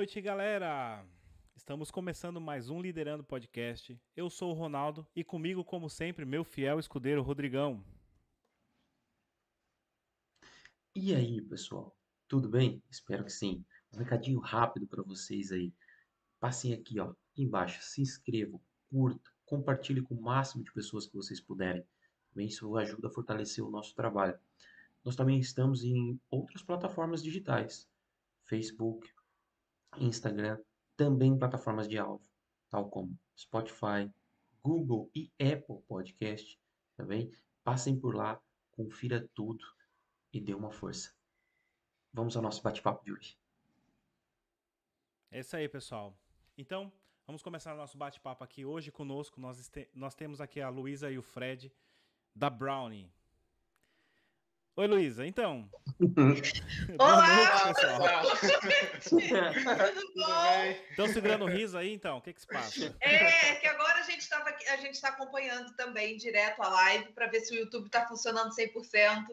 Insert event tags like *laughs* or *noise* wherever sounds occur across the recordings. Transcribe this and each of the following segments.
Noite, galera! Estamos começando mais um Liderando Podcast. Eu sou o Ronaldo e comigo, como sempre, meu fiel escudeiro Rodrigão. E aí, pessoal? Tudo bem? Espero que sim. Um recadinho rápido para vocês aí. Passem aqui, ó, embaixo, se inscrevam, curtam, compartilhem com o máximo de pessoas que vocês puderem. Também isso ajuda a fortalecer o nosso trabalho. Nós também estamos em outras plataformas digitais, Facebook, Instagram, também plataformas de áudio, tal como Spotify, Google e Apple Podcast. Também passem por lá, confira tudo e dê uma força. Vamos ao nosso bate-papo de hoje. É isso aí, pessoal. Então, vamos começar o nosso bate-papo aqui. Hoje conosco nós, nós temos aqui a Luísa e o Fred da Brownie. Oi, Luísa. Então. *laughs* Olá! Noite, Tudo bom? Estão segurando riso aí, então? O que, que se passa? É, que agora a gente estava a gente está acompanhando também direto a live para ver se o YouTube está funcionando 100%.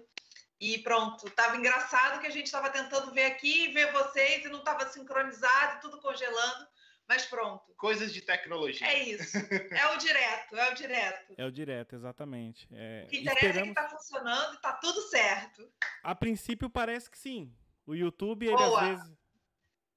E pronto, tava engraçado que a gente estava tentando ver aqui, e ver vocês e não estava sincronizado, tudo congelando. Mas pronto. Coisas de tecnologia. É isso. É o direto, é o direto. É o direto, exatamente. É, o que interessa esperamos... é que está funcionando e está tudo certo. A princípio parece que sim. O YouTube, ele Boa. às vezes.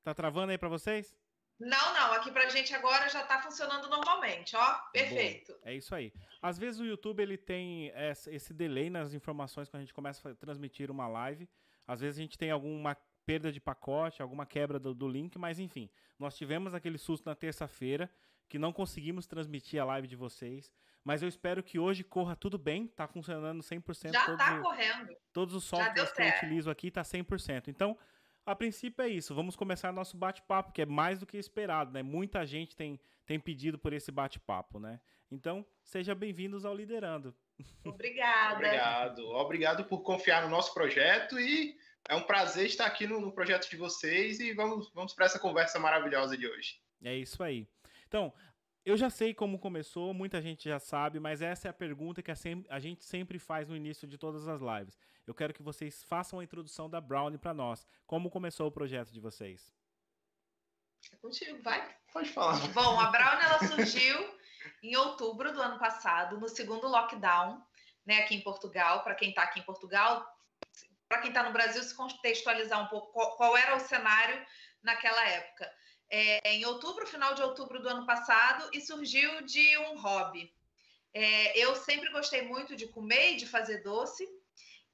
Tá travando aí para vocês? Não, não. Aqui pra gente agora já tá funcionando normalmente, ó. Perfeito. é isso aí. Às vezes o YouTube ele tem esse delay nas informações quando a gente começa a transmitir uma live. Às vezes a gente tem alguma perda de pacote, alguma quebra do, do link, mas enfim, nós tivemos aquele susto na terça-feira que não conseguimos transmitir a live de vocês, mas eu espero que hoje corra tudo bem, tá funcionando 100%. Já todos, tá correndo. Todos os softwares que eu utilizo aqui tá 100%. Então, a princípio é isso. Vamos começar nosso bate-papo, que é mais do que esperado, né? Muita gente tem, tem pedido por esse bate-papo, né? Então, sejam bem-vindos ao Liderando. Obrigada. Obrigado. Obrigado por confiar no nosso projeto e é um prazer estar aqui no, no projeto de vocês e vamos, vamos para essa conversa maravilhosa de hoje. É isso aí. Então, eu já sei como começou, muita gente já sabe, mas essa é a pergunta que a, gente sempre faz no início de todas as lives. Eu quero que vocês façam a introdução da Brownie para nós. Como começou o projeto de vocês? É contigo, vai. Pode falar. Bom, a Brownie ela surgiu em outubro do ano passado, no segundo lockdown, né, aqui em Portugal. Para quem está aqui em Portugal, para quem está no Brasil, se contextualizar um pouco qual, qual, era o cenário naquela época. É, em outubro, final de outubro do ano passado, e surgiu de um hobby. É, eu sempre gostei muito de comer e de fazer doce,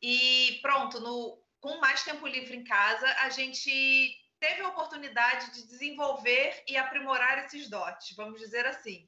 e pronto, no, com mais tempo livre em casa, a gente teve a oportunidade de desenvolver e aprimorar esses dotes, vamos dizer assim.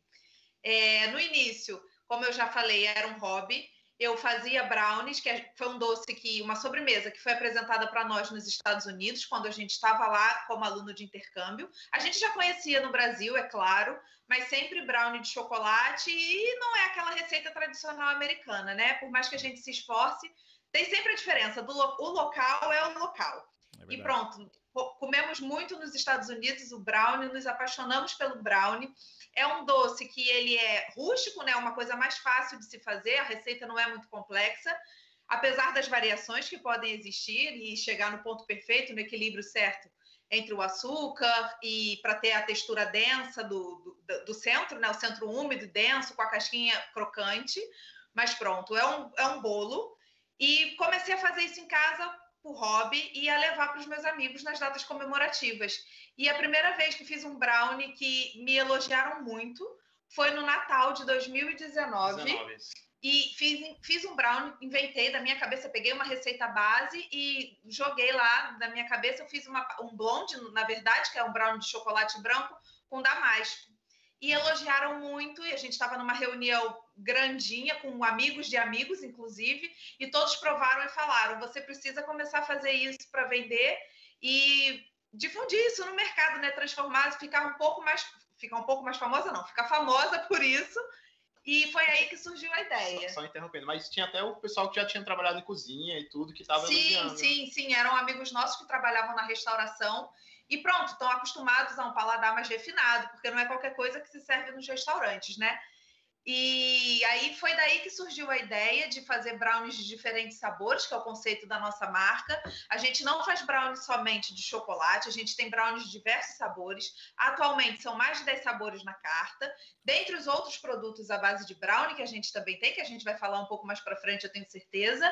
É, no início, como eu já falei, era um hobby eu fazia brownies, que é, foi um doce que, uma sobremesa que foi apresentada para nós nos Estados Unidos, quando a gente estava lá como aluno de intercâmbio. A gente já conhecia no Brasil, é claro, mas sempre brownie de chocolate e não é aquela receita tradicional americana, né? Por mais que a gente se esforce, tem sempre a diferença. Do lo o local é o local. É e pronto, comemos muito nos Estados Unidos o brownie, nos apaixonamos pelo brownie. É um doce que ele é rústico, né? Uma coisa mais fácil de se fazer, a receita não é muito complexa, apesar das variações que podem existir e chegar no ponto perfeito, no equilíbrio certo entre o açúcar e para ter a textura densa do, do, do, centro, né? O centro úmido e denso, com a casquinha crocante. Mas pronto, é um, é um bolo. E comecei a fazer isso em casa por hobby e a levar para os meus amigos nas datas comemorativas. E a primeira vez que fiz um brownie que me elogiaram muito foi no Natal de 2019. 19. E fiz, fiz um brownie, inventei da minha cabeça, peguei uma receita base e joguei lá da minha cabeça. Eu fiz uma, um blonde, na verdade, que é um brownie de chocolate branco com damasco e elogiaram muito. E a gente estava numa reunião grandinha com amigos de amigos, inclusive, e todos provaram e falaram: você precisa começar a fazer isso para vender e difundir isso no mercado, né? Transformar, ficar um pouco mais, ficar um pouco mais famosa, não, ficar famosa por isso. E foi aí que surgiu a ideia. Só, só, interrompendo, mas tinha até o pessoal que já tinha trabalhado em cozinha e tudo que estava Sim, elogiando. sim, sim, eram amigos nossos que trabalhavam na restauração e pronto, estão acostumados a um paladar mais refinado, porque não é qualquer coisa que se serve nos restaurantes, né? E aí foi daí que surgiu a ideia de fazer brownies de diferentes sabores, que é o conceito da nossa marca. A gente não faz brownies somente de chocolate, a gente tem brownies de diversos sabores. Atualmente são mais de 10 sabores na carta. Dentre os outros produtos à base de brownie que a gente também tem, que a gente vai falar um pouco mais para frente, eu tenho certeza.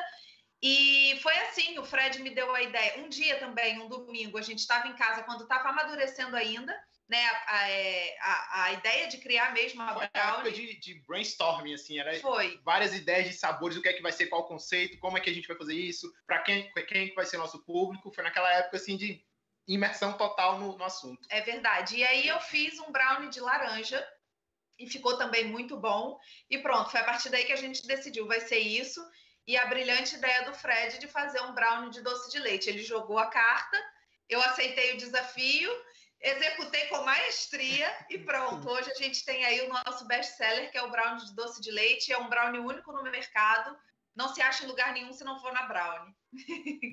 E foi assim, o Fred me deu a ideia. Um dia também, um domingo, a gente estava em casa quando estava amadurecendo ainda né, a, é, a, a, ideia de criar mesmo a Foi brownie. época de, de brainstorming, assim, era Foi. várias ideias de sabores, o que é que vai ser, qual conceito, como é que a gente vai fazer isso, para quem, quem vai ser nosso público. Foi naquela época, assim, de imersão total no, no assunto. É verdade. E aí eu fiz um brownie de laranja e ficou também muito bom. E pronto, foi a partir daí que a gente decidiu, vai ser isso. E a brilhante ideia do Fred de fazer um brownie de doce de leite. Ele jogou a carta, eu aceitei o desafio executei com maestria e pronto. Hoje a gente tem aí o nosso best-seller, que é o brownie de doce de leite. É um brownie único no mercado. Não se acha em lugar nenhum se não for na brownie.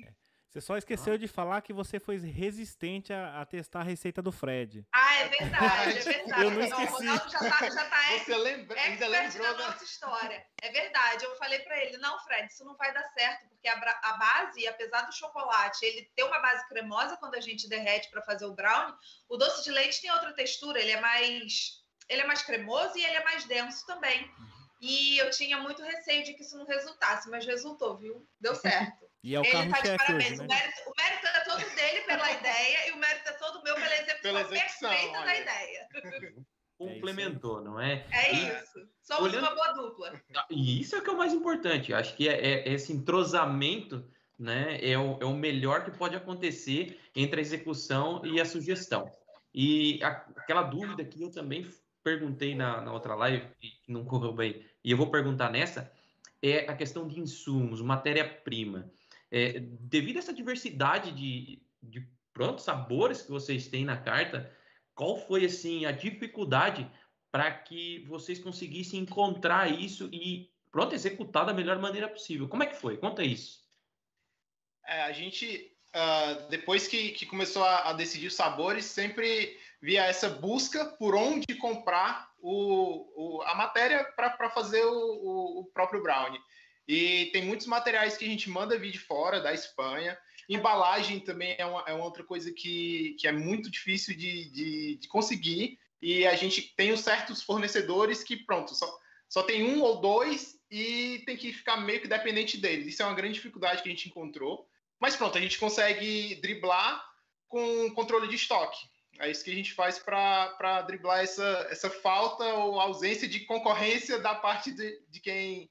É. Você só esqueceu de falar que você foi resistente a, a, testar a receita do Fred. Ah, é verdade, é *laughs* verdade. Eu não esqueci. Não, o já tá, já tá Você lembra, ainda lembrou da nossa história. É verdade. Eu falei para ele, não, Fred, isso não vai dar certo, porque a, a, base, apesar do chocolate, ele ter uma base cremosa quando a gente derrete para fazer o brownie, o doce de leite tem outra textura, ele é mais ele é mais cremoso e ele é mais denso também. Uhum. E eu tinha muito receio de que isso não resultasse, mas resultou, viu? Deu certo. E é o ele tá de parabéns. Hoje, né? o, mérito, o, mérito, é todo dele pela ideia e o mérito é todo meu pela execução, pela execução perfeita olha. da ideia. *laughs* Complementou, não é? É isso. Somos Olhando... uma boa dupla. Ah, e isso é o que é o mais importante. Eu acho que é, é esse entrosamento né, é, o, é o melhor que pode acontecer entre a execução e a sugestão. E a, aquela dúvida que eu também perguntei na, na outra live, e não correu bem, e eu vou perguntar nessa, é a questão de insumos, matéria-prima. É, devido a essa diversidade de, de pronto, sabores que vocês têm na carta, qual foi assim a dificuldade para que vocês conseguissem encontrar isso e pronto executar da melhor maneira possível? Como é que foi? Conta isso. É, a gente uh, depois que, que começou a, a, decidir os sabores sempre via essa busca por onde comprar o, o a matéria para fazer o, o próprio brownie. E tem muitos materiais que a gente manda vir de fora, da Espanha. Embalagem também é uma, é uma outra coisa que, que é muito difícil de, de, de, conseguir. E a gente tem certos fornecedores que, pronto, só, só tem um ou dois e tem que ficar meio que dependente deles. Isso é uma grande dificuldade que a gente encontrou. Mas pronto, a gente consegue driblar com controle de estoque. É isso que a gente faz para driblar essa, essa falta ou ausência de concorrência da parte de, de quem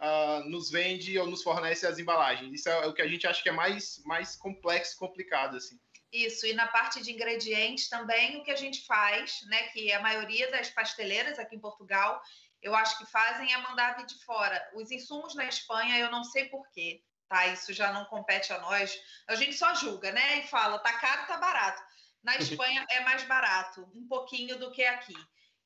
uh, nos vende ou nos fornece as embalagens. Isso é o que a gente acha que é mais, mais complexo, complicado, assim. Isso, e na parte de ingredientes também, o que a gente faz, né, que a maioria das pasteleiras aqui em Portugal, eu acho que fazem é mandar vir de fora. Os insumos na Espanha, eu não sei porquê, tá? Isso já não compete a nós. A gente só julga, né, e fala, tá caro, tá barato. Na *laughs* Espanha é mais barato, um pouquinho do que aqui.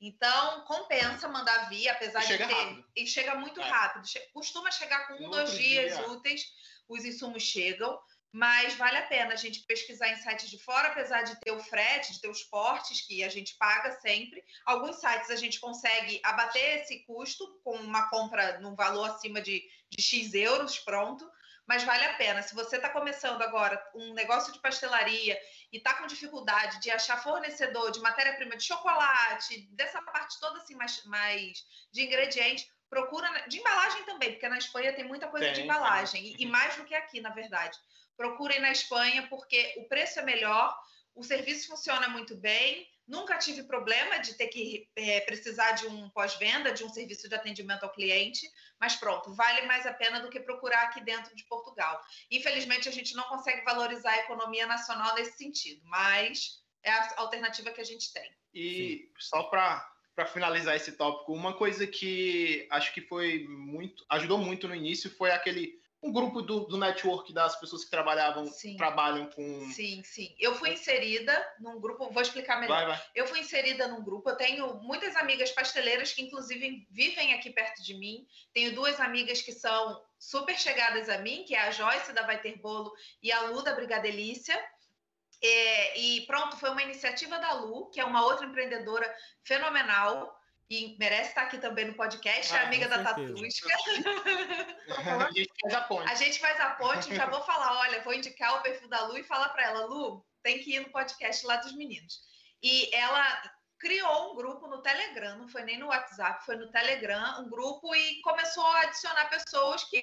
Então, compensa mandar vir, apesar e de ter. Rápido. E chega muito é. rápido. Costuma chegar com um, dois dias dia. úteis, os insumos chegam, mas vale a pena a gente pesquisar em sites de fora, apesar de ter o frete, de ter os portes, que a gente paga sempre. Alguns sites a gente consegue abater esse custo com uma compra num valor acima de, de X euros, pronto mas vale a pena. Se você está começando agora um negócio de pastelaria e está com dificuldade de achar fornecedor de matéria-prima de chocolate, dessa parte toda assim mais, mais de ingrediente, procura de embalagem também, porque na Espanha tem muita coisa tem, de embalagem e, e mais do que aqui, na verdade. Procurem na Espanha porque o preço é melhor, o serviço funciona muito bem Nunca tive problema de ter que é, precisar de um pós-venda, de um serviço de atendimento ao cliente, mas pronto, vale mais a pena do que procurar aqui dentro de Portugal. Infelizmente, a gente não consegue valorizar a economia nacional nesse sentido, mas é a alternativa que a gente tem. E Sim. só para para finalizar esse tópico, uma coisa que acho que foi muito, ajudou muito no início foi aquele um grupo do, do network das pessoas que trabalhavam, sim. trabalham com. Sim, sim. Eu fui inserida num grupo, vou explicar melhor. Vai, vai. Eu fui inserida num grupo, eu tenho muitas amigas pasteleiras que, inclusive, vivem aqui perto de mim. Tenho duas amigas que são super chegadas a mim, que é a Joyce da Vai Ter Bolo e a Lu da Brigadelícia. É, e pronto, foi uma iniciativa da Lu, que é uma outra empreendedora fenomenal e merece estar aqui também no podcast, ah, é amiga da Tatusca. *laughs* a gente faz a ponte. A gente faz a ponte, já vou falar, olha, vou indicar o perfil da Lu e falar para ela, Lu, tem que ir no podcast lá dos meninos. E ela criou um grupo no Telegram, não foi nem no WhatsApp, foi no Telegram, um grupo e começou a adicionar pessoas que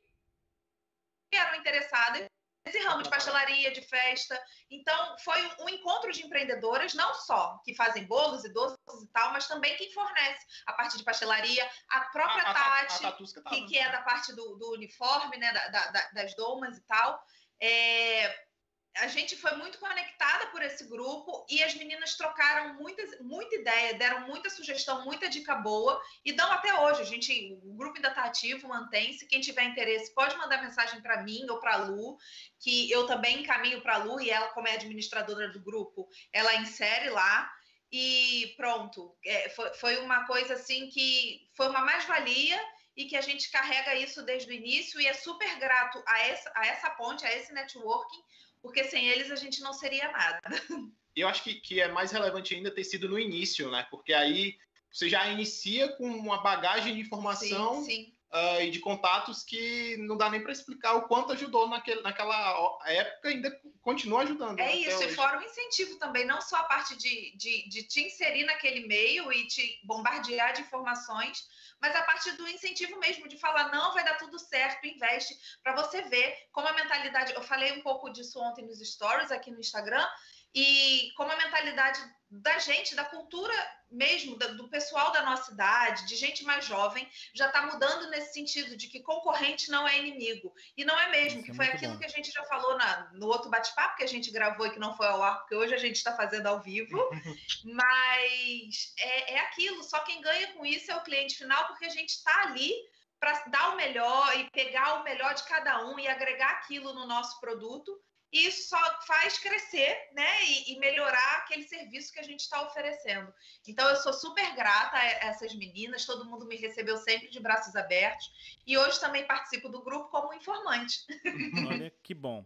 eram interessadas nesse ramo de pastelaria, de festa. Então, foi um encontro de empreendedoras, não só que fazem bolos e doces e tal, mas também quem fornece a parte de pastelaria, a própria a, Tati, a, a que, que, é da parte do, do uniforme, né, da, da, das domas e tal. É, a gente foi muito conectada por esse grupo e as meninas trocaram muitas, muita ideia, deram muita sugestão, muita dica boa e dão até hoje. A gente, o grupo ainda está ativo, mantém-se. Quem tiver interesse pode mandar mensagem para mim ou para a Lu, que eu também encaminho para a Lu e ela, como é administradora do grupo, ela insere lá. E pronto, é, foi, foi uma coisa assim que foi uma mais-valia e que a gente carrega isso desde o início e é super grato a essa, a essa ponte, a esse networking, porque sem eles a gente não seria nada. *laughs* Eu acho que, que é mais relevante ainda ter sido no início, né? Porque aí você já inicia com uma bagagem de informação sim, sim. Uh, e de contatos que não dá nem para explicar o quanto ajudou naquele, naquela época e ainda continua ajudando. É né, isso, e fora o incentivo também, não só a parte de, de, de te inserir naquele meio e te bombardear de informações, mas a partir do incentivo mesmo, de falar, não, vai dar tudo certo, investe, para você ver como a mentalidade. Eu falei um pouco disso ontem nos stories aqui no Instagram, e como a mentalidade da gente, da cultura mesmo, do pessoal da nossa idade, de gente mais jovem, já está mudando nesse sentido de que concorrente não é inimigo. E não é mesmo, Isso que é foi aquilo bom. que a gente já falou na, no outro bate-papo que a gente gravou e que não foi ao ar, porque hoje a gente está fazendo ao vivo. *laughs* Mas é, é aquilo, só quem ganha com isso é o cliente final, porque a gente está ali para dar o melhor e pegar o melhor de cada um e agregar aquilo no nosso produto e isso só faz crescer, né, e, e melhorar aquele serviço que a gente está oferecendo. Então, eu sou super grata a essas meninas, todo mundo me recebeu sempre de braços abertos, e hoje também participo do grupo como informante. *laughs* Olha que bom.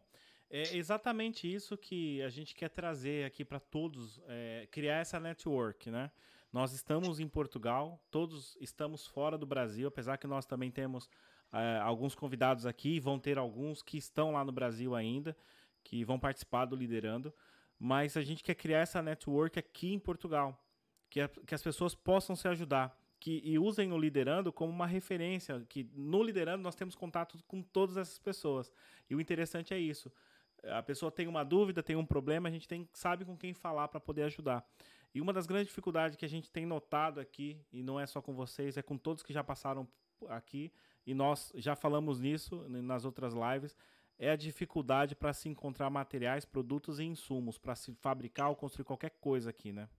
É exatamente isso que a gente quer trazer aqui para todos, é, criar essa network, né? Nós estamos em Portugal, todos estamos fora do Brasil, apesar que nós também temos é, alguns convidados aqui, vão ter alguns que estão lá no Brasil ainda que vão participar do Liderando, mas a gente quer criar essa network aqui em Portugal, que, a, que as pessoas possam se ajudar, que e usem o Liderando como uma referência, que no Liderando nós temos contato com todas essas pessoas. E o interessante é isso. A pessoa tem uma dúvida, tem um problema, a gente tem, sabe com quem falar para poder ajudar. E uma das grandes dificuldades que a gente tem notado aqui, e não é só com vocês, é com todos que já passaram aqui, e nós já falamos nisso nas outras lives, é a dificuldade para se encontrar materiais, produtos e insumos para se fabricar ou construir qualquer coisa aqui, né?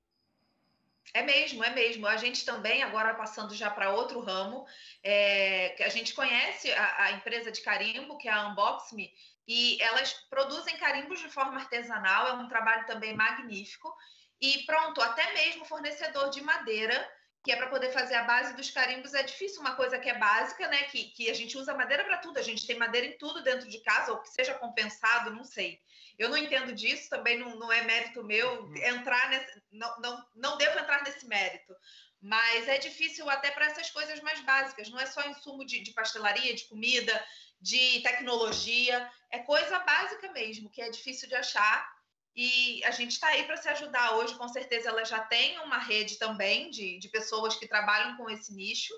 É mesmo, é mesmo. A gente também, agora passando já para outro ramo, é, a gente conhece a, a, empresa de carimbo, que é a Unbox Me, e elas produzem carimbos de forma artesanal, é um trabalho também magnífico. E pronto, até mesmo fornecedor de madeira que é para poder fazer a base dos carimbos, é difícil uma coisa que é básica, né? Que, que a gente usa madeira para tudo, a gente tem madeira em tudo dentro de casa, ou que seja compensado, não sei. Eu não entendo disso, também não, não é mérito meu uhum. entrar nesse. Não, não, não devo entrar nesse mérito. Mas é difícil até para essas coisas mais básicas, não é só insumo de, de pastelaria, de comida, de tecnologia, é coisa básica mesmo, que é difícil de achar e a gente está aí para se ajudar hoje, com certeza ela já tem uma rede também de, de pessoas que trabalham com esse nicho,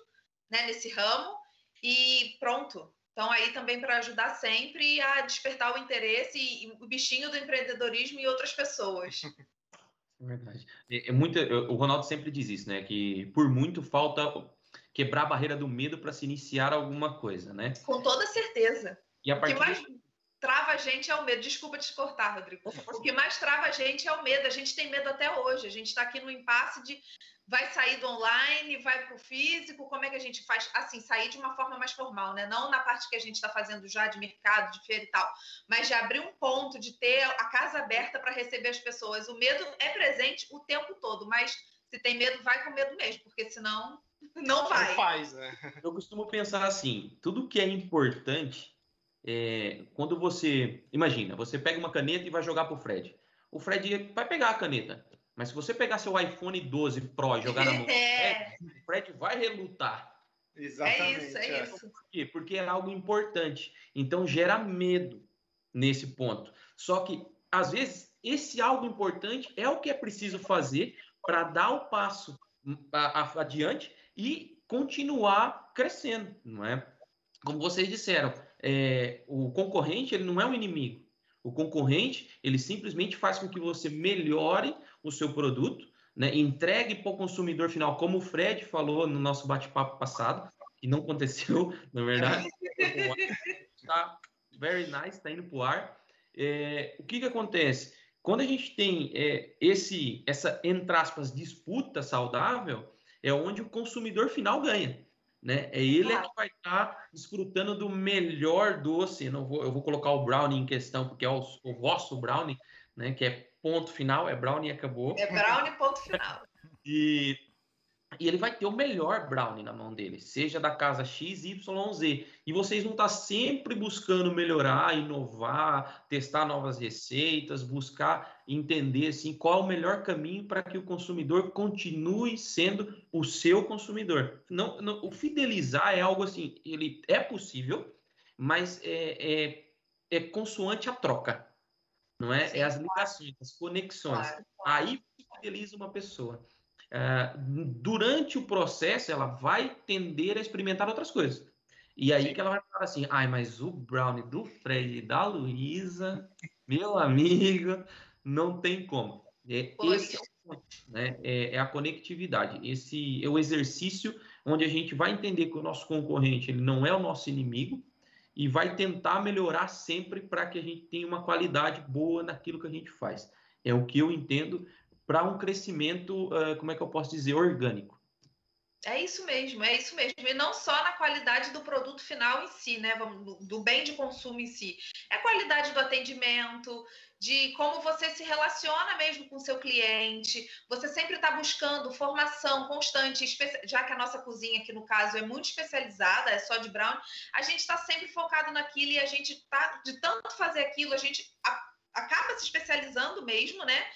né, nesse ramo, e pronto. Então, aí também para ajudar sempre a despertar o interesse e, e, o bichinho do empreendedorismo em outras pessoas. *laughs* É verdade. É, é muito, o Ronaldo sempre diz isso, né? Que por muito falta quebrar a barreira do medo para se iniciar alguma coisa, né? Com toda certeza. E a partir mais, trava a gente é o medo. Desculpa te cortar, Rodrigo. O que mais trava a gente é o medo. A gente tem medo até hoje. A gente está aqui no impasse de vai sair do online, vai para o físico. Como é que a gente faz? Assim, sair de uma forma mais formal, né? Não na parte que a gente está fazendo já de mercado, de feira e tal, mas de abrir um ponto, de ter a casa aberta para receber as pessoas. O medo é presente o tempo todo, mas se tem medo, vai com medo mesmo, porque senão *laughs* não vai. Não faz, né? Eu costumo pensar assim: tudo que é importante é, quando você. Imagina, você pega uma caneta e vai jogar para o Fred. O Fred vai pegar a caneta, Mas se você pegar seu iPhone 12 Pro e jogar na *laughs* mão do É. Fred, o Fred vai relutar. Exatamente. É isso, é isso. Por quê? Porque é algo importante. Então gera medo nesse ponto. Só que, às vezes, esse algo importante é o que é preciso fazer para dar o passo a- adiante e continuar crescendo, não é? Como vocês disseram, é, o concorrente ele não é um inimigo. O concorrente ele simplesmente faz com que você melhore o seu produto, né? entregue para o consumidor final, como o Fred falou no nosso bate-papo passado, que não aconteceu, *laughs* na verdade. *laughs* Tá very nice, tá indo para o ar. É, o que, que acontece? Quando a gente tem é, esse, essa, entre aspas, disputa saudável, é onde o consumidor final ganha. Né? É ele é que vai estar desfrutando do melhor doce. Eu, não vou, eu vou colocar o brownie em questão, porque é o, o vosso brownie, né? que é ponto final, é brownie e acabou. É brownie, ponto final. E, e ele vai ter o melhor brownie na mão dele, seja da casa X, Y, Z. E vocês vão estar sempre buscando melhorar, inovar, testar novas receitas, buscar entender assim, qual é o melhor caminho para que o consumidor continue sendo o seu consumidor. Não, não, o fidelizar é algo assim, ele é possível, mas é, é, é consoante a troca. Não é? É as ligações, as conexões. Aí fideliza uma pessoa. Ah, durante o processo, ela vai tender a experimentar outras coisas. E aí Sim. que ela vai falar assim, ai, mas o brownie do Fred e da Luísa, meu amigo, não tem como. É, esse é o ponto, né? É, é a conectividade. Esse é o exercício onde a gente vai entender que o nosso concorrente ele não é o nosso inimigo e vai tentar melhorar sempre para que a gente tenha uma qualidade boa naquilo que a gente faz. É o que eu entendo para um crescimento, ah, como é que eu posso dizer, orgânico. É isso mesmo, é isso mesmo. E não só na qualidade do produto final em si, né? Do- bem de consumo em si. É a qualidade do atendimento, de como você se relaciona mesmo com o seu cliente. Você sempre está buscando formação constante, já que a nossa cozinha aqui no caso é muito especializada, é só de brown, a gente está sempre focado naquilo e a gente tá de tanto fazer aquilo, a gente acaba se especializando mesmo, né?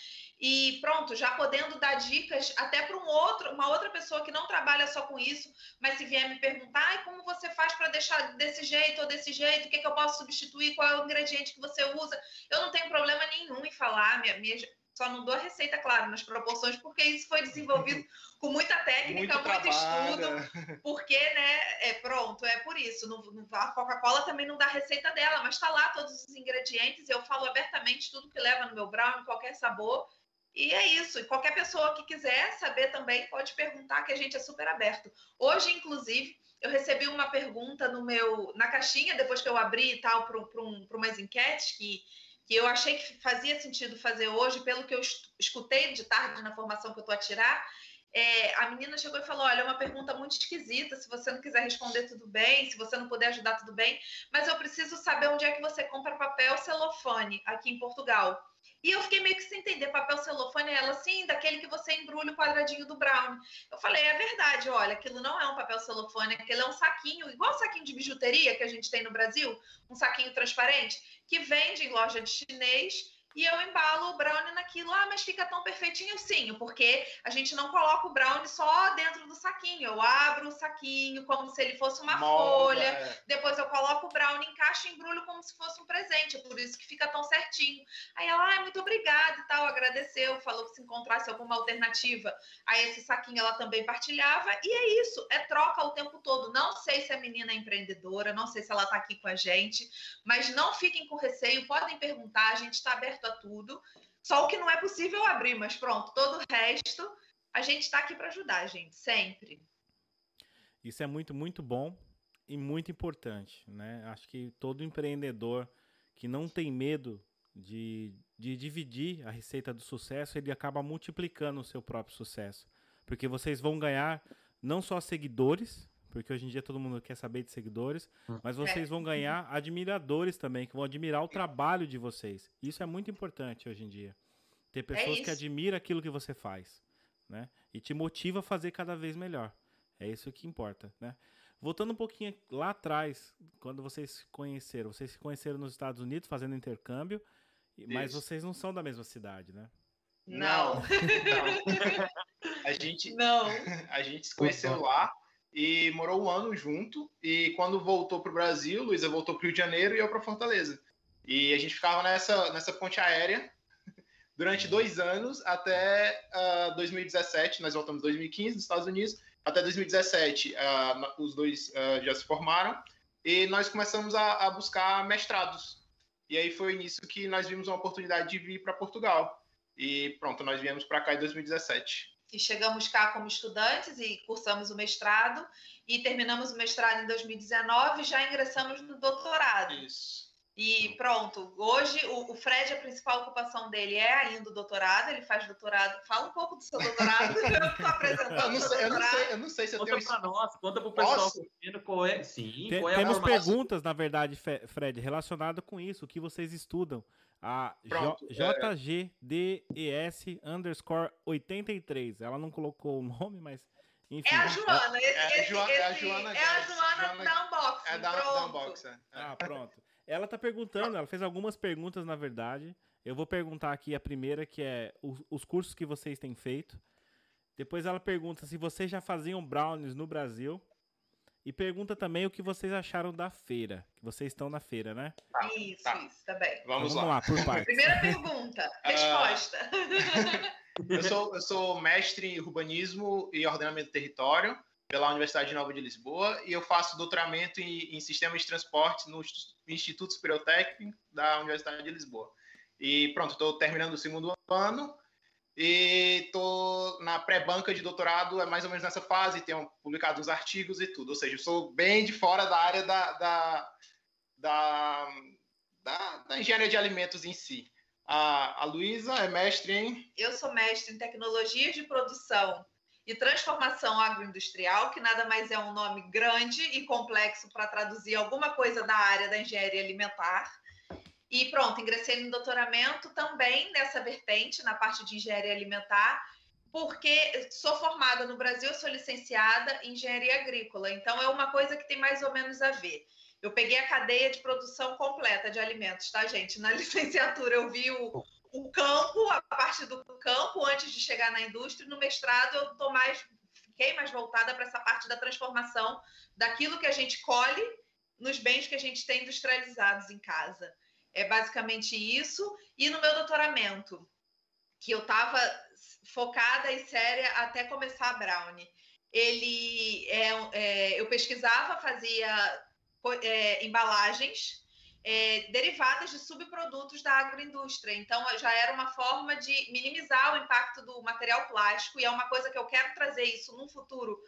E pronto, já podendo dar dicas até para um outro, uma outra pessoa que não trabalha só com isso, mas se vier me perguntar, "Ai, como você faz para deixar desse jeito ou desse jeito, o que, que eu posso substituir, qual é o ingrediente que você usa, eu não tenho problema nenhum em falar, minha, minha- só não dou a receita, claro, nas proporções, porque isso foi desenvolvido *laughs* com muita técnica, muito, Muito estudo, *laughs* porque, né, é pronto, é por isso. Não- não- a Coca-Cola também não dá a receita dela, mas está lá todos os ingredientes, eu falo abertamente tudo que leva no meu brownie, qualquer sabor. E é isso. E qualquer pessoa que quiser saber também pode perguntar, que a gente é super aberto. Hoje, inclusive, eu recebi uma pergunta no meu na caixinha, depois que eu abri e tal, para um, umas enquetes que, que eu achei que fazia sentido fazer hoje, pelo que eu es- escutei de tarde na formação que eu estou a tirar. É, a menina chegou e falou: Olha, é uma pergunta muito esquisita. Se você não quiser responder, tudo bem. Se você não puder ajudar, tudo bem. Mas eu preciso saber onde é que você compra papel celofane aqui em Portugal. E eu fiquei meio que sem entender. Papel celofane é ela, sim, daquele que você embrulha o quadradinho do brown. Eu falei: É verdade, olha, aquilo não é um papel celofane, aquilo é um saquinho, igual saquinho de bijuteria que a gente tem no Brasil, um saquinho transparente, que vende em loja de chinês e eu embalo o brownie naquilo. Ah, mas fica tão perfeitinho? Sim, porque a gente não coloca o brownie só dentro do saquinho. Eu abro o saquinho como se ele fosse uma Molda, folha. é. Depois eu coloco o brownie, encaixo e embrulho como se fosse um presente. É por isso que fica tão certinho. Aí ela, ai, muito obrigada e tal, agradeceu, falou que se encontrasse alguma alternativa a esse saquinho ela também partilhava. E é isso, é troca o tempo todo. Não sei se a menina é empreendedora, não sei se ela está aqui com a gente, mas não fiquem com receio, podem perguntar, a gente está aberto a tudo. Só o que não é possível abrir, mas pronto, todo o resto a gente está aqui para ajudar, gente, sempre. Isso é muito, muito bom e muito importante, né? Acho que todo empreendedor que não tem medo de, de dividir a receita do sucesso, ele acaba multiplicando o seu próprio sucesso. Porque vocês vão ganhar não só seguidores, porque hoje em dia todo mundo quer saber de seguidores, mas vocês vão ganhar admiradores também, que vão admirar o trabalho de vocês. Isso é muito importante hoje em dia. Ter pessoas que isso. admiram aquilo que você faz, né? E te motiva a fazer cada vez melhor. É isso que importa, né? Voltando um pouquinho lá atrás, quando vocês se conheceram, vocês se conheceram nos Estados Unidos fazendo intercâmbio, e- mas Isso. vocês não são da mesma cidade, né? Não. Não. *laughs* A gente, Não. *laughs* a gente se conheceu lá e morou um ano junto. E quando voltou para o Brasil, Luísa voltou para o Rio de Janeiro e eu para Fortaleza. E a gente ficava nessa, nessa ponte aérea *laughs* durante dois anos até ah, 2017. Nós voltamos em 2015 nos Estados Unidos. Até 2017, ah, os dois ah, já se formaram e nós começamos a, a buscar mestrados. E aí foi nisso que nós vimos uma oportunidade de vir para Portugal. E pronto, nós viemos para cá em 2017. E chegamos cá como estudantes e cursamos o mestrado. E terminamos o mestrado em 2019 e já ingressamos no doutorado. Isso. E pronto, hoje o, o Fred, a principal ocupação dele é ainda o doutorado, ele faz doutorado. Fala um pouco do seu doutorado, *laughs* eu estou apresentando Eu não, o sei, eu, não sei, eu não sei se eu Conta tenho pra nós, conta pro pessoal Posso? curtindo qual é. Sim, Tem- qual é a temos perguntas, na verdade, Fred, relacionado com isso, o que vocês estudam. A Pronto, é. JGDES underscore 83. Ela não colocou o nome, mas enfim. É a Joana, esse, É a esse- é a esse- Joana é a. Joana Joana- da Unboxing. É da, da pronto. Unboxer. Ah, pronto. Ela tá perguntando, ela fez algumas perguntas, na verdade. Eu vou perguntar aqui a primeira, que é os, os cursos que vocês têm feito. Depois ela pergunta se vocês já faziam brownies no Brasil. E pergunta também o que vocês acharam da feira. Que vocês estão na feira, né? Isso, Tá. isso, tá bem. Então Vamos vamos lá. lá, por partes. Primeira pergunta, *laughs* resposta. Eu sou, eu sou mestre em urbanismo e ordenamento do território pela Universidade Nova de Lisboa e eu faço doutoramento em, em sistemas de transporte no Inst- Instituto Superior Técnico da Universidade de Lisboa. E pronto, estou terminando o segundo ano e estou na pré-banca de doutorado, é mais ou menos nessa fase, tenho publicado uns artigos e tudo. Ou seja, eu sou bem de fora da área da, da, da, da, da engenharia de alimentos em si. A, a Luísa é mestre em Eu sou mestre em tecnologia de produção e transformação agroindustrial, que nada mais é um nome grande e complexo para traduzir alguma coisa da área da engenharia alimentar. E pronto, ingressei no doutoramento também nessa vertente, na parte de engenharia alimentar, porque sou formada no Brasil, sou licenciada em engenharia agrícola, então é uma coisa que tem mais ou menos a ver. Eu peguei a cadeia de produção completa de alimentos, tá, gente? Na *laughs* licenciatura eu vi o, o campo, a parte do campo, antes de chegar na indústria. No mestrado eu tô mais, fiquei mais voltada para essa parte da transformação daquilo que a gente colhe nos bens que a gente tem industrializados em casa. É basicamente isso. E no meu doutoramento, que eu estava focada e séria até começar a Brownie. Ele, é, é, eu pesquisava, fazia é, embalagens é, derivadas de subprodutos da agroindústria. Então, já era uma forma de minimizar o impacto do material plástico, e é uma coisa que eu quero trazer isso num futuro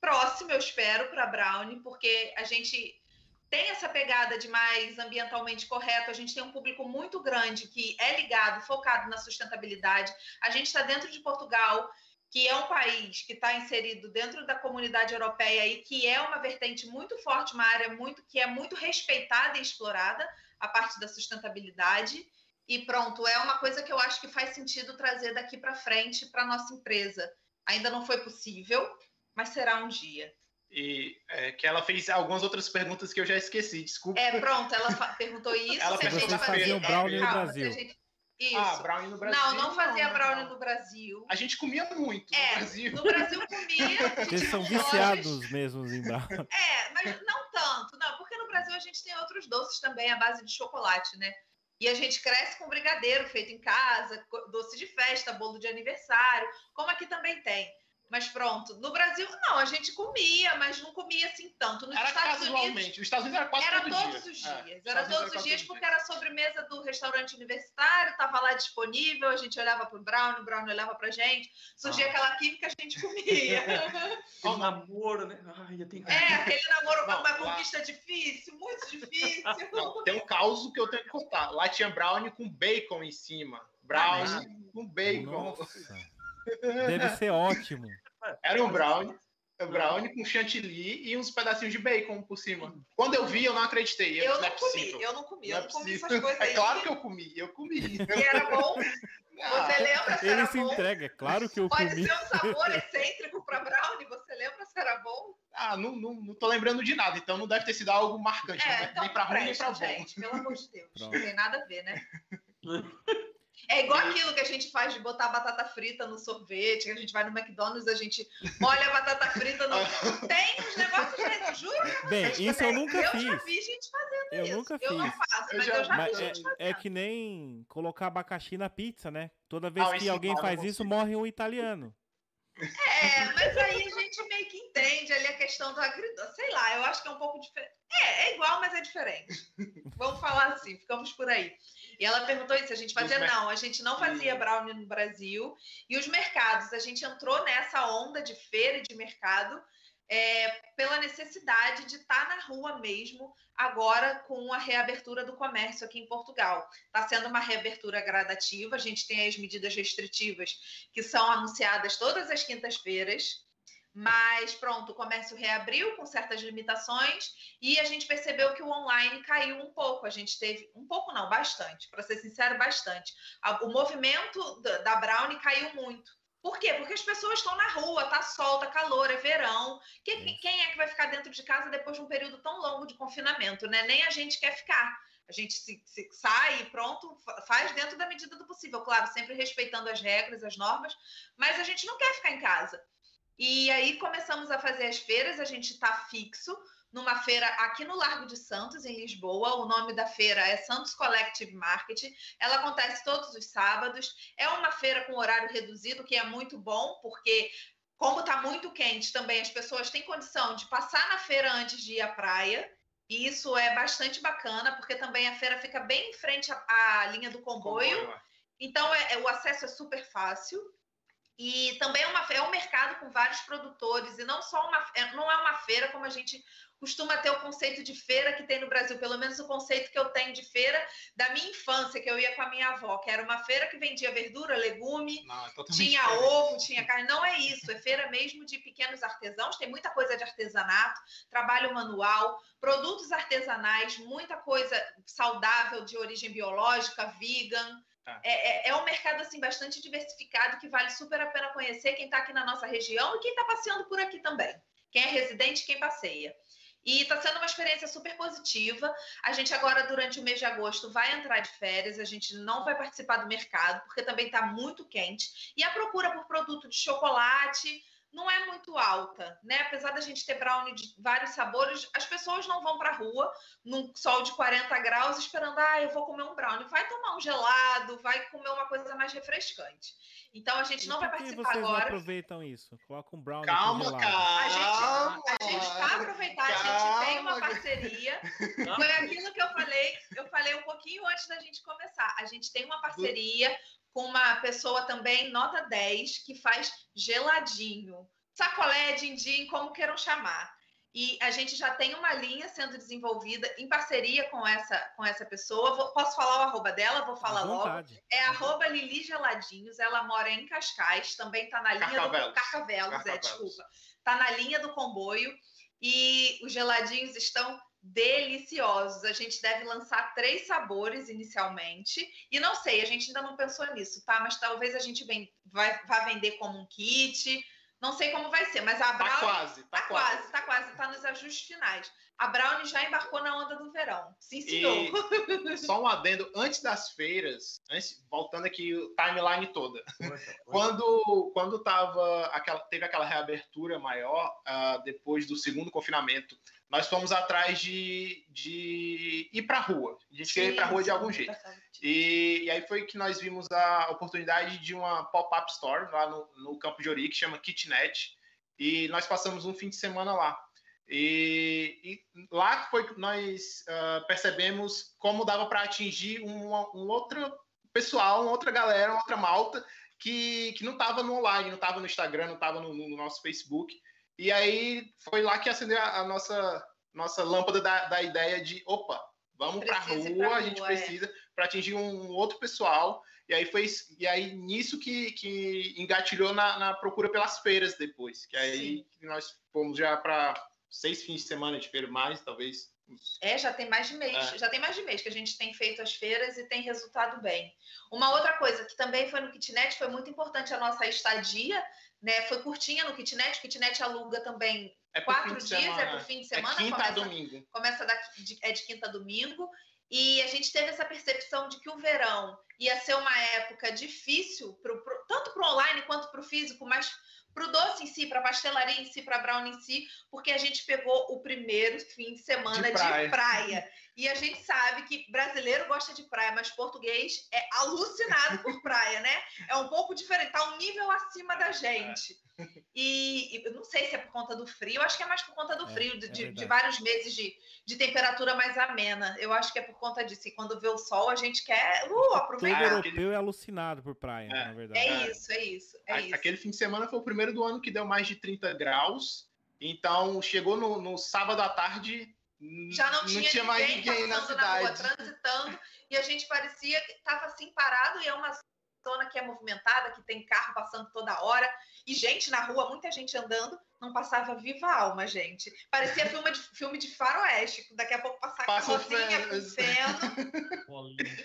próximo, eu espero, para a Brownie, porque a gente tem essa pegada de mais ambientalmente correto, a gente tem um público muito grande que é ligado, focado na sustentabilidade. A gente está dentro de Portugal, que é um país que está inserido dentro da comunidade europeia e que é uma vertente muito forte, uma área muito que é muito respeitada e explorada, a parte da sustentabilidade. E pronto, é uma coisa que eu acho que faz sentido trazer daqui para frente para nossa empresa. Ainda não foi possível, mas será um dia. E é, que ela fez algumas outras perguntas que eu já esqueci, desculpa. É, pronto, ela *laughs* perguntou isso. Ela se a gente perguntou fazia fazia o brownie no Brasil. se a gente- Isso. Ah, brownie no Brasil. não, não fazia não, brownie não. no Brasil. A gente comia muito É, no Brasil. No Brasil comia. Tinha *laughs* são viciados mesmo em brownie. É, mas não tanto, não, porque no Brasil a gente tem outros doces também à base de chocolate, né? E a gente cresce com brigadeiro feito em casa, doce de festa, bolo de aniversário, como aqui também tem. Mas pronto, no Brasil não, a gente comia, mas não comia assim tanto. Nos Era Estados Unidos casualmente. Os Estados Unidos era quase era todo todos dia. os É, dias, os era todos os quase dias porque era a sobremesa do restaurante universitário, estava lá disponível, a gente olhava para o Brown, o Brown olhava para gente, surgia Ah. aquela química, a gente comia. *laughs* Aquele namoro, né? Ai, eu tenho É, aquele namoro Não, uma lá- conquista difícil, muito difícil. Não, tem um caos que eu tenho que contar. Lá tinha brownie com bacon em cima. Brownie com bacon. Nossa. Deve ser ótimo. Era um brownie. um Brownie com chantilly e uns pedacinhos de bacon por cima. Quando eu vi, eu não acreditei. Eu não não é comi, possível. eu não comi, Não eu é não comi essas coisas *laughs* aí. É claro que eu comi, eu comi. E era bom? Ah, Você lembra se Ele era se bom? entrega, é claro que eu Pode comi. ser um sabor *laughs* excêntrico para brownie, você lembra se era bom? ah, não, não, não tô lembrando de nada, então não deve ter sido algo marcante. É, né? então nem pra não ruim, nem pra bom. gente, pelo amor de Deus. Pronto. Não tem nada a ver, né? *laughs* É igual aquilo que a gente faz de botar batata frita no sorvete, que a gente vai no McDonald's, a gente molha a batata frita no. *laughs* Tem uns negócios desses, juro. Bem, isso eu nunca eu fiz. Eu já vi gente fazendo eu isso. Nunca eu fiz. não faço, Eu mas já- eu já Mas vi gente é, fazendo. é que nem colocar abacaxi na pizza, né? Toda vez Não, que alguém eu faz isso, morre um italiano. É, mas aí a gente meio que entende ali a questão do agridoce. Sei lá, eu acho que é um pouco diferente. É, é igual, mas é diferente. *laughs* Vamos falar assim, ficamos por aí. E ela perguntou isso, a gente fazia, não, a gente não fazia brownie no Brasil. E os mercados, a gente entrou nessa onda de feira e de mercado é, pela necessidade de estar na rua mesmo, agora com a reabertura do comércio aqui em Portugal. Está sendo uma reabertura gradativa, a gente tem as medidas restritivas que são anunciadas todas as quintas-feiras. Mas pronto, o comércio reabriu com certas limitações e a gente percebeu que o online caiu um pouco. A gente teve um pouco, não, bastante, para ser sincero, bastante. O movimento da- Brownie caiu muito. Por quê? Porque as pessoas estão na rua, tá sol, tá calor, é verão. Que- quem é que vai ficar dentro de casa depois de um período tão longo de confinamento, né? Nem a gente quer ficar. A gente se, se sai e pronto, fa- faz dentro da medida do possível, claro, sempre respeitando as regras, as normas, mas a gente não quer ficar em casa. E aí começamos a fazer as feiras, a gente está fixo numa feira aqui no Largo de Santos, em Lisboa. O nome da feira é Santos Collective Market. Ela acontece todos os sábados. É uma feira com horário reduzido, que é muito bom, porque como está muito quente também, as pessoas têm condição de passar na feira antes de ir à praia. E isso é bastante bacana, porque também a feira fica bem em frente à, à linha do comboio. Então, é, é- o acesso é super fácil. E também é, uma, é um mercado com vários produtores, e não só uma, é- não é uma feira como a gente costuma ter o conceito de feira que tem no Brasil, pelo menos o conceito que eu tenho de feira da minha infância, que eu ia com a minha avó, que era uma feira que vendia verdura, legume, Não, é tinha diferente. ovo, tinha carne. Não é isso, é feira mesmo de pequenos artesãos, tem muita coisa de artesanato, trabalho manual, produtos artesanais, muita coisa saudável de origem biológica, vegan. Tá. É, é- é um mercado assim bastante diversificado que vale super a pena conhecer quem está aqui na nossa região e quem está passeando por aqui também. Quem é residente, quem passeia. E está sendo uma experiência super positiva. A gente agora, durante o mês de agosto, vai entrar de férias, a gente não vai participar do mercado, porque também está muito quente. E a procura por produto de chocolate não é muito alta, né? Apesar da gente ter brownie de vários sabores, as pessoas não vão para a rua num sol de 40 graus esperando, ah, eu vou comer um brownie. Vai tomar um gelado, vai comer uma coisa mais refrescante. Então a gente E não vai que participar vocês não agora. aproveitam isso? Coloca um brownie Calma, congelado. A gente, calma. a gente tá aproveitar, a gente tem uma Calma. parceria. Foi aquilo que eu falei, eu falei um pouquinho antes da gente começar. A gente tem uma parceria com uma pessoa também, nota 10, que faz geladinho. Sacolé, din-din, como queiram chamar. E a gente já tem uma linha sendo desenvolvida em parceria com essa, com essa pessoa. Vou- posso falar o arroba dela? Vou falar logo. É arroba Lili Geladinhos, ela mora em Cascais, também está na linha Carcavelos. do Carcavelos, é, Carcavelos. desculpa. Está na linha do comboio e os geladinhos estão deliciosos. A gente deve lançar três sabores inicialmente. E não sei, a gente ainda não pensou nisso, tá? Mas talvez a gente ven- vai, vá vender como um kit. Não sei como vai ser, mas a Tá Brownie quase, tá, Tá quase, tá quase, tá nos ajustes finais. A Brownie já embarcou na onda do verão. Sim, senhor. E *laughs* só um adendo, antes das feiras, antes- voltando aqui o timeline toda, quando, quando tava aquela, teve aquela reabertura maior, ah, depois do segundo confinamento, nós fomos atrás de, de ir para rua. A gente queria ir para rua de algum jeito. E, e aí foi que nós vimos a oportunidade de uma pop-up store lá no, no Campo de Ori, que chama Kitnet. E nós passamos um fim de semana lá. E, e lá foi que nós ah, percebemos como dava para atingir um, um outro pessoal, uma outra galera, uma outra malta que, que não estava no online, não estava no Instagram, não estava no, no nosso Facebook. E aí foi lá que acendeu a, a nossa, nossa lâmpada da, da ideia de, opa, vamos para rua, pra a gente rua, é. precisa para atingir um outro pessoal. E aí foi isso- e aí nisso que, que engatilhou na, na procura pelas feiras depois. Que aí nós fomos já para seis fins de semana de feira mais, talvez. É, já tem mais de mês, É. já tem mais de mês que a gente tem feito as feiras e tem resultado bem. Uma outra coisa que também foi no kitnet, foi muito importante a nossa estadia, né? Foi curtinha no kitnet, o kitnet aluga também É quatro dias, é semana. por fim de semana, É quinta a começa, domingo. começa da, de, é de quinta a domingo. E a gente teve essa percepção de que o verão ia ser uma época difícil, pro, pro, tanto para o online quanto para o físico, mas para o doce em si, para a pastelaria em si, para a brownie em si, porque a gente pegou o primeiro fim de semana de praia. de praia. E a gente sabe que brasileiro gosta de praia, mas português é alucinado por praia, né? É um pouco diferente, tá um nível acima da gente. E, e eu não sei se é por conta do frio, eu acho que é mais por conta do é, frio, de, é de, vários meses de, de temperatura mais amena. Eu acho que é por conta disso. E quando vê o sol, a gente quer uh, aproveitar. Todo europeu é alucinado por praia, é. na verdade. É isso, é isso, é isso. Aquele fim de semana foi o primeiro do ano que deu mais de 30 graus. Então, chegou no, no sábado à tarde, já não, não tinha, tinha, mais ninguém na cidade. Na rua, transitando, e a gente parecia que estava assim parado, e é uma zona que é movimentada, que tem carro passando toda hora, e gente na rua, muita gente andando, não passava viva alma, gente. Parecia filme de, filme de faroeste. Daqui a pouco passar Passa carrozinha com feno.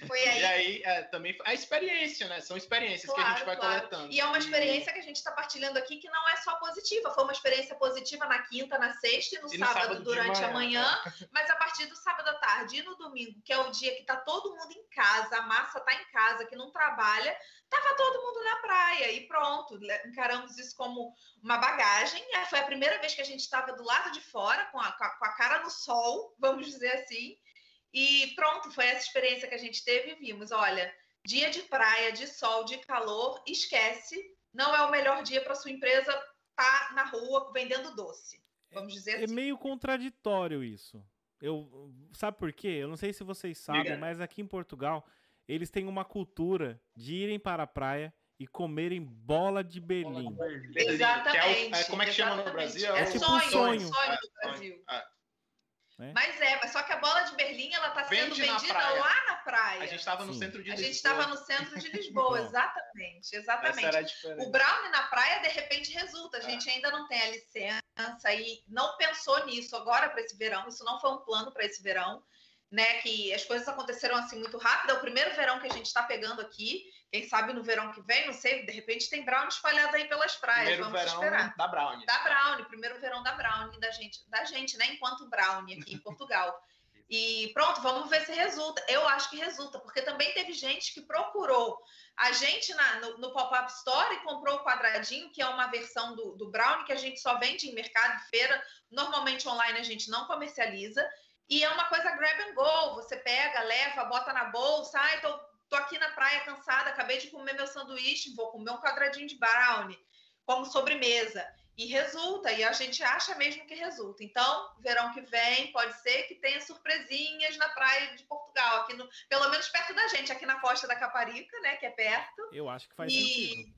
*laughs* Foi aí. E aí, é, também a experiência, né? São experiências claro, que a gente vai claro. coletando. E é uma experiência que a gente está partilhando aqui que não é só positiva. Foi uma experiência positiva na quinta, na sexta e no, e no sábado, sábado, durante manhã, a manhã. É. Mas a partir do sábado à tarde e no domingo, que é o dia que está todo mundo em casa, a massa está em casa, que não trabalha, tava todo mundo na praia e pronto. Encaramos isso como uma bagagem. E foi a primeira vez que a gente estava do lado de fora, com a, com a cara no sol, vamos dizer assim. E pronto, foi essa experiência que a gente teve e vimos: olha, dia de praia, de sol, de calor, esquece, não é o melhor dia para sua empresa estar tá na rua vendendo doce. Vamos dizer é, assim. É meio contraditório isso. Eu, sabe por quê? Eu não sei se vocês sabem, mas aqui em Portugal eles têm uma cultura de irem para a praia e comerem bola de Berlim. Exatamente. É o, é, como é que chama no Brasil? É, é tipo sonho, sonho. sonho do Brasil. É. Mas é, mas só que a bola de Berlim ela está sendo Vende vendida na lá na praia. A gente estava no centro de Lisboa. A gente estava no centro de Lisboa, exatamente, exatamente. O brownie na praia de repente resulta. A gente é. ainda não tem a licença e não pensou nisso agora para esse verão. Isso não foi um plano para esse verão né? Que as coisas aconteceram assim muito rápido. É o primeiro verão que a gente está pegando aqui. Quem sabe no verão que vem, não sei, de repente tem Brownie espalhado aí pelas praias. Primeiro Vamos verão esperar. da Brownie. Da Brownie, primeiro verão da Brownie, da gente, da gente, né? Enquanto Brownie aqui em Portugal. *laughs* E pronto, vamos ver se resulta. Eu acho que resulta, porque também teve gente que procurou a gente na, no, no Pop-Up Store e comprou o quadradinho, que é uma versão do, do Brownie que a gente só vende em mercado e feira. Normalmente online a gente não comercializa. E é uma coisa grab and go. Você pega, leva, bota na bolsa. Ai, tô, tô aqui na praia cansada, acabei de comer meu sanduíche, vou comer um quadradinho de brownie como sobremesa. E resulta, e a gente acha mesmo que resulta. Então, verão que vem, pode ser que tenha surpresinhas na praia de Portugal, aqui no, pelo menos perto da gente, aqui na costa da Caparica, né, que é perto. Eu acho que faz e... sentido.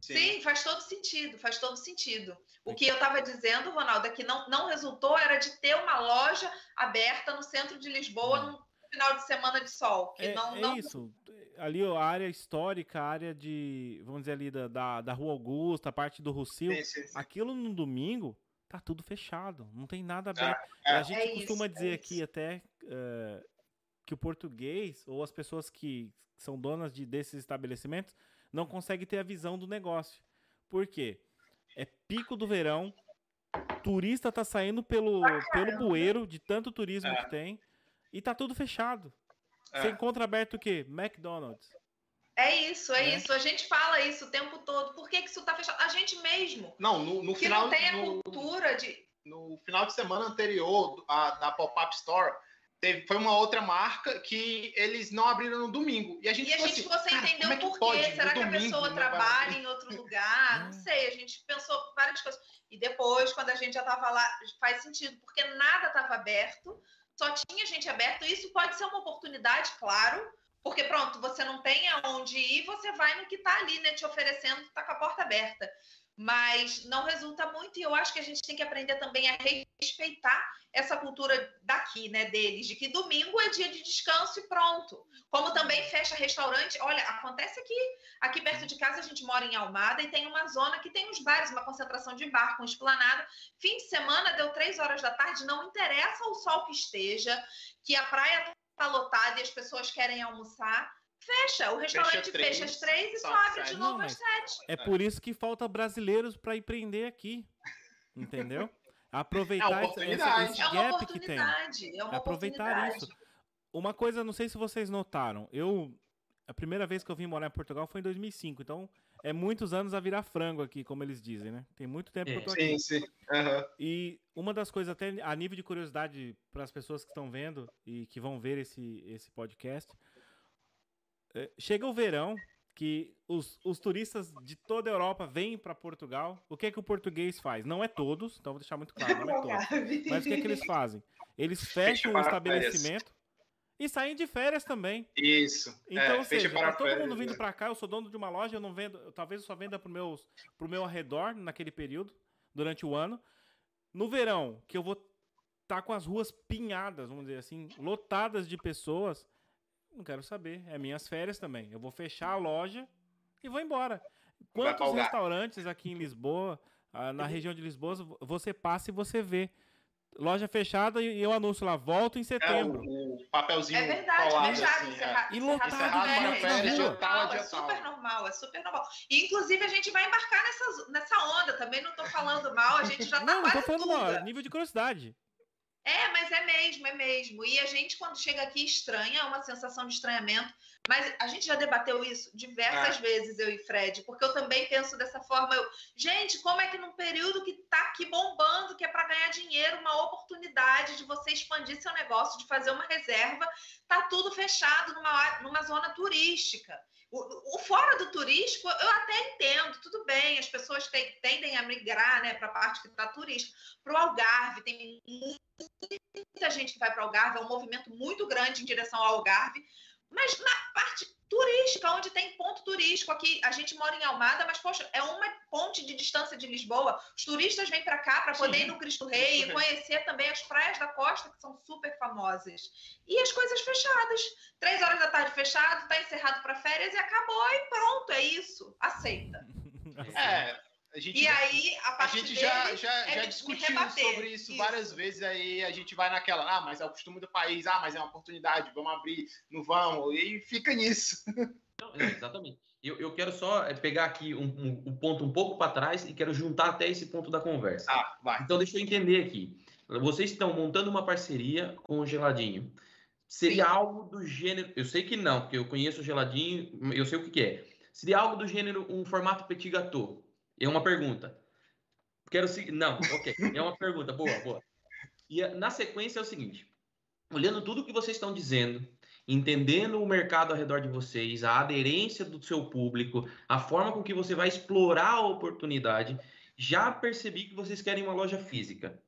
Sim. Sim. faz todo sentido, faz todo sentido. O que eu estava dizendo, Ronaldo, é que não, não resultou era de ter uma loja aberta no centro de Lisboa é. no final de semana de sol. Que é, não, é não... isso. Ali a área histórica, a área de, vamos dizer ali, da, da, da Rua Augusta, a parte do Rocio, aquilo no domingo tá tudo fechado, não tem nada aberto. Ah, a gente é costuma isso, dizer é aqui até uh, que o português, ou as pessoas que são donas de, desses estabelecimentos, não consegue ter a visão do negócio. Por quê? É pico do verão, turista tá saindo pelo, pelo bueiro de tanto turismo é. que tem e tá tudo fechado. É. Você encontra aberto o quê? McDonald's. É isso, é, é, isso. A gente fala isso o tempo todo. Por que, que isso tá fechado? A gente mesmo. Não, no, no que final. não tem a no, cultura de. No final de semana anterior a, da Pop-Up Store, Teve, foi uma outra marca que eles não abriram no domingo. E a gente, e a gente assim, você entendeu é por quê? Será que a pessoa trabalha em outro lugar? Não sei, a gente pensou várias coisas. E depois, quando a gente já estava lá, faz sentido, porque nada estava aberto, só tinha gente aberto. Isso pode ser uma oportunidade, claro, porque pronto, você não tem aonde ir, você vai no que está ali, né, te oferecendo, está com a porta aberta mas não resulta muito e eu acho que a gente tem que aprender também a respeitar essa cultura daqui, né, deles, de que domingo é dia de descanso e pronto. Como também fecha restaurante, olha, acontece aqui, aqui perto de casa a gente mora em Almada e tem uma zona que tem uns bares, uma concentração de bar com esplanada. Fim de semana deu três horas da tarde, não interessa o sol que esteja, que a praia está lotada e as pessoas querem almoçar fecha. O restaurante fecha, fecha às três e só abre de novo às sete. É por isso que falta brasileiros para empreender aqui. Entendeu? *laughs* Aproveitar é esse, esse, esse, gap que tem. É uma aproveitar isso. uma coisa, não sei se vocês notaram, eu a primeira vez que eu vim morar em Portugal foi em 2005, então é muitos anos a virar frango aqui, como eles dizem, né? Tem muito tempo que eu tô aqui. Sim, sim. Aham. E uma das coisas, até a nível de curiosidade para as pessoas que estão vendo e que vão ver esse, esse podcast, é, chega o verão que os, os turistas de toda a Europa vêm para Portugal. O que é que o português faz? Não é todos, então vou deixar muito claro, não é todos. *laughs* Mas o que é que eles fazem? Eles fecham o para estabelecimento e saem de férias também. Isso. Então, é, ou seja, para tá todo férias, mundo vindo né? pra cá, eu sou dono de uma loja, eu não vendo, eu- talvez eu só venda pro, meus, pro meu arredor naquele período, durante o ano. No verão, que eu vou estar com as ruas pinhadas, vamos dizer assim, lotadas de pessoas, não quero saber, é minhas férias também. Eu vou fechar a loja e vou embora. Quantos restaurantes aqui em Lisboa, ah, na região de Lisboa, você passa e você vê. Loja fechada e eu anuncio lá, volto em É, setembro. o, o papelzinho É verdade, colado, é fechado, assim, é. encerrado, E lotado encerrado de na férias, rua. é normal, é super normal, é super normal. E, inclusive, a gente vai embarcar nessa, nessa onda, também não tô falando mal, a gente já tá Não, não tô quase falando tudo. mal, é nível de curiosidade. É, mas é mesmo, é mesmo. E a gente, quando chega aqui, estranha, é uma sensação de estranhamento. Mas a gente já debateu isso diversas Ah. vezes, eu e Fred, porque eu também penso dessa forma. Eu, gente, como é que num período que tá aqui bombando, que é para ganhar dinheiro, uma oportunidade de você expandir seu negócio, de fazer uma reserva, tá tudo fechado numa, numa zona turística. O, o fora do turístico, eu até entendo, tudo bem, as pessoas te- tendem a migrar né, para a parte que está turística. Para o Algarve, tem muita gente que vai para o Algarve, é um movimento muito grande em direção ao Algarve, mas na parte turística, onde tem ponto turístico aqui, a gente mora em Almada, mas poxa, é uma ponte de distância de Lisboa. Os turistas vêm para cá para poder Sim. ir no Cristo Rei e conhecer também as praias da costa, que são super famosas. E as coisas fechadas. Três horas da tarde fechado, está encerrado para férias e acabou e pronto, é isso. Aceita. *laughs* É, a gente, E aí, a a parte gente já, já, é já discutiu sobre isso, várias vezes, aí a gente vai naquela, ah, mas é o costume do país, ah, mas é uma oportunidade, vamos abrir, não vamos, e fica nisso. Não, é, exatamente. Eu, eu quero só é, pegar aqui um, um- um ponto um pouco para trás e quero juntar até esse ponto da conversa. Ah, vai. Então, deixa eu entender aqui. Vocês estão montando uma parceria com o Geladinho. Seria Sim. algo do gênero. Eu sei que não, porque eu conheço o Geladinho, eu sei o que, que é. Seria algo do gênero um formato petit gâteau. É uma pergunta. Quero seguir. Não, ok. É uma pergunta. Boa, boa. E na sequência é o seguinte: olhando tudo que vocês estão dizendo, entendendo o mercado ao redor de vocês, a aderência do seu público, a forma com que você vai explorar a oportunidade, já percebi que vocês querem uma loja física.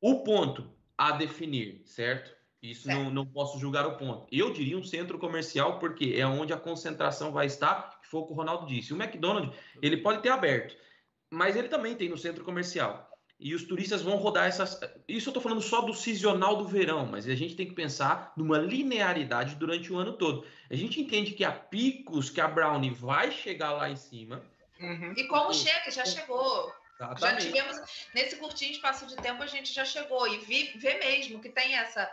O ponto a definir, certo? Isso não, não posso julgar o ponto. Eu diria um centro comercial, porque é onde a concentração vai estar, que foi o que o Ronaldo disse. O McDonald's, ele pode ter aberto, mas ele também tem no centro comercial. E os turistas vão rodar essas. Isso eu estou falando só do sazonal do verão, mas a gente tem que pensar numa linearidade durante o ano todo. A gente entende que há picos que a Brownie vai chegar lá em cima. Uhum. E como chega, já chegou. Já Exatamente. tivemos, nesse curtinho espaço de tempo, a gente já chegou e vi, vê mesmo que tem essa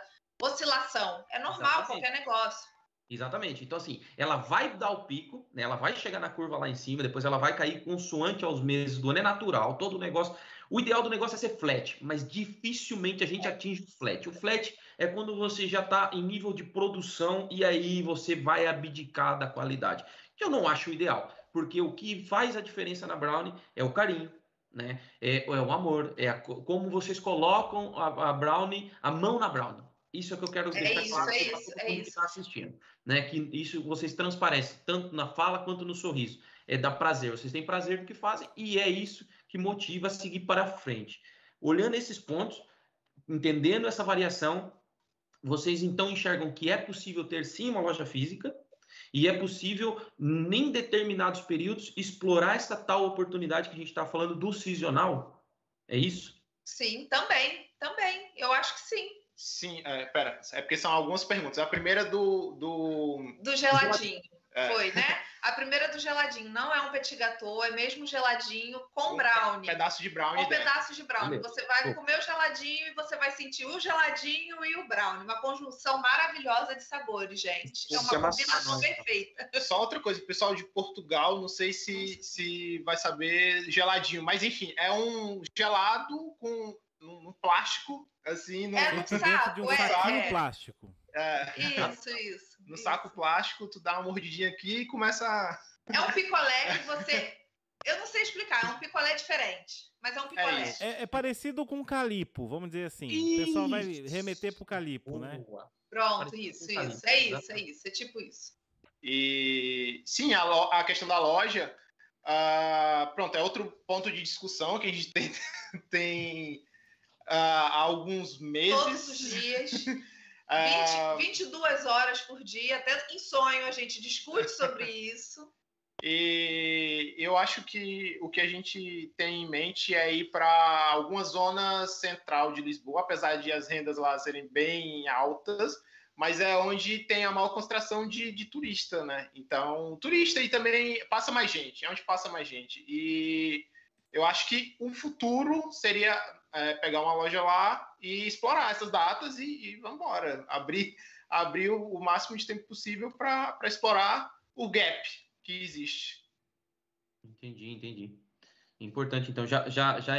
oscilação. É normal, Exatamente. qualquer negócio. Exatamente. Então, assim, ela vai dar o pico, né? Ela vai chegar na curva lá em cima, depois ela vai cair consoante aos meses do ano. É natural, todo o negócio. O ideal do negócio é ser flat, mas dificilmente a gente atinge o flat. O flat é quando você já está em nível de produção e aí você vai abdicar da qualidade. Que eu não acho o ideal, porque o que faz a diferença na Brownie é o carinho, né? É, é o amor, é a co- como vocês colocam a, a Brownie, a mão na Brownie. Isso é o que eu quero É deixar isso, claro é pra isso, é isso. está assistindo né? Que isso vocês transparecem tanto na fala quanto no sorriso. É dar prazer. Vocês têm prazer no que fazem e é isso que motiva a seguir para frente. Olhando esses pontos, entendendo essa variação, vocês então enxergam que é possível ter sim uma loja física e é possível, em determinados períodos, explorar essa tal oportunidade que a gente está falando do sazonal. É isso? Sim, também, também. Eu acho que sim. Sim, é, pera, é porque são algumas perguntas. A primeira do. do Do geladinho. É. Foi, né? A primeira do geladinho. Não é um petit gâteau, é mesmo geladinho com um brownie. pedaço de brownie Com dentro. pedaços de brownie. Você vai comer o geladinho e você vai sentir o geladinho e o brownie. Uma conjunção maravilhosa de sabores, gente. É uma combinação salada. perfeita. Só outra coisa, o pessoal de Portugal, não sei se, se vai saber geladinho, mas enfim, é um gelado com num plástico, assim, num, É, no Feito dentro de um saco, é, saquinho é. plástico. É, Isso, isso. no isso. saco plástico, tu dá uma mordidinha aqui e começa a... É um picolé que você. Eu não sei explicar, é um picolé diferente. Mas é um picolé. isso. É, é parecido com o calipo, vamos dizer assim. O pessoal vai remeter pro calipo, né? Boa. Pronto, Parecido isso, isso. calipo, É isso, é isso. É tipo isso. E sim, a, lo- a questão da loja, ah, pronto, é outro ponto de discussão que a gente *laughs* tem, tem há alguns meses. Todos os dias. *laughs* 20, Ah, 22 horas por dia, até em sonho a gente discute sobre isso. E eu acho que o que a gente tem em mente é ir para alguma zona central de Lisboa, apesar de as rendas lá serem bem altas, mas é onde tem a maior concentração de, de turista, né? Então, turista e também passa mais gente, é onde passa mais gente. E eu acho que o futuro seria é, pegar uma loja lá e explorar essas datas e, e vamos embora. Abrir, abrir o, máximo de tempo possível para explorar o gap que existe. Entendi, entendi. Importante, então, já, já, já,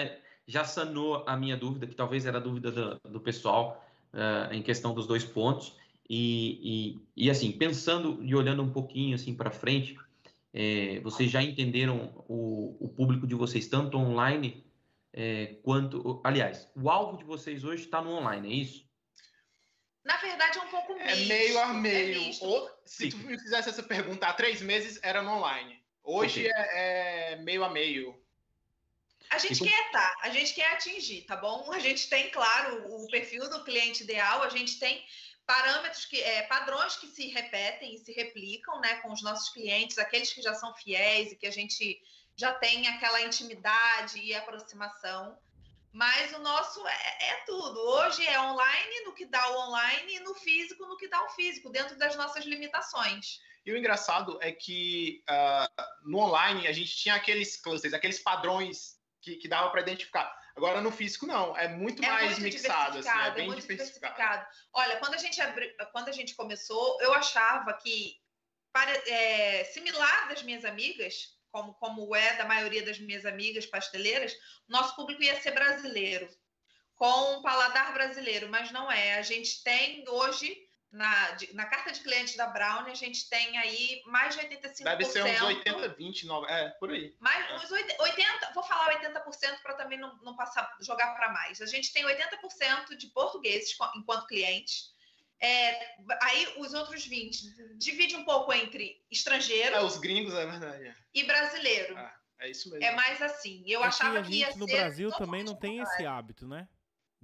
já sanou a minha dúvida, que talvez era a dúvida do, do pessoal, eh, em questão dos dois pontos. E, e, e, assim, pensando e olhando um pouquinho assim para frente, eh, vocês já entenderam o, o público de vocês, tanto online eh, quanto. Aliás, o alvo de vocês hoje está no online, é isso? Na verdade, é um pouco É misto. meio a É meio. misto. Ou, se tu me fizesse essa pergunta há três meses, era no online. Hoje Ok. é, é meio a meio. A gente quer tá, a gente quer atingir, tá bom? A gente tem, claro, o perfil do cliente ideal, a gente tem parâmetros que é, padrões que se repetem e se replicam, né, com os nossos clientes, aqueles que já são fiéis e que a gente já tem aquela intimidade e aproximação. Mas o nosso é, é tudo. Hoje é online no que dá o online e no físico no que dá o físico, dentro das nossas limitações. E o engraçado é que ah, no online a gente tinha aqueles clusters, aqueles padrões que, que dava para identificar. Agora no físico não, é muito É mais muito mixado, assim, é bem muito diversificado. diversificado. Olha, quando a gente abri... quando a gente começou, eu achava que pare- é, similar das minhas amigas, como como é da maioria das minhas amigas pasteleiras, nosso público ia ser brasileiro, com um paladar brasileiro, mas não é. A gente tem hoje na, de- na carta de clientes da Brown, a gente tem aí mais de 85%. Deve ser uns 80, 20, 9, é, por aí. Mais uns 80, vou falar 80% para também não, não passar, jogar para mais. A gente tem 80% de portugueses enquanto clientes. É, aí os outros 20 divide um pouco entre estrangeiro É, os gringos, é verdade. é. e brasileiro. Ah, É isso mesmo. É mais assim. Eu É achava a que ia gente no ser Brasil também não tem esse hábito, né?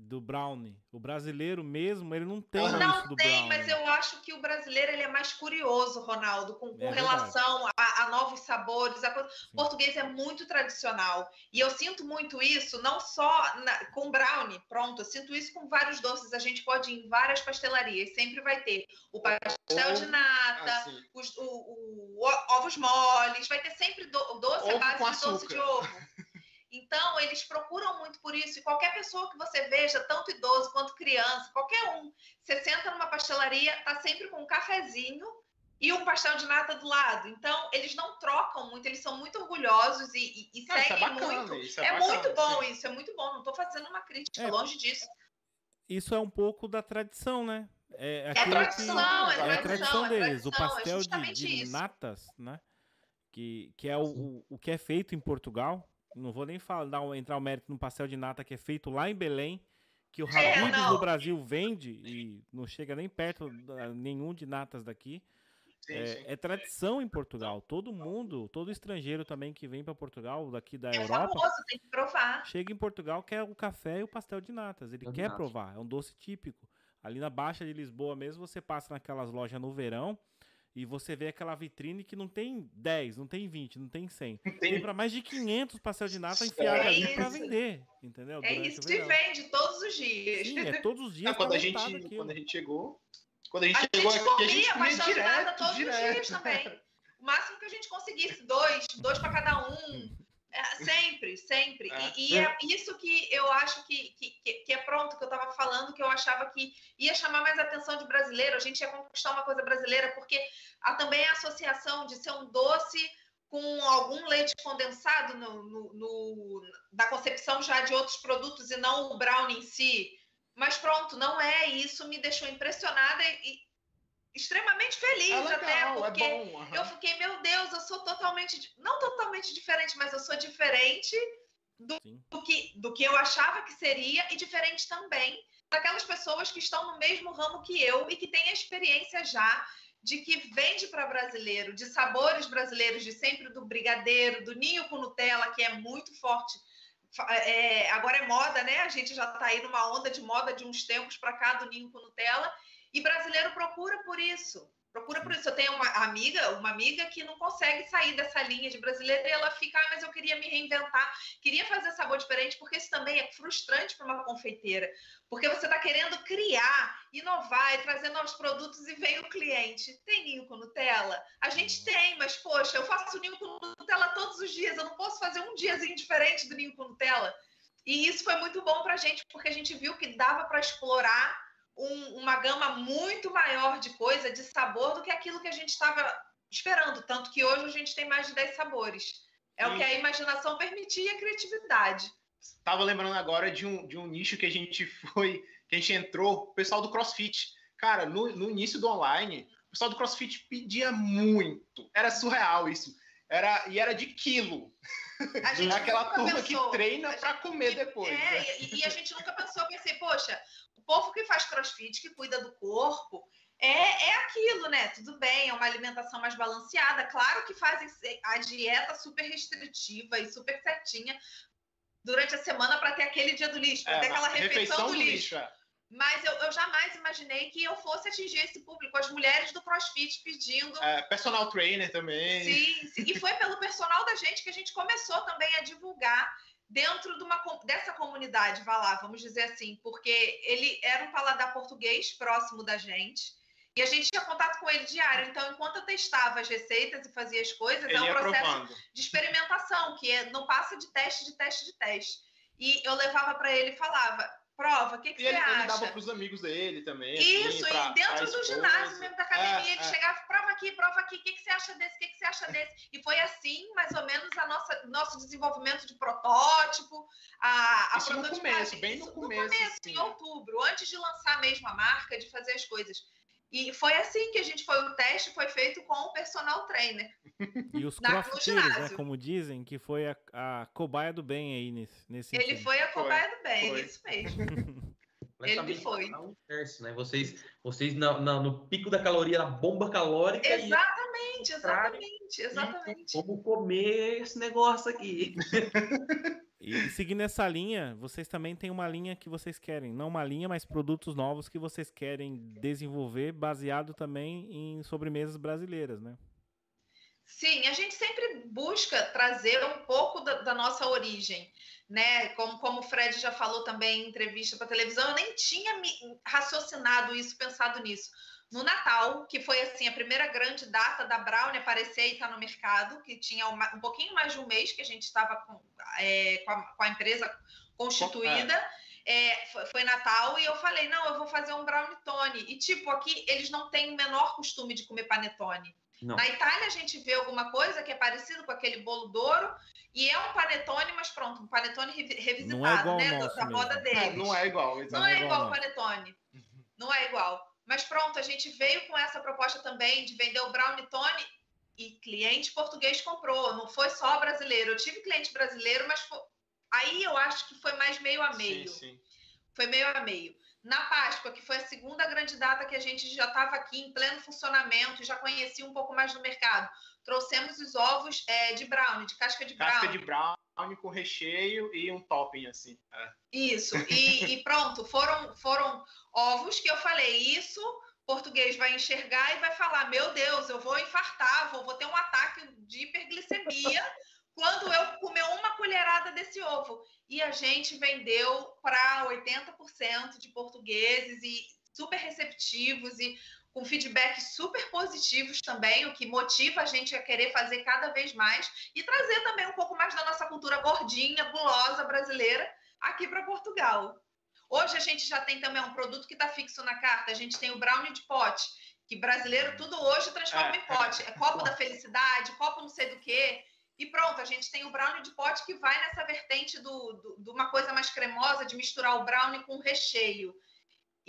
Do brownie. O brasileiro mesmo, ele não tem Não isso do tem, brownie. mas eu acho que o brasileiro ele é mais curioso, Ronaldo, com, com É relação a, a novos sabores. A coisa. Sim. O português é muito tradicional. E eu sinto muito isso, não só na- com brownie, pronto, eu sinto isso com vários doces. A gente pode ir em várias pastelarias, sempre vai ter o pastel de nata, Assim, os o- o- o- ovos moles, vai ter sempre do, doce Ovo à base de doce de ovo. Então, eles procuram muito por isso. E qualquer pessoa que você veja, tanto idoso quanto criança, qualquer um, você senta numa pastelaria, tá sempre com um cafezinho e um pastel de nata do lado. Então, eles não trocam muito, eles são muito orgulhosos e, e- e não, isso é seguem bacana. muito. Isso é É bacana, muito bom sim. isso, é muito bom. Não estou fazendo uma crítica, É. longe disso. Isso é um pouco da tradição, né? É, É tradição, que... é é a tradição, tradição é deles. o tradição, é pastel de, justamente de isso. natas, né? Que, que é o, o, o que é feito em Portugal. Não vou nem falar, um- entrar o mérito no pastel de nata que é feito lá em Belém, que o É, Habib's no Brasil vende e não chega nem perto da- nenhum de natas daqui. Sim, É, sim. é tradição em Portugal. Todo mundo, todo estrangeiro também que vem para Portugal, daqui da É Europa, famoso, tem que provar. chega em Portugal quer o café e o pastel de natas. Ele de quer natas. provar. É um doce típico. Ali na Baixa de Lisboa mesmo, você passa naquelas lojas no verão e você vê aquela vitrine que não tem 10, não tem 20, não tem 100. Tem Tem- para mais de 500 pastel de nata enfiado É ali para vender, entendeu? É Durante isso, se verão. vende todos os dias. Sim, é todos os *laughs* dias Ah, quando, tá a gente, aquilo. quando a gente chegou. Quando a gente A chegou gente aqui, a comia gente comia pastel de nata direto, todos os direto. dias também. *laughs* O máximo que a gente conseguisse, dois, dois para cada um. É, sempre, sempre. É. E, e é isso que eu acho que, que, que- é pronto, que eu estava falando, que eu achava que ia chamar mais atenção de brasileiro, a gente ia conquistar uma coisa brasileira, porque há também a associação de ser um doce com algum leite condensado no, no- no- da concepção já de outros produtos e não o brownie em si. Mas pronto, não é isso, me deixou impressionada e, extremamente feliz é legal, até, porque é bom, uhum. eu fiquei, meu Deus, eu sou totalmente, não totalmente diferente, mas eu sou diferente do, do, que, do que eu achava que seria e diferente também daquelas pessoas que estão no mesmo ramo que eu e que têm a experiência já de que vende para brasileiro, de sabores brasileiros, de sempre do brigadeiro, do ninho com Nutella, que é muito forte. É, agora é moda, né? A gente já está aí numa onda de moda de uns tempos para cá do ninho com Nutella. E brasileiro procura por isso. Procura por isso. Eu tenho uma amiga, uma amiga que não consegue sair dessa linha de brasileira e ela fica, ah, mas eu queria me reinventar, queria fazer sabor diferente, porque isso também é frustrante para uma confeiteira. Porque você está querendo criar, inovar e trazer novos produtos e vem o cliente. Tem ninho com Nutella? A gente uhum. tem, mas poxa, eu faço ninho com Nutella todos os dias, eu não posso fazer um diazinho diferente do ninho com Nutella. E isso foi muito bom para a gente, porque a gente viu que dava para explorar um, uma gama muito maior de coisa, de sabor, do que aquilo que a gente estava esperando. Tanto que hoje a gente tem mais de 10 sabores. É Sim. o que a imaginação permitia e a criatividade. Estava lembrando agora de um, de um nicho que a gente foi, que a gente entrou, o pessoal do CrossFit. Cara, no, no início do online, o pessoal do CrossFit pedia muito. Era surreal isso. Era, e era de quilo. A gente Aquela turma pensou, que treina para comer depois. É, né? e, e, a gente nunca pensou, pensei, poxa, povo que faz crossfit, que cuida do corpo, é, é aquilo, né? Tudo bem, é uma alimentação mais balanceada. Claro que fazem a dieta super restritiva e super certinha durante a semana para ter aquele dia do lixo, para é, ter aquela refeição, refeição do, do lixo. lixo é. Mas eu, eu, jamais imaginei que eu fosse atingir esse público, as mulheres do CrossFit pedindo. É, personal trainer também. Sim, sim, e foi pelo personal da gente que a gente começou também a divulgar dentro de uma, dessa comunidade, vá lá, vamos dizer assim, porque ele era um paladar português próximo da gente. E a gente tinha contato com ele diário. Então, enquanto eu testava as receitas e fazia as coisas, ele é um processo provando. de experimentação, que é, não passa de teste, de teste, de teste. E eu levava para ele e falava: prova, o que, que e você ele, acha? ele dava para os amigos dele também. Isso, assim, pra, e dentro do ginásio mesmo da academia, é, ele é. chegava, prova aqui, prova aqui, o que, que você acha desse, o que, que você acha desse? E foi assim, mais ou menos, a nossa nosso desenvolvimento de protótipo, a, a Isso no começo, bem no começo. No começo, em outubro, antes de lançar mesmo a marca, de fazer as coisas. E foi assim que a gente foi, o teste foi feito com o personal trainer. E os *laughs* crossfiteiros, né, como dizem, que foi a, a cobaia do bem aí nesse, nesse Ele sentido. foi a cobaia foi. do bem, foi. isso mesmo. *laughs* Ele foi. Tá inverso, né? Vocês, vocês na, na, no pico da caloria, na bomba calórica. Exatamente, exatamente, exatamente. Como comer esse negócio aqui. *laughs* E seguindo essa linha, vocês também têm uma linha que vocês querem. Não uma linha, mas produtos novos que vocês querem desenvolver, baseado também em sobremesas brasileiras, né? Sim, a gente sempre busca trazer um pouco da, da nossa origem, né? Como, como o Fred já falou também em entrevista para televisão, eu nem tinha me raciocinado isso, pensado nisso no Natal, que foi assim a primeira grande data da Brownie aparecer e estar tá no mercado, que tinha uma, um pouquinho mais de um mês que a gente estava com, é, com, com, a empresa constituída. É. é, foi, foi, Natal e eu falei, não, eu vou fazer um brownie tone. E tipo, aqui eles não têm o menor costume de comer panetone. Não. Na Itália a gente vê alguma coisa que é parecido com aquele bolo douro e é um panetone, mas pronto, um panetone revisitado, é né, da moda deles. Não, não é igual. Não é igual o panetone. Uhum. Não é igual. Mas pronto, a gente veio com essa proposta também de vender o Brownie Tone e cliente português comprou, não foi só brasileiro. Eu tive cliente brasileiro, mas foi... aí eu acho que foi mais meio a meio. Sim, sim. Foi meio a meio. Na Páscoa, que foi a segunda grande data que a gente já estava aqui em pleno funcionamento, já conhecia um pouco mais do mercado, trouxemos os ovos é, de brownie, de casca de brownie. Casca de brownie com recheio e um topping, assim. É. Isso, e, e, pronto, foram, foram ovos que eu falei, isso português vai enxergar e vai falar, meu Deus, eu vou infartar, vou, vou ter um ataque de hiperglicemia quando eu comer uma colherada desse ovo. E a gente vendeu para 80% de portugueses e super receptivos e com feedbacks super positivos também, o que motiva a gente a querer fazer cada vez mais e trazer também um pouco mais da nossa cultura gordinha, gulosa brasileira aqui para Portugal. Hoje a gente já tem também um produto que está fixo na carta. A gente tem o brownie de pote, que brasileiro tudo hoje transforma é. em pote. É copo da felicidade, copo não sei do quê. E pronto, a gente tem o brownie de pote que vai nessa vertente do, do, de uma coisa mais cremosa, de misturar o brownie com recheio.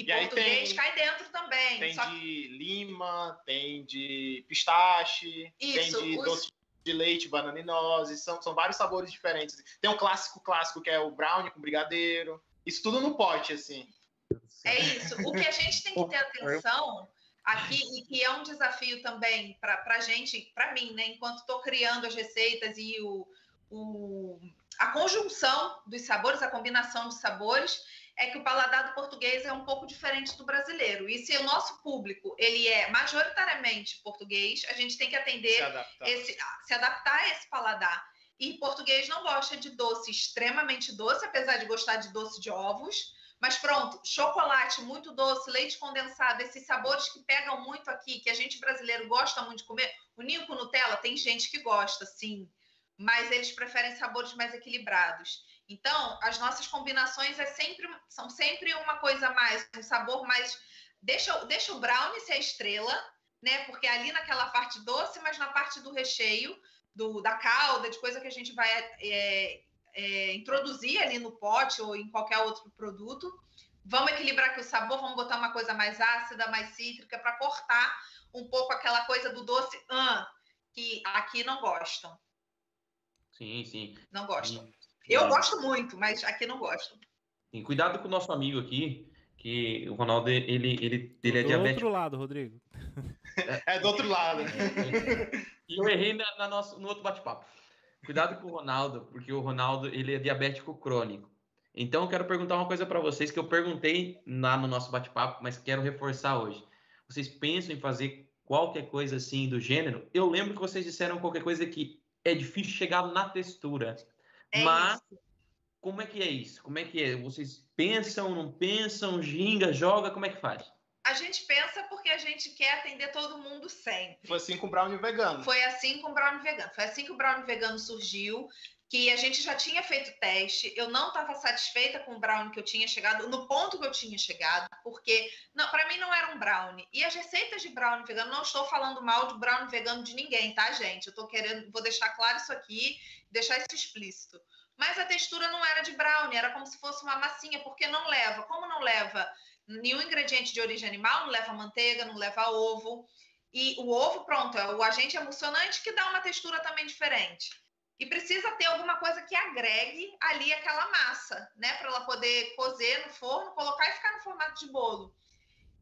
E, E português tem- cai dentro também. Tem só de lima, tem de pistache, Isso, tem de os- doce de leite, banana e nozes. São, são vários sabores diferentes. Tem um clássico clássico que é o brownie com brigadeiro. Isso tudo no pote, assim. É isso. O que a gente tem que ter *laughs* atenção aqui, e que é um desafio também para a gente, para mim, né? Enquanto estou criando as receitas e o, o- a conjunção dos sabores, a combinação dos sabores, é que o paladar do português é um pouco diferente do brasileiro. E se o nosso público ele é majoritariamente português, a gente tem que atender Se adaptar. esse, se adaptar a esse paladar. E português não gosta de doce extremamente doce, apesar de gostar de doce de ovos. Mas pronto, chocolate muito doce, leite condensado, esses sabores que pegam muito aqui, que a gente brasileiro gosta muito de comer. O ninho com Nutella tem gente que gosta, sim, mas eles preferem sabores mais equilibrados. Então, as nossas combinações é sempre, são sempre uma coisa mais, um sabor mais. Deixa, deixa o brownie ser a estrela, né? Porque é ali naquela parte doce, mas na parte do recheio, do, da calda, de coisa que a gente vai é, é, introduzir ali no pote ou em qualquer outro produto. Vamos equilibrar aqui o sabor, vamos botar uma coisa mais ácida, mais cítrica, para cortar um pouco aquela coisa do doce, ah, que aqui não gostam. Sim, sim. Não gostam. Sim. Eu gosto muito, mas aqui não gostam. Sim, Cuidado com o nosso amigo aqui, que o Ronaldo, ele, ele, ele é do diabético. outro lado, Rodrigo. É do outro lado. E *laughs* eu errei na, na nosso, no outro bate-papo. Cuidado com o Ronaldo, porque o Ronaldo ele é diabético crônico. Então eu quero perguntar uma coisa para vocês que eu perguntei lá no nosso bate-papo, mas quero reforçar hoje. Vocês pensam em fazer qualquer coisa assim do gênero? Eu lembro que vocês disseram qualquer coisa que é difícil chegar na textura. É mas isso. como é que é isso? Como é que é? Vocês pensam, não pensam, ginga, joga, como é que faz? A gente pensa porque a gente quer atender todo mundo sempre. Foi assim com o brownie vegano. Foi assim com o brownie vegano. Foi assim que o brownie vegano surgiu, que a gente já tinha feito teste. Eu não estava satisfeita com o brownie que eu tinha chegado, no ponto que eu tinha chegado, porque para mim não era um brownie. E as receitas de brownie vegano, não estou falando mal de brownie vegano de ninguém, tá, gente? Eu tô querendo, vou deixar claro isso aqui, deixar isso explícito. Mas a textura não era de brownie, era como se fosse uma massinha, porque não leva. Como não leva nenhum ingrediente de origem animal, não leva manteiga, não leva ovo. E o ovo, pronto, é o agente emulsionante que dá uma textura também diferente. E precisa ter alguma coisa que agregue ali aquela massa, né? Para ela poder cozer no forno, colocar e ficar no formato de bolo.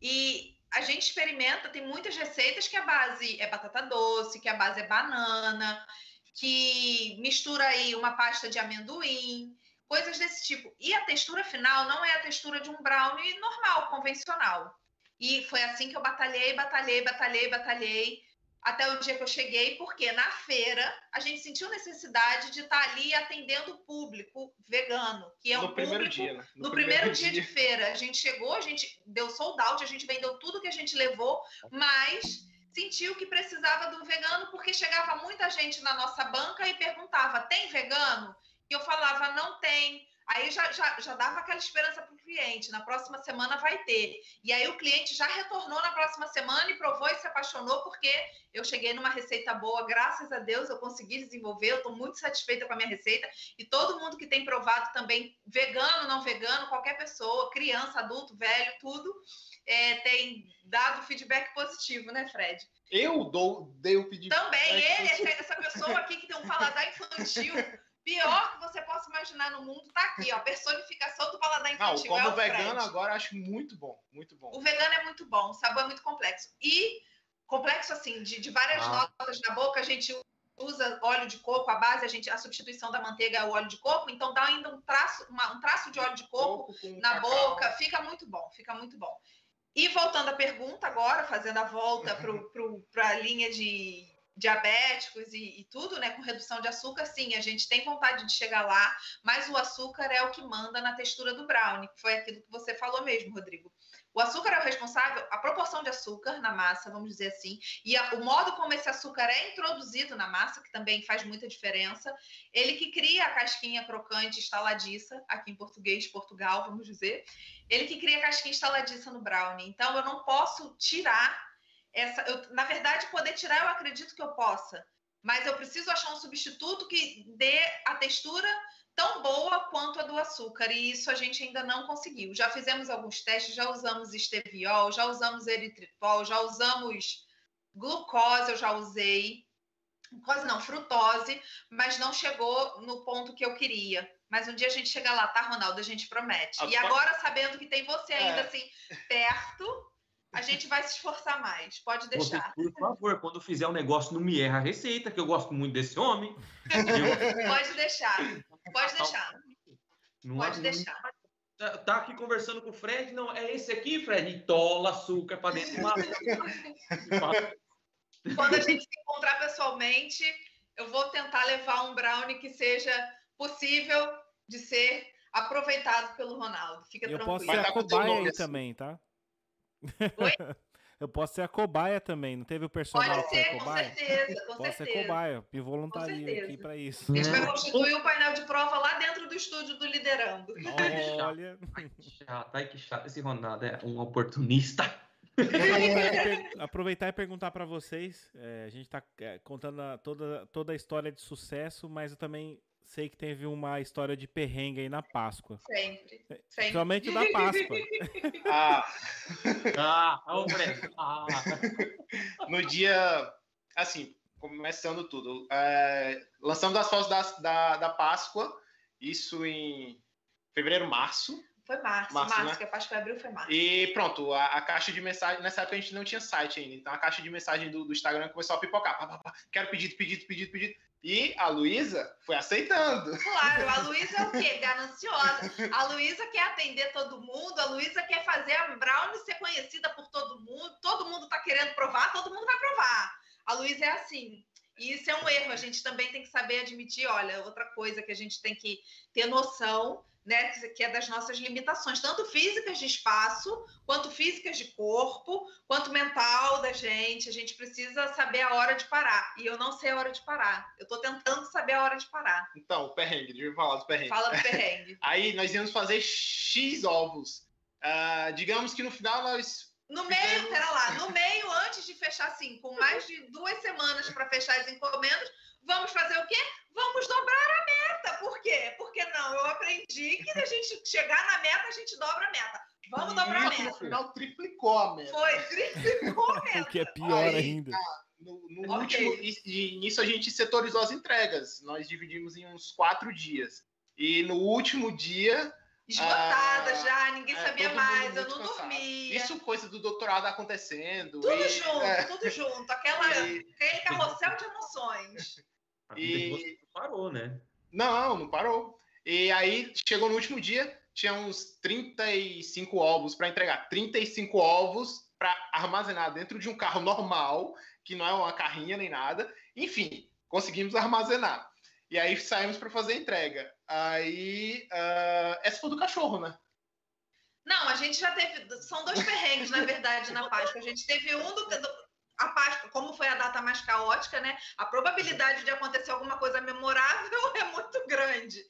E a gente experimenta, tem muitas receitas que a base é batata doce, que a base é banana, que mistura aí uma pasta de amendoim, coisas desse tipo. E a textura final não é a textura de um brownie normal, convencional. E foi assim que eu batalhei, batalhei, batalhei, batalhei, até o dia que eu cheguei, porque na feira a gente sentiu necessidade de estar ali atendendo o público vegano, que é no um primeiro público dia, né? no primeiro dia de feira, a gente chegou, a gente deu sold out, a gente vendeu tudo que a gente levou, mas sentiu que precisava do vegano porque chegava muita gente na nossa banca e perguntava: tem vegano? E eu falava: não tem. Aí já, já, já dava aquela esperança para o cliente: na próxima semana vai ter. E aí o cliente já retornou na próxima semana e provou e se apaixonou porque eu cheguei numa receita boa, graças a Deus eu consegui desenvolver. Eu estou muito satisfeita com a minha receita e todo mundo que tem provado também, vegano, não vegano, qualquer pessoa, criança, adulto, velho, tudo, é, tem dado feedback positivo, né, Fred? Eu dou, dei o pedido. Também É, ele, essa pessoa aqui que tem um paladar infantil, pior que você possa imaginar no mundo, tá aqui, ó, a personificação do paladar Não, infantil. como é o vegano agora acho muito bom, muito bom. O vegano é muito bom, o sabor é muito complexo. E complexo, assim, de, de várias Ah. notas na boca, a gente usa óleo de coco, a base, a, gente, a substituição da manteiga é o óleo de coco, então dá ainda um traço, uma- um traço de óleo de coco com na cacau. boca, fica muito bom, fica muito bom. E voltando à pergunta agora, fazendo a volta para a linha de diabéticos e, e tudo, né, com redução de açúcar, sim, a gente tem vontade de chegar lá, mas o açúcar é o que manda na textura do brownie, que foi aquilo que você falou mesmo, Rodrigo. O açúcar é o responsável, a proporção de açúcar na massa, vamos dizer assim, e a- o modo como esse açúcar é introduzido na massa, que também faz muita diferença, ele que cria a casquinha crocante estaladiça, aqui em português, Portugal, vamos dizer, ele que cria a casquinha estaladiça no brownie. Então, eu não posso tirar essa. eu- na verdade, poder tirar, eu acredito que eu possa, mas eu preciso achar um substituto que dê a textura tão boa quanto a do açúcar, e isso a gente ainda não conseguiu. Já fizemos alguns testes, já usamos esteviol, já usamos eritritol, já usamos glucose, eu já usei, glucose não, frutose, mas não chegou no ponto que eu queria. Mas um dia a gente chega lá, tá, Ronaldo? A gente promete. E agora, sabendo que tem você ainda é. assim perto, a gente vai se esforçar mais. Pode deixar. Você, por favor, quando fizer um negócio, não me erra a receita, que eu gosto muito desse homem. *laughs* Pode deixar. Pode deixar. Não, Pode deixar. Tá, tá aqui conversando com o Fred, não, é esse aqui, Fred, e tola açúcar para dentro. *laughs* Quando a gente se encontrar pessoalmente, eu vou tentar levar um brownie que seja possível de ser aproveitado pelo Ronaldo. Fica eu tranquilo. posso ser a cobaia aí também, tá? Oi? *laughs* Eu posso ser a cobaia também, não teve o personagem Pode ser, com certeza, com Posso certeza. ser cobaia, me voluntaria aqui para isso. A gente vai constituir o um painel de prova lá dentro do estúdio do Liderando. Olha. *laughs* Ai, que chato, ai, que chato. Esse Ronaldo é um oportunista. *laughs* aproveitar e perguntar para vocês. É, a gente está é, contando a, toda, toda a história de sucesso, mas eu também sei que teve uma história de perrengue aí na Páscoa. Sempre. É, Principalmente da Páscoa. *laughs* Ah, *laughs* ah, ah. No dia, assim, começando tudo, é, lançamos as fotos da, da, da Páscoa, isso em fevereiro, março. Foi março, março, março né? que a Páscoa abriu foi março. E pronto, a, a, caixa de mensagem, nessa época a gente não tinha site ainda, então a caixa de mensagem do, do Instagram começou a pipocar. Pá, pá, pá, quero pedido, pedido, pedido, pedido. E a Luísa foi aceitando. Claro, a *laughs* Luísa é o quê? Gananciosa. A Luísa quer atender todo mundo, a Luísa quer fazer a Brownie ser conhecida por todo mundo, todo mundo tá querendo provar, todo mundo vai provar. A Luísa é assim. E isso é um erro, a gente também tem que saber admitir, olha, outra coisa que a gente tem que ter noção né, que é das nossas limitações, tanto físicas de espaço, quanto físicas de corpo, quanto mental da gente. A gente precisa saber a hora de parar. E eu não sei a hora de parar. Eu estou tentando saber a hora de parar. Então, o perrengue, deixa eu falar do perrengue. Fala do *laughs* perrengue. Aí nós íamos fazer X ovos. Uh, digamos que no final nós. No meio, pera lá, no meio, antes de fechar assim, com mais de duas semanas para fechar as encomendas, vamos fazer o quê? Vamos dobrar a meta. Por quê? Porque não, eu aprendi que a gente chegar na meta, a gente dobra a meta. Vamos dobrar a meta. No final triplicou a meta. Foi, triplicou a meta. *laughs* o que é pior Aí, ainda. Ah, no, no okay. último, e, nisso a gente setorizou as entregas. Nós dividimos em uns quatro dias. E no último dia esgotada ah, já, ninguém é, sabia mais, eu não cansado. dormia. Isso coisa do doutorado acontecendo. Tudo e, junto, é. tudo junto. Aquela, *laughs* e, aquele carrossel de emoções. E parou, né? Não, não parou. E aí chegou no último dia, tinha uns 35 ovos para entregar. 35 ovos para armazenar dentro de um carro normal, que não é uma carrinha nem nada. Enfim, conseguimos armazenar. E aí saímos para fazer a entrega. Aí, uh, essa foi do cachorro, né? Não, a gente já teve. São dois perrengues, na verdade, na Páscoa. A gente teve um do, do a Páscoa, como foi a data mais caótica, né? A probabilidade de acontecer alguma coisa memorável *laughs* é muito grande.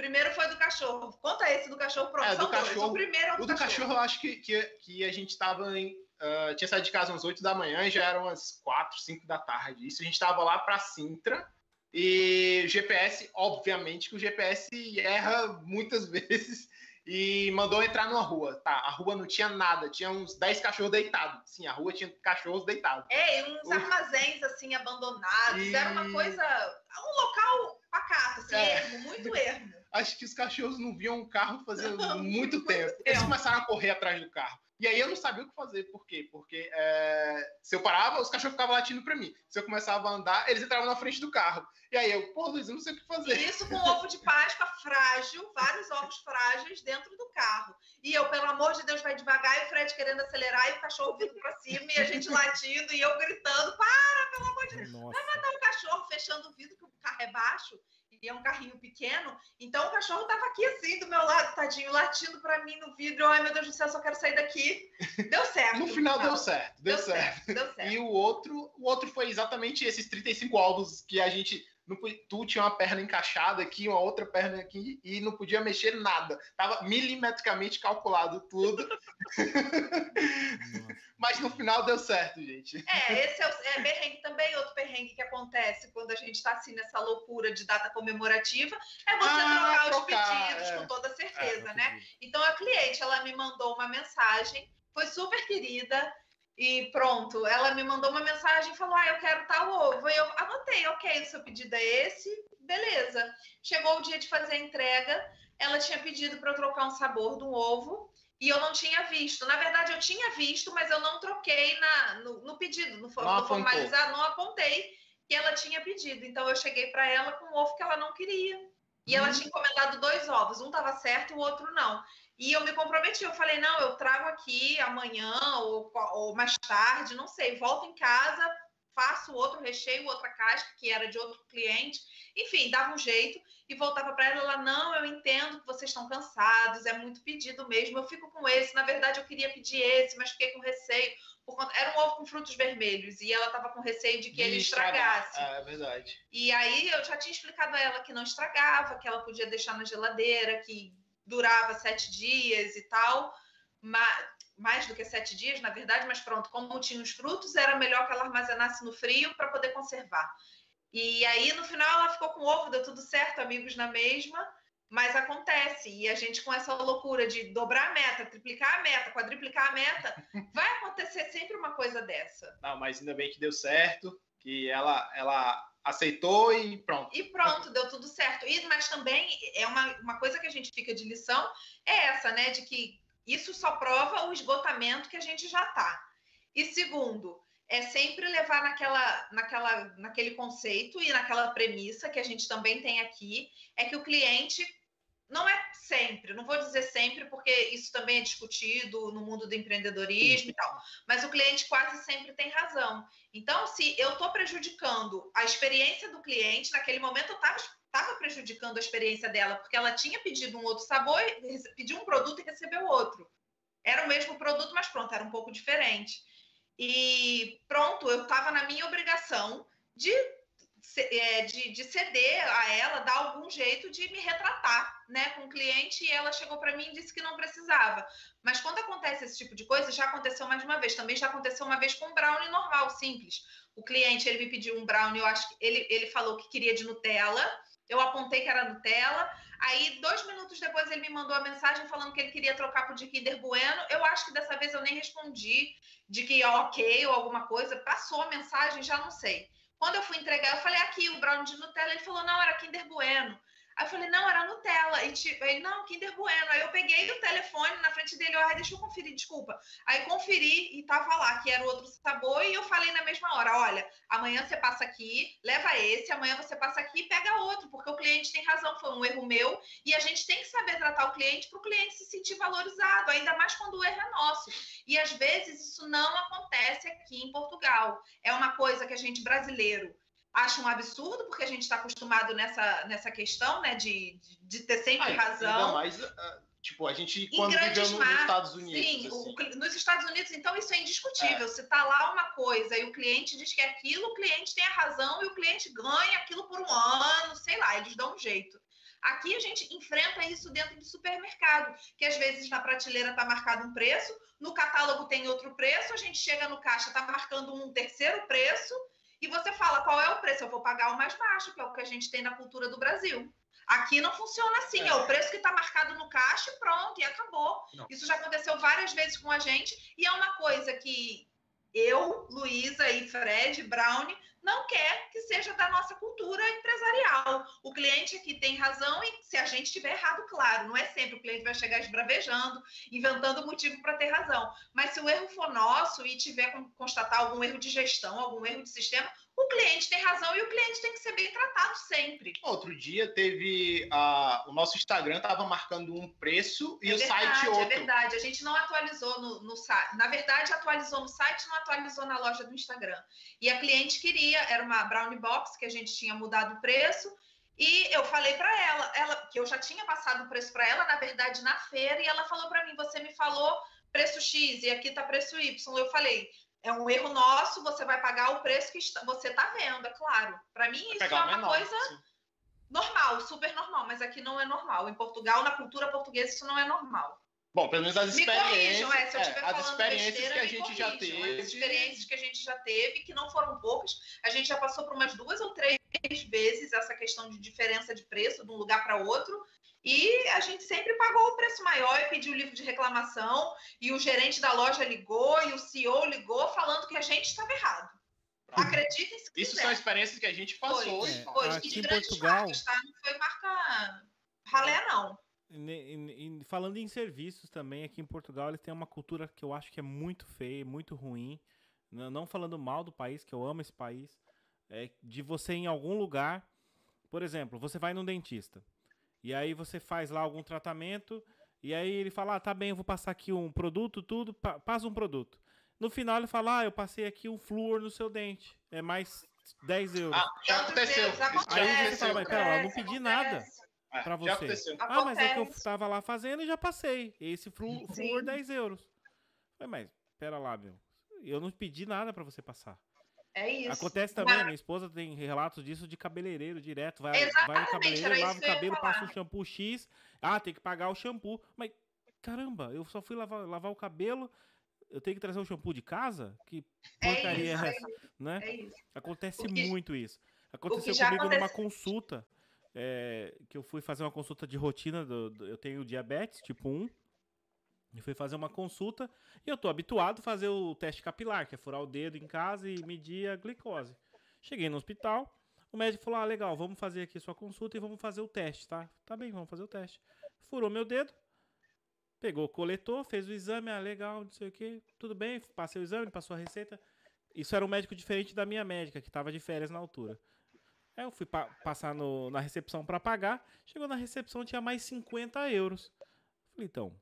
Primeiro foi do cachorro. Conta esse do cachorro, pronto. É, do cachorro, o primeiro é o do, o do cachorro. cachorro. eu acho que, que, que a gente estava em. Uh, tinha saído de casa às 8 da manhã e já eram umas 4, 5 da tarde. Isso a gente estava lá para Sintra. E o GPS, obviamente que o GPS erra muitas *laughs* vezes e mandou entrar numa rua. Tá, a rua não tinha nada, tinha uns 10 cachorros deitados. Sim, a rua tinha cachorros deitados. É, e uns armazéns assim abandonados. E... Era uma coisa. Um local pacato, assim, é. ermo, muito *laughs* ermo. Acho que os cachorros não viam um carro fazendo muito tempo. Eles começaram a correr atrás do carro. E aí eu não sabia o que fazer. Por quê? Porque é, se eu parava, os cachorros ficavam latindo para mim. Se eu começava a andar, eles entravam na frente do carro. E aí eu, pô, Luiz, eu não sei o que fazer. Isso com ovo de Páscoa frágil, vários ovos frágeis dentro do carro. E eu, pelo amor de Deus, vai devagar, e o Fred querendo acelerar, e o cachorro vindo para cima, e a gente latindo, e eu gritando, para, pelo amor de Deus. Nossa. Vai matar o cachorro, fechando o vidro, que o carro é baixo e é um carrinho pequeno. Então o cachorro tava aqui assim do meu lado, tadinho, latindo para mim no vidro. Ai, meu Deus do céu, só quero sair daqui. Deu *laughs* certo. no final deu certo, deu, deu certo. certo. Deu certo. E o outro, o outro foi exatamente esses 35 alvos que a gente não, tu tinha uma perna encaixada aqui, uma outra perna aqui, e não podia mexer nada. Tava milimetricamente calculado tudo. *laughs* Mas no final deu certo, gente. É, esse é, o, é perrengue também, outro perrengue que acontece quando a gente está assim nessa loucura de data comemorativa, é você ah, trocar, trocar, os pedidos é. com toda certeza, é, né? Então a cliente, ela me mandou uma mensagem, foi super querida, e pronto, ela me mandou uma mensagem e falou: Ah, eu quero tal ovo. E eu anotei, ok, o seu pedido é esse, beleza. Chegou o dia de fazer a entrega, ela tinha pedido para eu trocar um sabor do ovo e eu não tinha visto. Na verdade, eu tinha visto, mas eu não troquei na, no, no pedido, no, no formalizado, não apontei que ela tinha pedido. Então, eu cheguei para ela com um ovo que ela não queria. E ela hum. tinha encomendado dois ovos, um estava certo e o outro não. E eu me comprometi, eu falei, não, eu trago aqui amanhã ou, ou mais tarde, não sei, volto em casa, faço outro recheio, outra casca, que era de outro cliente. Enfim, dava um jeito e voltava para ela, ela, não, eu entendo que vocês estão cansados, é muito pedido mesmo, eu fico com esse, na verdade eu queria pedir esse, mas fiquei com receio, conta... era um ovo com frutos vermelhos, e ela estava com receio de que de ele estragasse. É, é verdade. E aí eu já tinha explicado a ela que não estragava, que ela podia deixar na geladeira, que durava sete dias e tal, mas mais do que sete dias, na verdade, mas pronto, como tinha os frutos, era melhor que ela armazenasse no frio para poder conservar. E aí, no final, ela ficou com ovo, deu tudo certo, amigos na mesma, mas acontece. E a gente, com essa loucura de dobrar a meta, triplicar a meta, quadriplicar a meta, *laughs* vai acontecer sempre uma coisa dessa. Não, mas ainda bem que deu certo, que ela, ela aceitou e pronto. E pronto, deu tudo certo. E, mas também é uma, uma coisa que a gente fica de lição, é essa, né? De que isso só prova o esgotamento que a gente já está. E segundo, é sempre levar naquela, naquela, naquele conceito e naquela premissa que a gente também tem aqui, é que o cliente não é sempre, não vou dizer sempre, porque isso também é discutido no mundo do empreendedorismo Sim. e tal, mas o cliente quase sempre tem razão. Então, se eu estou prejudicando a experiência do cliente, naquele momento eu estava prejudicando a experiência dela, porque ela tinha pedido um outro sabor, pediu um produto e recebeu outro. Era o mesmo produto, mas pronto, era um pouco diferente. E pronto, eu estava na minha obrigação de, de, de, ceder a ela, dar algum jeito de me retratar né, com o cliente, e ela chegou para mim e disse que não precisava. Mas quando acontece esse tipo de coisa, já aconteceu mais de uma vez. Também já aconteceu uma vez com um brownie normal, simples. O cliente ele me pediu um brownie, eu acho que ele, ele falou que queria de Nutella. Eu apontei que era Nutella. Aí, dois minutos depois, ele me mandou a mensagem falando que ele queria trocar pro de Kinder Bueno. Eu acho que dessa vez eu nem respondi de que ok ou alguma coisa. Passou a mensagem, já não sei. Quando eu fui entregar, eu falei aqui, o brownie de Nutella. Ele falou, não, era Kinder Bueno. Aí eu falei, não, era Nutella. E tipo, ele, não, Kinder Bueno. Aí eu peguei o telefone na frente dele, ai, deixa eu conferir, desculpa. Aí conferi e tava lá, que era o outro sabor, e eu falei na mesma hora, olha, amanhã você passa aqui, leva esse, amanhã você passa aqui e pega outro, porque o cliente tem razão, foi um erro meu, e a gente tem que saber tratar o cliente para o cliente se sentir valorizado, ainda mais quando o erro é nosso. E às vezes isso não acontece aqui em Portugal. É uma coisa que a gente brasileiro acha um absurdo, porque a gente está acostumado nessa, nessa questão, né, de, de, ter sempre ah, razão. Ainda mais, uh, tipo, a gente, quando viveu nos Estados Unidos. Sim, assim. o, nos Estados Unidos, então, isso é indiscutível. É. Se está lá uma coisa e o cliente diz que é aquilo, o cliente tem a razão e o cliente ganha aquilo por um ano, sei lá, eles dão um jeito. Aqui a gente enfrenta isso dentro do supermercado, que às vezes na prateleira está marcado um preço, no catálogo tem outro preço, a gente chega no caixa, está marcando um terceiro preço, e você fala qual é o preço, eu vou pagar o mais baixo, que é o que a gente tem na cultura do Brasil. Aqui não funciona assim, é, é o preço que está marcado no caixa e pronto, e acabou. Não. Isso já aconteceu várias vezes com a gente, e é uma coisa que eu, Luísa e Fred, Brown, não quer que seja da nossa cultura empresarial. O cliente aqui tem razão e se a gente estiver errado, claro, não é sempre o cliente vai chegar esbravejando, inventando motivo para ter razão. Mas se o erro for nosso e tiver constatar algum erro de gestão, algum erro de sistema, o cliente tem razão e o cliente tem que ser bem tratado sempre. Outro dia teve uh, o nosso Instagram estava marcando um preço e é o verdade, site outro. É verdade, a gente não atualizou no, no site. Na verdade, atualizou no site, não atualizou na loja do Instagram. E a cliente queria, era uma brownie box que a gente tinha mudado o preço. E eu falei para ela, ela, que eu já tinha passado o preço para ela, na verdade, na feira, e ela falou para mim: você me falou preço X e aqui tá preço Y. Eu falei, é um erro nosso, você vai pagar o preço que está, você está vendo, é claro. Para mim, isso é uma menor, coisa sim. normal, super normal, mas aqui não é normal. Em Portugal, na cultura portuguesa, isso não é normal. Bom, pelo menos as experiências, corrijam, é, é, as experiências besteira, que a gente já teve. As experiências que a gente já teve, que não foram poucas. A gente já passou por umas duas ou três vezes essa questão de diferença de preço de um lugar para outro. E a gente sempre pagou o preço maior e pediu livro de reclamação. E o gerente da loja ligou e o CEO ligou falando que a gente estava errado. Acreditem se quiser. Isso são experiências que a gente passou. Foi, foi. É, aqui em Portugal... Marcas, tá? Não foi marca ralé, não. E, e, falando em serviços também, aqui em Portugal eles têm uma cultura que eu acho que é muito feia, muito ruim. Não, não falando mal do país, que eu amo esse país. É de você em algum lugar, por exemplo, você vai num dentista. E aí você faz lá algum tratamento. E aí ele fala: ah, tá bem, eu vou passar aqui um produto, tudo, passa um produto. No final ele fala: ah, eu passei aqui um flúor no seu dente. É mais 10 euros. Ah, já aconteceu. Aí você fala, mas pera lá, eu não pedi nada. É, pra você. Ah, mas é que eu tava lá fazendo e já passei. Esse flúor, flúor 10 euros. Falei, mas, pera lá, meu. Eu não pedi nada para você passar. É isso. Acontece também, mas... minha esposa tem relatos disso de cabeleireiro direto. Vai, vai no cabeleireiro, lava o cabelo, passa um shampoo X. Ah, tem que pagar o shampoo. Mas, caramba, eu só fui lavar, lavar o cabelo. Eu tenho que trazer o shampoo de casa? Que é porcaria é, isso, é essa? Né? É isso. Acontece que, muito isso. Aconteceu comigo acontece... numa consulta é, que eu fui fazer uma consulta de rotina, do, do, eu tenho diabetes tipo 1, e fui fazer uma consulta, e eu tô habituado a fazer o teste capilar, que é furar o dedo em casa e medir a glicose. Cheguei no hospital, o médico falou, ah, legal, vamos fazer aqui sua consulta e vamos fazer o teste, tá? Tá bem, vamos fazer o teste. Furou meu dedo, pegou o coletor, fez o exame, ah, legal, não sei o que, tudo bem, passei o exame, passou a receita. Isso era um médico diferente da minha médica, que estava de férias na altura. Aí eu fui pa passar no, na recepção para pagar. Chegou na recepção, tinha mais 50 euros. Falei, então,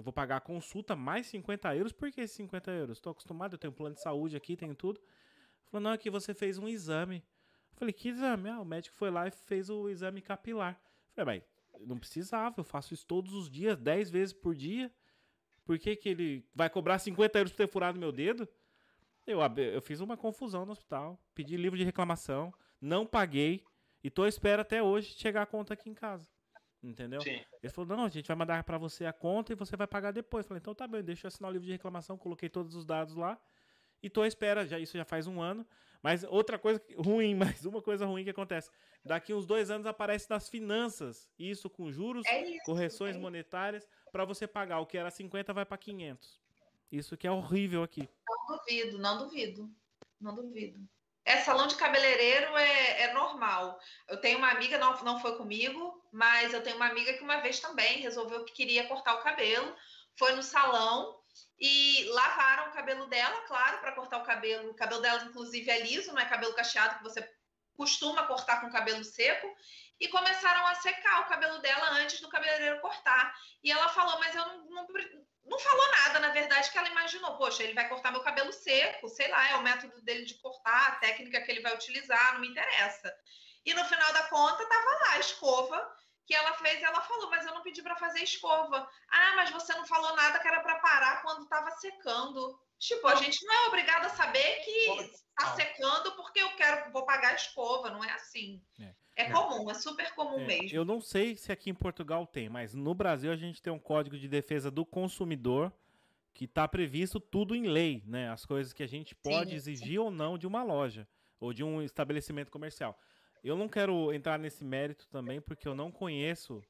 eu vou pagar a consulta mais 50 euros. Por que esses 50 euros? Estou acostumado, eu tenho plano de saúde aqui, tenho tudo. Falou, não, é que você fez um exame. Falei, que exame? Ah, o médico foi lá e fez o exame capilar. Falei, mas não precisava, eu faço isso todos os dias, 10 vezes por dia. Por que, que ele vai cobrar 50 euros por ter furado meu dedo? Eu, eu fiz uma confusão no hospital, pedi livro de reclamação não paguei e tô à espera até hoje chegar a conta aqui em casa. Entendeu? Sim. Ele falou: não, a gente vai mandar para você a conta e você vai pagar depois. Eu falei: então tá bem, deixa eu assinar o livro de reclamação, coloquei todos os dados lá e tô à espera. Já, isso já faz um ano. Mas outra coisa *laughs* ruim, mais uma coisa ruim que acontece. Daqui uns dois anos aparece nas finanças, isso com juros, é isso, correções é monetárias, para você pagar. O que era 50 vai para 500. Isso que é horrível aqui. Não duvido, não duvido. Não duvido. É, salão de cabeleireiro é, é, normal. Eu tenho uma amiga, não, não foi comigo, mas eu tenho uma amiga que uma vez também resolveu que queria cortar o cabelo, foi no salão e lavaram o cabelo dela, claro, para cortar o cabelo. O cabelo dela, inclusive, é liso, não é cabelo cacheado que você costuma cortar com cabelo seco. E começaram a secar o cabelo dela antes do cabeleireiro cortar. E ela falou, mas eu não, não não falou nada, na verdade, que ela imaginou, poxa, ele vai cortar meu cabelo seco, sei lá, é o método dele de cortar, a técnica que ele vai utilizar, não me interessa. E no final da conta, tava lá a escova que ela fez, ela falou, mas eu não pedi para fazer escova. Ah, mas você não falou nada que era para parar quando estava secando. Tipo, a gente não é obrigado a saber que está secando porque eu quero, vou pagar a escova, não é assim. É. É, é comum, é super comum é, mesmo. Eu não sei se aqui em Portugal tem, mas no Brasil a gente tem um código de defesa do consumidor que está previsto tudo em lei, né? As coisas que a gente pode sim, exigir ou não de uma loja ou de um estabelecimento comercial. Eu não quero entrar nesse mérito também porque eu não conheço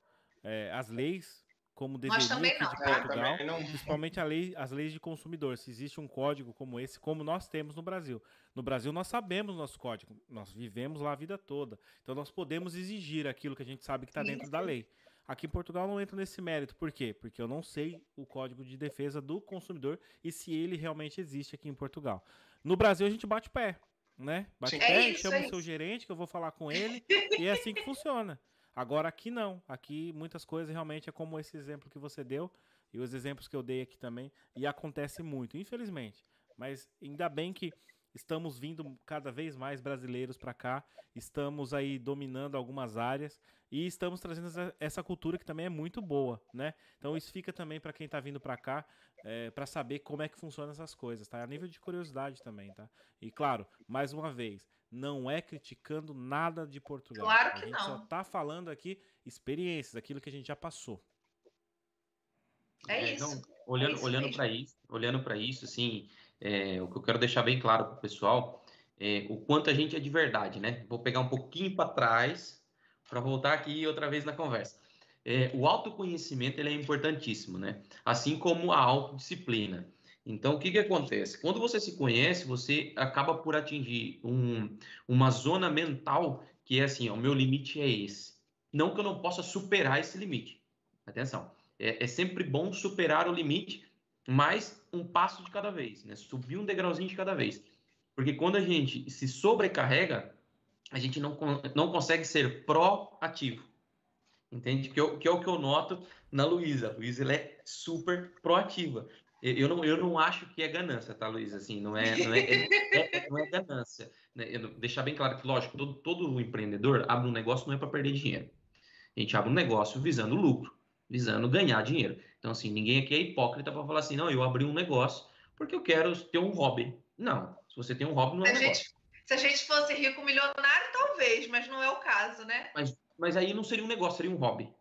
é, as leis como deveria aqui não, de né? Portugal, não... principalmente lei, as leis de consumidor. Se existe um código como esse, como nós temos no Brasil. No Brasil nós sabemos nosso código, nós vivemos lá a vida toda. Então nós podemos exigir aquilo que a gente sabe que está dentro da lei. Aqui em Portugal não entra nesse mérito. Por quê? Porque eu não sei o código de defesa do consumidor e se ele realmente existe aqui em Portugal. No Brasil a gente bate pé, né? Bate Sim. pé, é isso, chama é o seu gerente que eu vou falar com ele *laughs* e é assim que funciona. Agora aqui não. Aqui muitas coisas realmente é como esse exemplo que você deu e os exemplos que eu dei aqui também. E acontece muito, infelizmente. Mas ainda bem que Estamos vindo cada vez mais brasileiros para cá, estamos aí dominando algumas áreas e estamos trazendo essa cultura que também é muito boa, né? Então isso fica também para quem está vindo para cá, é, para saber como é que funcionam essas coisas, tá? A nível de curiosidade também, tá? E claro, mais uma vez, não é criticando nada de Portugal. Claro que a gente não. só está falando aqui experiências, aquilo que a gente já passou. É, é isso. Então, olhando é olhando para isso, olhando para isso, assim, é, o que eu quero deixar bem claro para o pessoal é o quanto a gente é de verdade, né? Vou pegar um pouquinho para trás para voltar aqui outra vez na conversa. É, o autoconhecimento ele é importantíssimo, né? Assim como a autodisciplina. Então, o que, que acontece? Quando você se conhece, você acaba por atingir um, uma zona mental que é assim: ó, o meu limite é esse. Não que eu não possa superar esse limite. Atenção. É, é sempre bom superar o limite, mas um passo de cada vez, né? Subir um degrauzinho de cada vez. Porque quando a gente se sobrecarrega, a gente não, não consegue ser proativo. Entende? Que, eu, que é o que eu noto na Luísa. A Luísa é super proativa. Eu não, eu não acho que é ganância, tá, Luísa? Assim, não é, não é, é, é não é ganância. Né? Deixar bem claro que, lógico, todo, todo empreendedor abre um negócio não é para perder dinheiro. A gente abre um negócio visando lucro, visando ganhar dinheiro. Então, assim, ninguém aqui é hipócrita para falar assim, não, eu abri um negócio porque eu quero ter um hobby. Não, se você tem um hobby, não é um se negócio. Gente, se a gente fosse rico milionário, talvez, mas não é o caso, né? Mas, mas aí não seria um negócio, seria um hobby.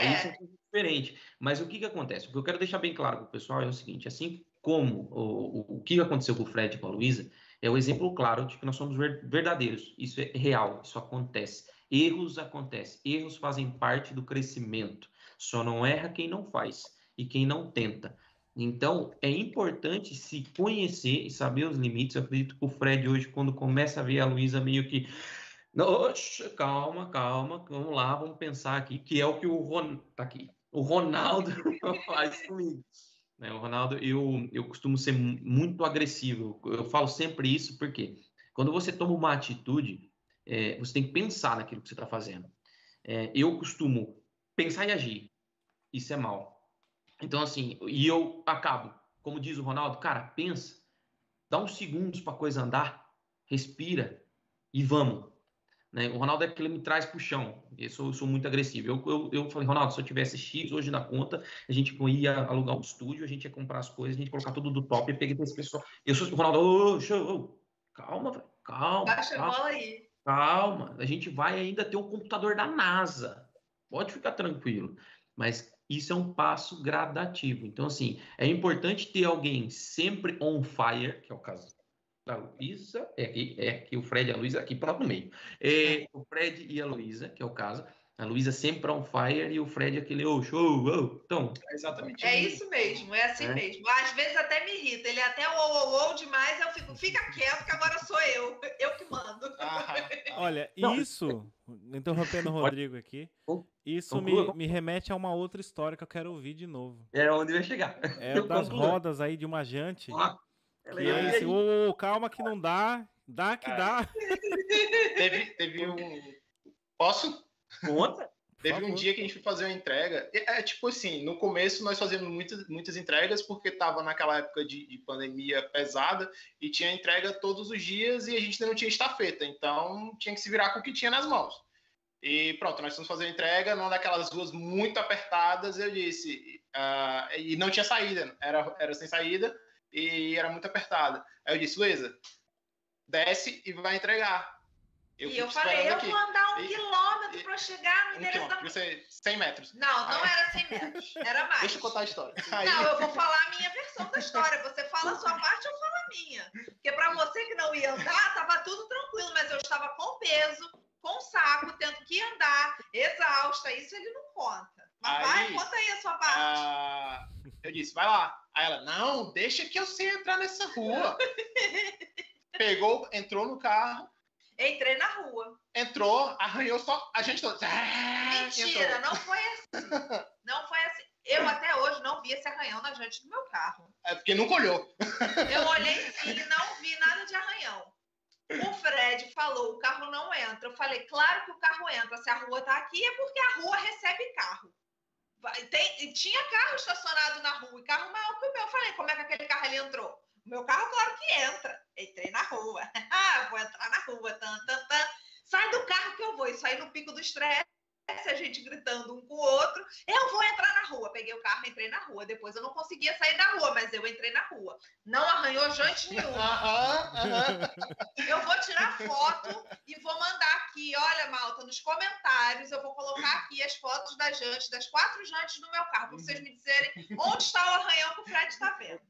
É. Isso é diferente. Mas o que, que acontece? O que eu quero deixar bem claro para o pessoal é o seguinte: assim como o, o, o que aconteceu com o Fred e com a Luísa, é o exemplo claro de que nós somos verdadeiros. Isso é real, isso acontece. Erros acontecem, erros fazem parte do crescimento. Só não erra quem não faz e quem não tenta. Então, é importante se conhecer e saber os limites. Eu acredito que o Fred hoje, quando começa a ver a Luísa meio que Oxe, calma, calma, vamos lá, vamos pensar aqui, que é o que o Ron... tá aqui. O Ronaldo *laughs* faz comigo. Né? O Ronaldo, eu, eu costumo ser muito agressivo. Eu falo sempre isso porque quando você toma uma atitude, é, você tem que pensar naquilo que você está fazendo. É, eu costumo pensar e agir. Isso é mal. Então, assim, e eu acabo, como diz o Ronaldo, cara, pensa, dá uns segundos para a coisa andar, respira e vamos. Né? O Ronaldo é que ele me traz para o chão. Eu sou, sou muito agressivo. Eu, eu, eu, falei, Ronaldo, se eu tivesse X hoje na conta, a gente ia alugar um estúdio, a gente ia comprar as coisas, a gente ia colocar tudo do top. Eu peguei esse pessoal. Eu sou o Ronaldo, oh, show, oh, calma, velho, calma. Baixa calma, a bola aí. Calma, a gente vai ainda ter um computador da NASA. Pode ficar tranquilo. Mas isso é um passo gradativo. Então, assim, é importante ter alguém sempre on fire, que é o caso a Luísa, é aqui, é aqui o Fred e a Luísa, aqui para no meio. É, o Fred e a Luísa, que é o caso. A Luísa sempre on fire e o Fred aquele, oh, show, oh. Então. É exatamente É isso mesmo, é assim é. mesmo. Às vezes até me irrita, ele é até oh, oh, oh demais, eu fico, fica quieto que agora sou eu, *laughs* eu que mando. Ah. Olha, Não. isso, interrompendo o Rodrigo aqui, isso me, me, remete a uma outra história que eu quero ouvir de novo. É onde vai chegar. É *laughs* das rodas aí de uma jante. Ah ela que é esse, oh, calma que não dá, dá que é. dá. *laughs* Teve, teve um. Posso? Conta. Teve um dia que a gente foi fazer uma entrega. É, é, tipo assim, no começo nós fazíamos muitas, muitas entregas porque estava naquela época de, de, pandemia pesada e tinha entrega todos os dias e a gente ainda não tinha estafeta. Então tinha que se virar com o que tinha nas mãos. E pronto, nós fomos fazer a entrega numa daquelas ruas muito apertadas. Eu disse, uh, e não tinha saída, era, era sem saída e era muito apertada. Aí eu disse, Luísa, desce e vai entregar. Eu e eu falei, eu aqui. vou andar um e, quilômetro para chegar no um endereço da... Você, 100 metros. Não, não Aí... era 100 metros, era *laughs* mais. Deixa eu contar a história. Aí... Não, eu vou falar a minha versão da história. Você fala a sua parte, eu falo a minha. Porque para você que não ia andar, tava tudo tranquilo, mas eu estava com peso, com saco, tendo que andar, exausta. Isso ele não conta. Mas aí, vai, conta aí a sua parte. Ah, eu disse, vai lá. Aí ela, não, deixa que eu sei entrar nessa rua. *laughs* Pegou, entrou no carro. Entrei na rua. Entrou, arranhou só. A gente todos. Mentira, entrou. não foi assim. *laughs* Não foi assim. Eu até hoje não vi esse arranhão na jante do meu carro. É porque nunca olhou. Eu *laughs* olhei sim e não vi nada de arranhão. O Fred falou: o carro não entra. Eu falei: claro que o carro entra. Se a rua tá aqui, é porque a rua recebe carro. Tem, tinha carro estacionado na rua, e carro maior que o meu. Eu falei, como é que aquele carro ali entrou? O meu carro, claro que entra. Entrei na rua. *laughs* Ah, vou entrar na rua. Tan, tan, tan. Sai do carro que eu vou. Isso aí no pico do estresse a gente gritando um com o outro. Eu vou entrar na rua. Peguei o carro, entrei na rua. Depois eu não conseguia sair da rua, mas eu entrei na rua. Não arranhou jante nenhuma. Eu vou tirar foto e vou mandar aqui. Olha, Malta, nos comentários eu vou colocar aqui as fotos das jantes, das quatro jantes do meu carro, para vocês me dizerem onde está o arranhão que o Fred está vendo.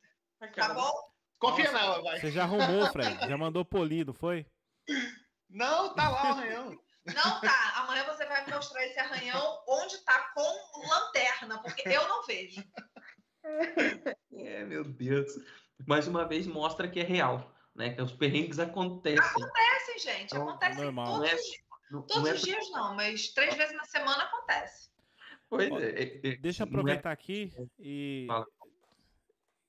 Tá bom? Confia nela, vai. Você já arrumou, Fred. Já mandou polido, foi? Não, tá lá o arranhão. Não tá. Amanhã você vai me mostrar esse arranhão onde tá com lanterna, porque eu não vejo. É, meu Deus. Mais uma vez mostra que é real, né? Que os perrengues acontecem. Acontecem, gente. Então, acontecem normal. todos, é, não, todos não é... os dias não, mas três vezes na semana acontece. Pois é, é, é Deixa eu aproveitar aqui e Fala.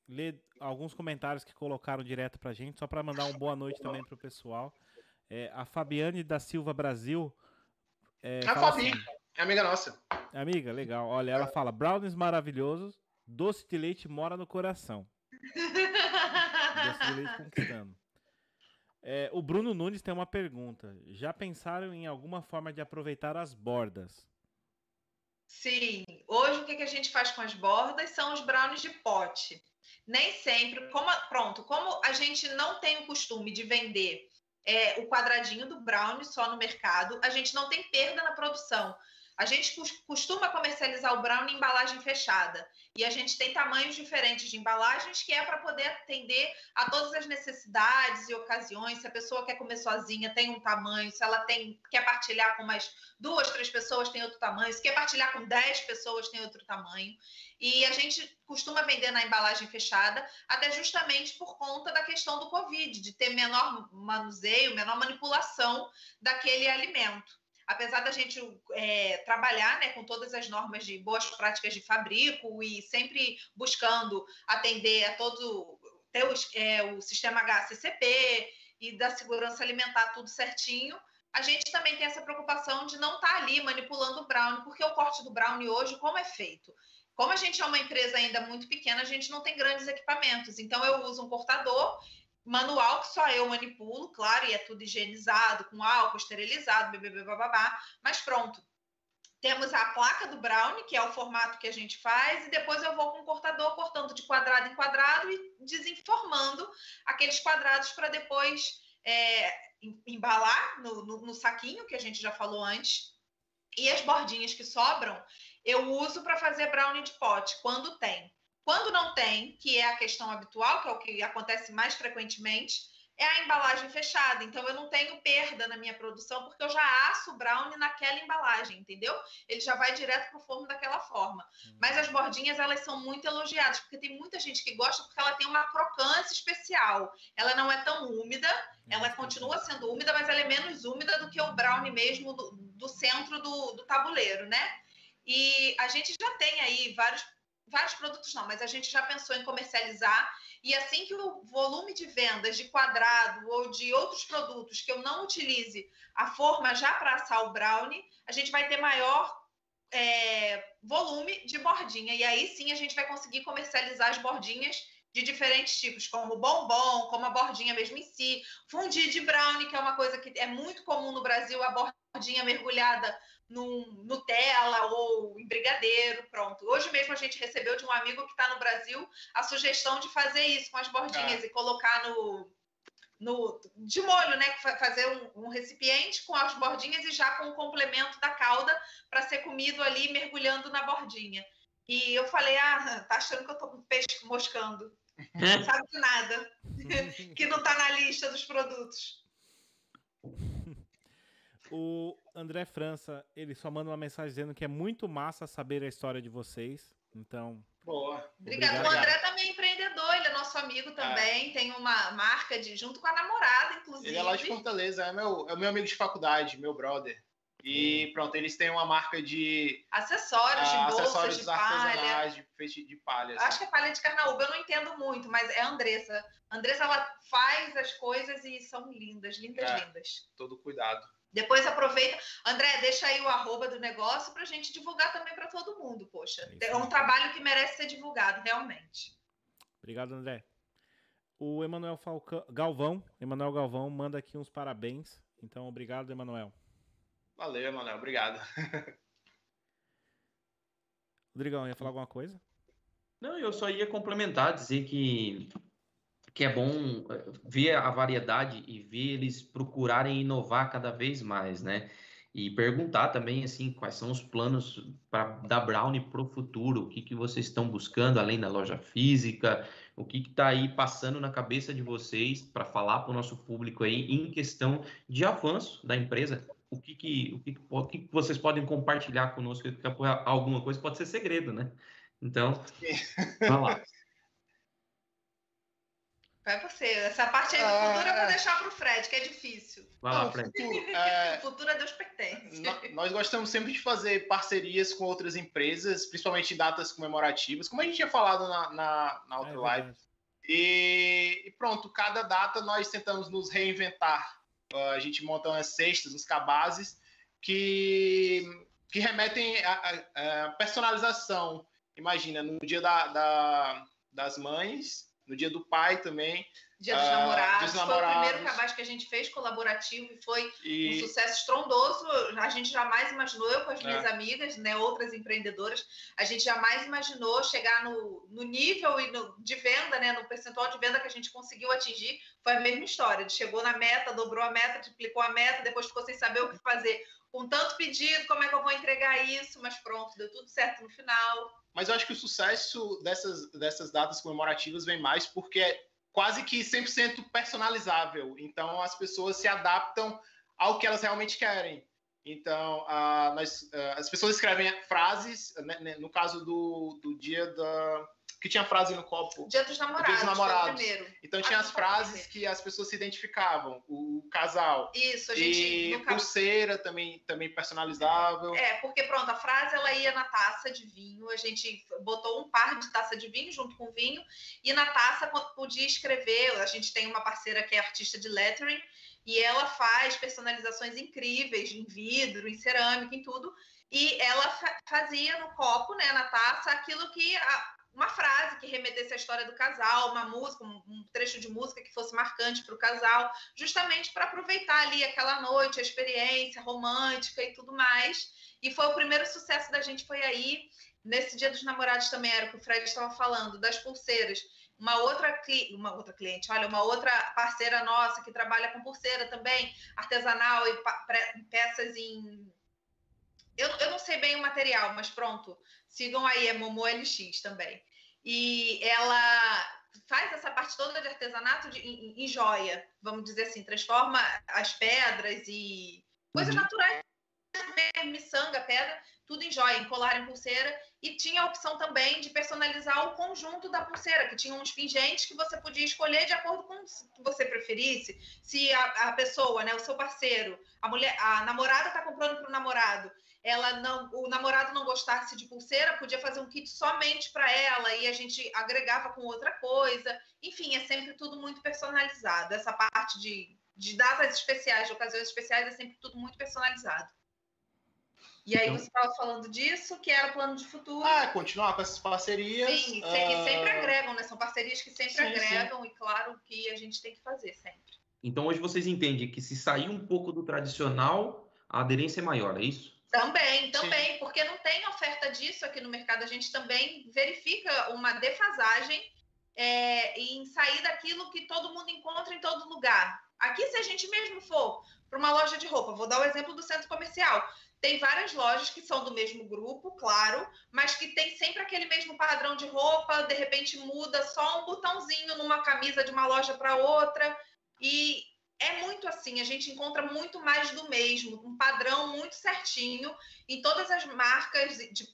ler alguns comentários que colocaram direto pra gente, só para mandar uma boa noite também pro pessoal. É, a Fabiane da Silva Brasil. É, a Fabi, assim, é amiga nossa. É amiga, legal. Olha, ela fala: brownies maravilhosos, doce de leite mora no coração. *laughs* doce de leite conquistando. É, o Bruno Nunes tem uma pergunta. Já pensaram em alguma forma de aproveitar as bordas? Sim. Hoje o que, que a gente faz com as bordas são os brownies de pote. Nem sempre, como pronto, como a gente não tem o costume de vender é, o quadradinho do brownie só no mercado, a gente não tem perda na produção. A gente costuma comercializar o brownie em embalagem fechada. E a gente tem tamanhos diferentes de embalagens que é para poder atender a todas as necessidades e ocasiões. Se a pessoa quer comer sozinha, tem um tamanho. Se ela tem, quer partilhar com mais duas, três pessoas, tem outro tamanho. Se quer partilhar com dez pessoas, tem outro tamanho. E a gente costuma vender na embalagem fechada, até justamente por conta da questão do Covid, de ter menor manuseio, menor manipulação daquele alimento apesar da gente é, trabalhar né, com todas as normas de boas práticas de fabrico e sempre buscando atender a todo ter o, é, o sistema HACCP e da segurança alimentar tudo certinho, a gente também tem essa preocupação de não estar tá ali manipulando o brownie, porque o corte do brownie hoje, como é feito? Como a gente é uma empresa ainda muito pequena, a gente não tem grandes equipamentos. Então, eu uso um cortador manual que só eu manipulo, claro, e é tudo higienizado, com álcool, esterilizado, bebê, babá, mas pronto. Temos a placa do brownie, que é o formato que a gente faz, e depois eu vou com o cortador cortando de quadrado em quadrado e desenformando aqueles quadrados para depois é, embalar no, no, no saquinho, que a gente já falou antes. E as bordinhas que sobram, eu uso para fazer brownie de pote, quando tem. Quando não tem, que é a questão habitual, que é o que acontece mais frequentemente, é a embalagem fechada. Então, eu não tenho perda na minha produção, porque eu já asso o brownie naquela embalagem, entendeu? Ele já vai direto para o forno daquela forma. Uhum. Mas as bordinhas, elas são muito elogiadas, porque tem muita gente que gosta, porque ela tem uma crocância especial. Ela não é tão úmida, ela continua sendo úmida, mas ela é menos úmida do que o brownie mesmo do, do centro do, do tabuleiro, né? E a gente já tem aí vários vários produtos não, mas a gente já pensou em comercializar e assim que o volume de vendas de quadrado ou de outros produtos que eu não utilize a forma já para assar o brownie, a gente vai ter maior é, volume de bordinha e aí sim a gente vai conseguir comercializar as bordinhas de diferentes tipos, como bombom, como a bordinha mesmo em si, fundi de brownie, que é uma coisa que é muito comum no Brasil, a bordinha mergulhada no Nutella ou em brigadeiro, pronto. Hoje mesmo a gente recebeu de um amigo que está no Brasil a sugestão de fazer isso com as bordinhas ah. e colocar no, no de molho, né? Fazer um, um, recipiente com as bordinhas e já com o complemento da calda para ser comido ali mergulhando na bordinha. E eu falei, ah, tá achando que eu tô com peixe moscando? *laughs* Não sabe de nada. *laughs* *laughs* que não está na lista dos produtos. O André França, ele só manda uma mensagem dizendo que é muito massa saber a história de vocês. Então. Boa. Obrigado. O André também é empreendedor, ele é nosso amigo também. É. Tem uma marca de junto com a namorada, inclusive. Ele é lá de Fortaleza, é meu, é o meu amigo de faculdade, meu brother. E pronto, eles têm uma marca de acessórios, de ah, bolsas, acessórios de palha. De, de, de palha. Assim. Acho que é palha de carnaúba, eu não entendo muito, mas é a Andressa. A Andressa ela faz as coisas e são lindas, lindas, é, lindas. Todo cuidado. Depois aproveita. André, deixa aí o arroba do negócio para a gente divulgar também para todo mundo, poxa. É, é um trabalho que merece ser divulgado, realmente. Obrigado, André. O Emanuel Falcão, Galvão, Emanuel Galvão manda aqui uns parabéns. Então, obrigado, Emanuel. Valeu, Emanuel, obrigado. Rodrigão, ia falar alguma coisa? Não, eu só ia complementar, dizer que, que é bom eh, ver a variedade e ver eles procurarem inovar cada vez mais, né? E perguntar também, assim, quais são os planos pra, da Brownie para o futuro, o que, que vocês estão buscando além da loja física, o que está aí passando na cabeça de vocês para falar para o nosso público aí em questão de avanço da empresa. O que, que, o que, o que vocês podem compartilhar conosco? Alguma coisa pode ser segredo, né? Então, vamos lá. *laughs* Vai você. Essa parte aí do ah, futuro eu vou deixar para o Fred, que é difícil. Vai lá, Fred. *laughs* É, o futuro é Deus pertence. Nós gostamos sempre de fazer parcerias com outras empresas, principalmente em datas comemorativas, como a gente tinha falado na, na, na outra é live. E, e, pronto, cada data nós tentamos nos reinventar. Uh, a gente monta umas cestas, uns cabazes, que, que remetem a, a personalização. Imagina, no dia da, da, das mães, no dia do pai também. Dia dos, uh, namorados. dos namorados. Foi o primeiro cabaz que a gente fez colaborativo e foi e... um sucesso estrondoso. A gente jamais imaginou, eu com as minhas é. amigas, né, outras empreendedoras, a gente jamais imaginou chegar no, no nível e no, de venda, né, no percentual de venda que a gente conseguiu atingir. Foi a mesma história. Chegou na meta, dobrou a meta, triplicou a meta, depois ficou sem saber o que fazer. Com tanto pedido, como é que eu vou entregar isso? Mas pronto, deu tudo certo no final. Mas eu acho que o sucesso dessas, dessas datas comemorativas vem mais porque é quase que 100% personalizável. Então, as pessoas se adaptam ao que elas realmente querem. Então, uh, nós, uh, as pessoas escrevem frases, né, né, no caso do, do dia da, que tinha frase no copo. Dia dos namorados. Dia dos namorados. Então tinha as frases que as pessoas se identificavam, o casal. Isso, a gente. E pulseira também, também personalizável. É, porque pronto, a frase ela ia na taça de vinho, a gente botou um par de taça de vinho junto com vinho, e na taça podia escrever. A gente tem uma parceira que é artista de lettering, e ela faz personalizações incríveis em vidro, em cerâmica, em tudo. E ela fazia no copo, né, na taça, aquilo que a, uma frase que remetesse à história do casal, uma música, um trecho de música que fosse marcante para o casal, justamente para aproveitar ali aquela noite, a experiência romântica e tudo mais. E foi o primeiro sucesso da gente, foi aí. Nesse dia dos namorados também era o que o Fred estava falando, das pulseiras. Uma outra, uma outra cliente, olha, uma outra parceira nossa que trabalha com pulseira também, artesanal e peças em eu, eu não sei bem o material, mas pronto. Sigam aí, é Momo LX também. E ela faz essa parte toda de artesanato de, em, em, joia, vamos dizer assim, transforma as pedras e coisas uhum. naturais, miçanga, pedra, tudo em joia, em colar, em pulseira, e tinha a opção também de personalizar o conjunto da pulseira, que tinha uns pingentes que você podia escolher de acordo com o que você preferisse. Se a, a pessoa, né, o seu parceiro, a mulher, a namorada está comprando para o namorado, ela não, o namorado não gostasse de pulseira, podia fazer um kit somente para ela e a gente agregava com outra coisa. Enfim, é sempre tudo muito personalizado. Essa parte de, de datas especiais, de ocasiões especiais, é sempre tudo muito personalizado. E aí então você estava falando disso, que era o plano de futuro. Ah, continuar com essas parcerias. Sim, uh... e sempre agregam, né? São parcerias que sempre sim, agregam, sim. e claro que a gente tem que fazer sempre. Então hoje vocês entendem que se sair um pouco do tradicional, a aderência é maior, é isso? Também, também, Sim. porque não tem oferta disso aqui no mercado. A gente também verifica uma defasagem é, em sair daquilo que todo mundo encontra em todo lugar. Aqui, se a gente mesmo for para uma loja de roupa, vou dar o exemplo do centro comercial. Tem várias lojas que são do mesmo grupo, claro, mas que tem sempre aquele mesmo padrão de roupa, de repente muda só um botãozinho numa camisa de uma loja para outra. E é muito assim, a gente encontra muito mais do mesmo, um padrão muito certinho em todas as marcas de,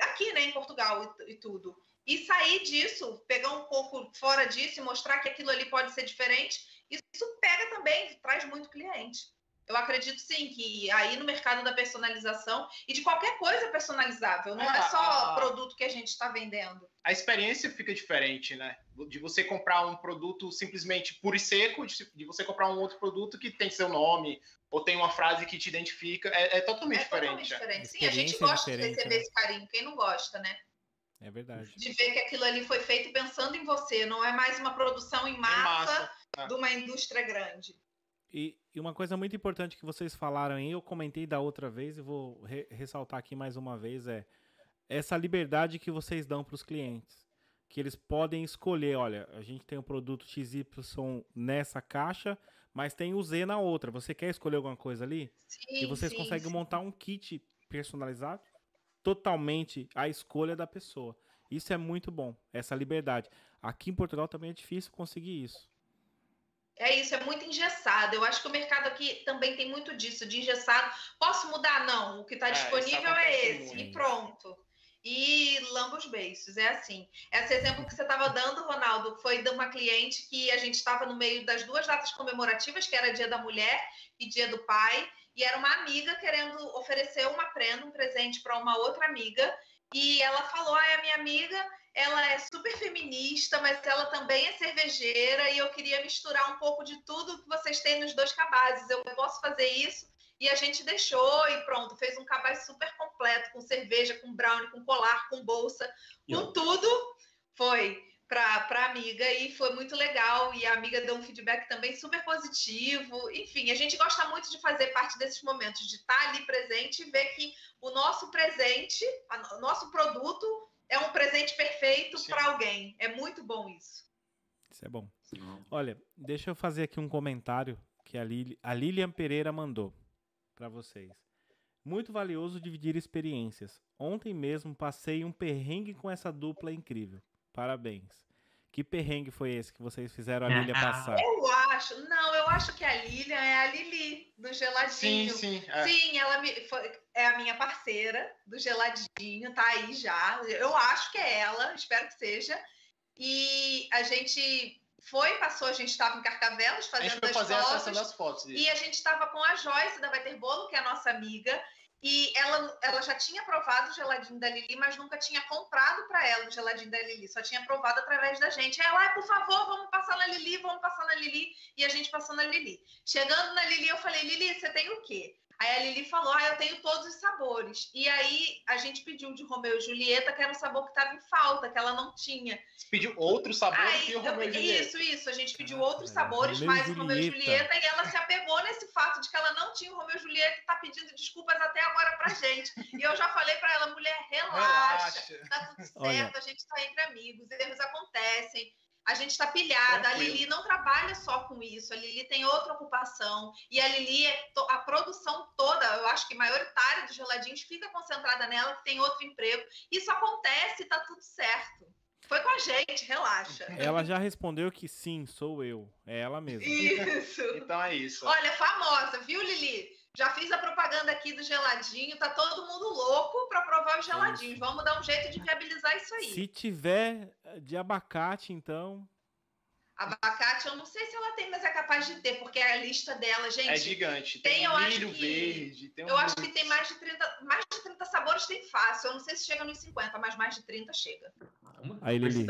aqui, né, em Portugal e, e, tudo. E sair disso, pegar um pouco fora disso e mostrar que aquilo ali pode ser diferente, isso pega também, traz muito cliente. Eu acredito sim que aí no mercado da personalização e de qualquer coisa personalizável, não é, é só a, produto que a gente está vendendo. A experiência fica diferente, né? De você comprar um produto simplesmente puro e seco, de, você comprar um outro produto que tem seu nome ou tem uma frase que te identifica, é, é totalmente é diferente. Totalmente diferente. Sim, a gente gosta de receber né? esse carinho, quem não gosta, né? É verdade. De ver que aquilo ali foi feito pensando em você, não é mais uma produção em massa, massa, é. de uma indústria grande. E, e uma coisa muito importante que vocês falaram aí, eu comentei da outra vez e vou re- ressaltar aqui mais uma vez, é essa liberdade que vocês dão para os clientes. Que eles podem escolher, olha, a gente tem o produto XY nessa caixa, mas tem o Z na outra. Você quer escolher alguma coisa ali? Sim, e vocês sim, conseguem sim. montar um kit personalizado totalmente à escolha da pessoa. Isso é muito bom, essa liberdade. Aqui em Portugal também é difícil conseguir isso. É isso, é muito engessado. Eu acho que o mercado aqui também tem muito disso, de engessado. Posso mudar? Não. O que está É, disponível é esse. muito. E pronto. E lamba os beiços, é assim. Esse exemplo que você estava dando, Ronaldo, foi de uma cliente que a gente estava no meio das duas datas comemorativas, que era Dia da Mulher e Dia do Pai, e era uma amiga querendo oferecer uma prenda, um presente para uma outra amiga, e ela falou: ah, a minha amiga ela é super feminista, mas ela também é cervejeira e eu queria misturar um pouco de tudo que vocês têm nos dois cabazes. Eu posso fazer isso? E a gente deixou e pronto, fez um cabaz super completo, com cerveja, com brownie, com colar, com bolsa, com ó, tudo. Foi para a amiga e foi muito legal. E a amiga deu um feedback também super positivo. Enfim, a gente gosta muito de fazer parte desses momentos, de estar ali presente e ver que o nosso presente, a- o nosso produto é um presente perfeito para alguém. É muito bom isso. Isso é bom. Olha, deixa eu fazer aqui um comentário que a, Lili, a Lilian Pereira mandou para vocês. Muito valioso dividir experiências. Ontem mesmo passei um perrengue com essa dupla incrível. Parabéns. Que perrengue foi esse que vocês fizeram a Lilian *laughs* passar? Eu acho, não, eu acho que a Lilian é a Lili, do Sim, geladinho. sim. é. Sim, ela me, foi- é a minha parceira do geladinho, tá aí já. Eu acho que é ela, espero que seja. E a gente foi, passou, a gente estava em Carcavelos A gente fazendo foi as fazer a fotos. sessão das fotos. E a gente estava com a Joyce da Vai Ter Bolo, que é a nossa amiga, e ela, ela já tinha provado o geladinho da Lili, mas nunca tinha comprado para ela o geladinho da Lili, só tinha provado através da gente. Ela, "Ai, por favor, vamos passar na Lili, vamos passar na Lili, e a gente passou na Lili. Chegando na Lili, eu falei, Lili, você tem o quê? Aí a Lili falou, ah, eu tenho todos os sabores. E aí a gente pediu de Romeu e Julieta, que era um sabor que estava em falta, que ela não tinha. Você pediu outro sabor do Aí, que o eu- Romeu e Julieta. isso, isso. A gente pediu Caraca, outros sabores, Romeu mais o Romeu e Julieta. E ela se apegou nesse fato de que ela não tinha o Romeu e Julieta e tá pedindo desculpas até agora pra gente. E eu já falei pra ela, mulher, relaxa, Relaxa. tá tudo certo, Olha. a gente tá entre amigos, erros acontecem. A gente tá pilhada, a Tranquilo. Lili não trabalha só com isso, a Lili tem outra ocupação, e a Lili, é to- a produção toda, eu acho que maioritária dos geladinhos fica concentrada nela, que tem outro emprego. Isso acontece, tá tudo certo. Foi com a gente, relaxa. Ela já respondeu que sim, sou eu. É ela mesma. Isso. Então é isso. Olha, famosa, viu, Lili? Já fiz a propaganda aqui do geladinho, tá todo mundo louco para provar os geladinhos. Isso. Vamos dar um jeito de viabilizar isso aí. Se tiver eh, de abacate, então. Abacate, eu não sei se ela tem, mas é capaz de ter, porque a lista dela, gente. É gigante. tem, Tem, eu acho milho que- verde. Tem um Eu acho que tem mais de 30, mais de 30 sabores, tem fácil. Eu não sei se chega nos 50, mas mais de 30 chega. Aí, Lili,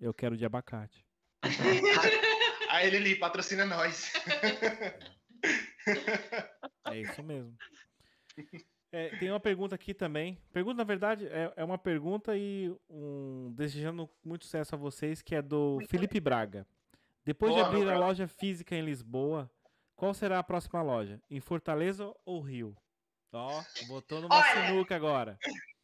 eu quero de abacate. *laughs* Aí, Lili, patrocina nós. *laughs* É isso mesmo. É, tem uma pergunta aqui também. Pergunta, na verdade, é, é uma pergunta e um desejando muito sucesso a vocês, que é do Felipe Braga. Depois Boa, de abrir a loja física em Lisboa, qual será a próxima loja? Em Fortaleza ou Rio? Ó, botou numa Olha, sinuca agora.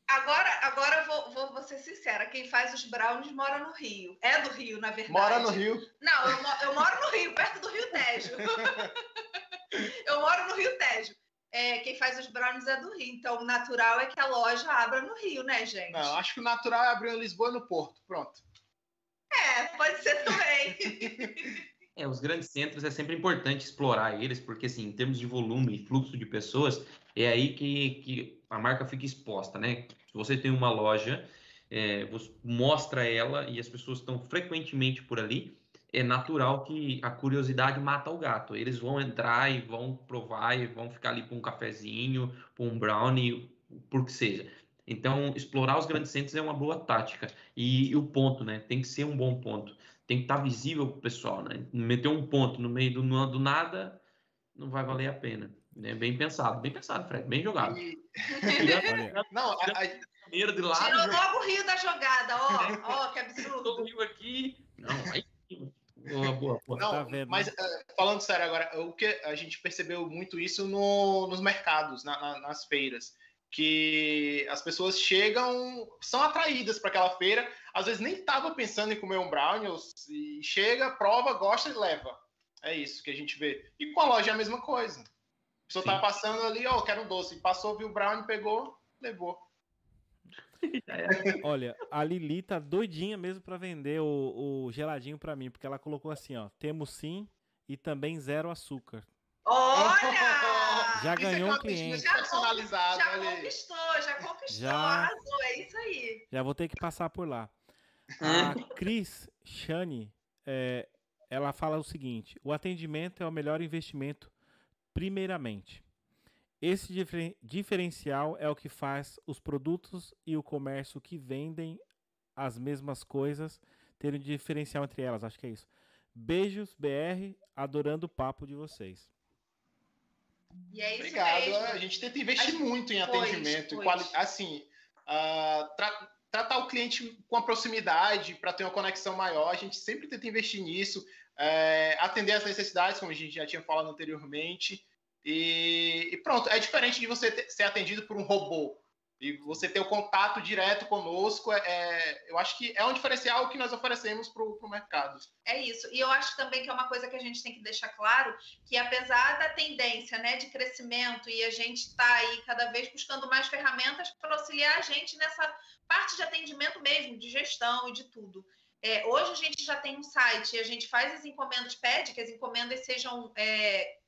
Agora, agora eu vou, vou, vou ser sincera. Quem faz os brownies mora no Rio. É do Rio, na verdade. Mora no Rio. Não, eu, eu moro no Rio, perto do Rio Tejo. *laughs* eu moro no Rio Tejo. É, quem faz os brownies é do Rio. Então, o natural é que a loja abra no Rio, né, gente? Não, acho que o natural é abrir em Lisboa e no Porto. Pronto. É, pode ser também. *laughs* É, os grandes centros é sempre importante explorar eles, porque assim, em termos de volume e fluxo de pessoas, é aí que, que a marca fica exposta, né? Se você tem uma loja, é, você mostra ela e as pessoas estão frequentemente por ali, é natural que a curiosidade mata o gato. Eles vão entrar e vão provar e vão ficar ali por um cafezinho, por um brownie, por que seja. Então, explorar os grandes centros é uma boa tática. E, e o ponto, né? Tem que ser um bom ponto tem que estar visível para o pessoal, né? Meter um ponto no meio do, do nada não vai valer a pena. É bem pensado, bem pensado, Fred, bem jogado. E- Não, a- de lado. Tirou logo o rio da jogada, ó, ó, que Todo *laughs* absurdo. o rio aqui. Não, aí. Boa, boa, boa. Não, Tá vendo, mas né? eh, falando sério agora, o que a gente percebeu muito isso no- nos mercados, na- na- nas feiras, que as pessoas chegam, são atraídas para aquela feira, às vezes nem estava pensando em comer um brownie, ou se chega, prova, gosta e leva. É isso que a gente vê. E com a loja é a mesma coisa. A pessoa tá Sim. passando ali, ó, quero um doce, passou, viu o brownie, pegou, levou. *laughs* Olha, a Lili tá doidinha mesmo pra vender o, o geladinho pra mim, porque ela colocou assim, ó, temos sim e também zero açúcar. Olha! *laughs* Já é ganhou uma um cliente. business personalizado, Já aí. conquistou, já conquistou, Já. arrasou, é isso aí. Já vou ter que passar por lá. É. A Cris Chani, é, ela fala o seguinte: o atendimento é o melhor investimento, primeiramente. Esse difer- diferencial é o que faz os produtos e o comércio que vendem as mesmas coisas terem um diferencial entre elas. Acho que é isso. Beijos, BR, adorando o papo de vocês. E é isso Obrigado. mesmo. A gente tenta investir gente- muito em Pois, atendimento. pois. quali- Assim, ah, tra- tratar o cliente com a proximidade para ter uma conexão maior. A gente sempre tenta investir nisso. é, atender as necessidades, como a gente já tinha falado anteriormente. E, e pronto, é diferente de você ter- ser atendido por um robô. E você ter o contato direto conosco, é, eu acho que é um diferencial que nós oferecemos para o mercado. É isso. E eu acho também que é uma coisa que a gente tem que deixar claro, que apesar da tendência né, de crescimento e a gente está aí cada vez buscando mais ferramentas para auxiliar a gente nessa parte de atendimento mesmo, de gestão e de tudo. É, hoje a gente já tem um site e a gente faz as encomendas, pede que as encomendas sejam é,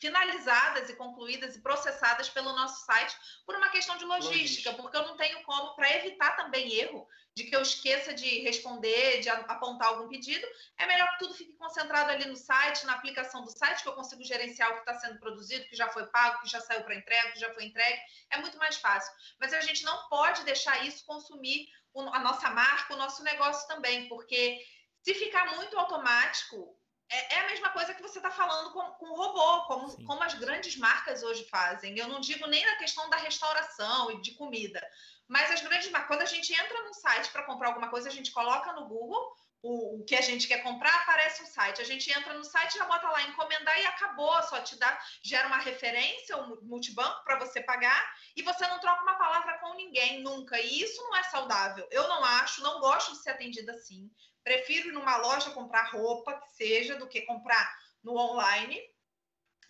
finalizadas e concluídas e processadas pelo nosso site por uma questão de logística, Logística. porque eu não tenho como, para evitar também erro, de que eu esqueça de responder, de apontar algum pedido, é melhor que tudo fique concentrado ali no site, na aplicação do site, que eu consigo gerenciar o que está sendo produzido, que já foi pago, que já saiu para entrega, que já foi entregue, é muito mais fácil. Mas a gente não pode deixar isso consumir a nossa marca, o nosso negócio também, porque se ficar muito automático, é, é a mesma coisa que você está falando com, com o robô, como, Sim. como as grandes marcas hoje fazem. Eu não digo nem na questão da restauração e de comida, mas as grandes marcas, quando a gente entra num site para comprar alguma coisa, a gente coloca no Google o, o que a gente quer comprar, aparece um site. A gente entra no site, já bota lá encomendar e acabou. Só te dá, gera uma referência, um multibanco para você pagar e você não troca uma palavra com ninguém nunca. E isso não é saudável. Eu não acho, não gosto de ser atendida assim. Prefiro ir numa loja comprar roupa que seja do que comprar no online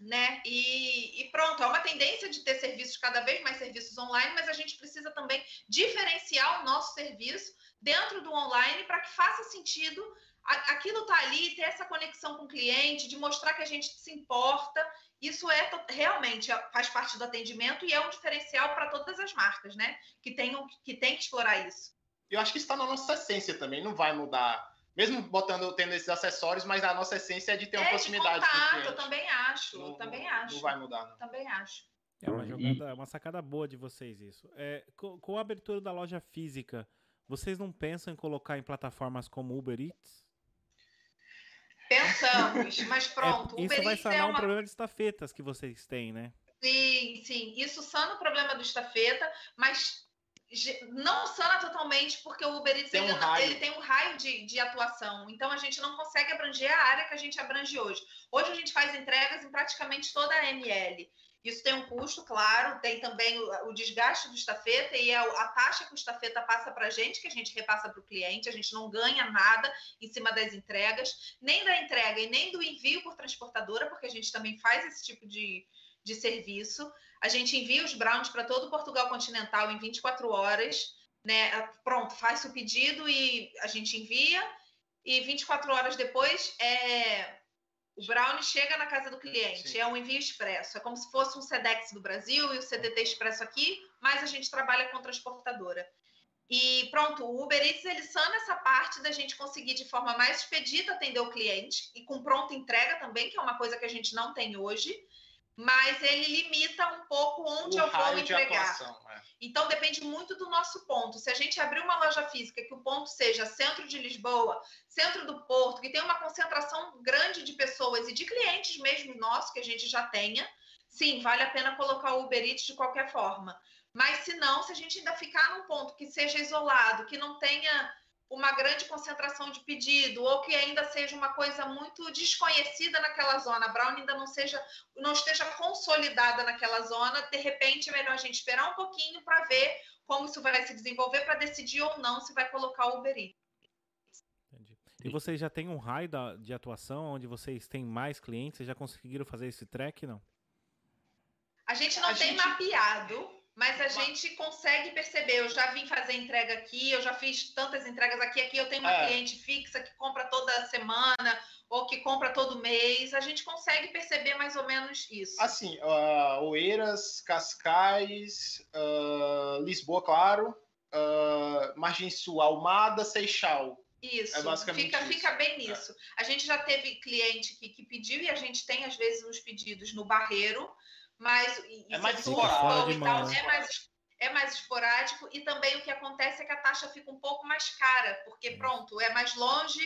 né? E, e, pronto, é uma tendência de ter serviços cada vez mais serviços online, mas a gente precisa também diferenciar o nosso serviço dentro do online para que faça sentido aquilo tá ali, ter essa conexão com o cliente, de mostrar que a gente se importa. Isso é realmente é- faz parte do atendimento e é um diferencial para todas as marcas, né? Que tenham que tem que explorar isso. Eu acho que está na nossa essência também, não vai mudar. Mesmo botando, tendo esses acessórios, mas a nossa essência é de ter uma é proximidade de com o contato, eu também acho, Não- também não- acho. Não vai mudar, não. Também acho. É uma E- jogada, uma sacada boa de vocês isso. É, com, com a abertura da loja física, vocês não pensam em colocar em plataformas como Uber Eats? Pensamos, *laughs* mas pronto. É, o isso Uber vai Eats é sanar um uma problema de estafetas que vocês têm, né? Sim, sim. Isso sana o problema do estafeta, mas não sana totalmente, porque o Uber Eats Tem um ele, não- ele tem um raio de, de atuação. Então a gente não consegue abranger a área que a gente abrange hoje. Hoje a gente faz entregas em praticamente toda a ML. Isso tem um custo, claro, tem também o, o desgaste do estafeta e a, a taxa que o estafeta passa para a gente, que a gente repassa para o cliente, a gente não ganha nada em cima das entregas, nem da entrega e nem do envio por transportadora, porque a gente também faz esse tipo de, de serviço. A gente envia os brownies para todo o Portugal continental em 24 horas, né? Pronto, faz o pedido e a gente envia, e 24 horas depois é, o brownie chega na casa do cliente. Sim. É um envio expresso. É como se fosse um Sedex do Brasil e o CDT expresso aqui, mas a gente trabalha com transportadora. E pronto, o Uber Eats ele sana essa parte da gente conseguir de forma mais expedita atender o cliente e com pronta entrega também, que é uma coisa que a gente não tem hoje, mas ele limita um pouco onde o eu vou entregar. atuação. é. Então depende muito do nosso ponto. Se a gente abrir uma loja física que o ponto seja centro de Lisboa, centro do Porto, que tem uma concentração grande de pessoas e de clientes mesmo nossos que a gente já tenha, sim, vale a pena colocar o Uber Eats de qualquer forma. Mas se não, se a gente ainda ficar num ponto que seja isolado, que não tenha uma grande concentração de pedido, ou que ainda seja uma coisa muito desconhecida naquela zona, a Brown ainda não seja, não esteja consolidada naquela zona, de repente é melhor a gente esperar um pouquinho para ver como isso vai se desenvolver para decidir ou não se vai colocar o Uber Eats. Entendi. E vocês já têm um raio da, de atuação onde vocês têm mais clientes? Vocês já conseguiram fazer esse track, não? A gente não A tem gente- mapeado, mas a gente consegue perceber. Eu já vim fazer entrega aqui, eu já fiz tantas entregas aqui. Aqui eu tenho uma É. cliente fixa que compra toda semana ou que compra todo mês. A gente consegue perceber mais ou menos isso. Assim, uh, Oeiras, Cascais, ah, Lisboa, claro, ah, Margem Sul, Almada, Seixal. Isso, É basicamente fica, isso. fica bem nisso. A gente já teve cliente que, que pediu e a gente tem, às vezes, uns pedidos no barreiro, mas e- É mais esporádico. e tal, né? é mais é mais esporádico e também o que acontece é que a taxa fica um pouco mais cara, porque pronto, é mais longe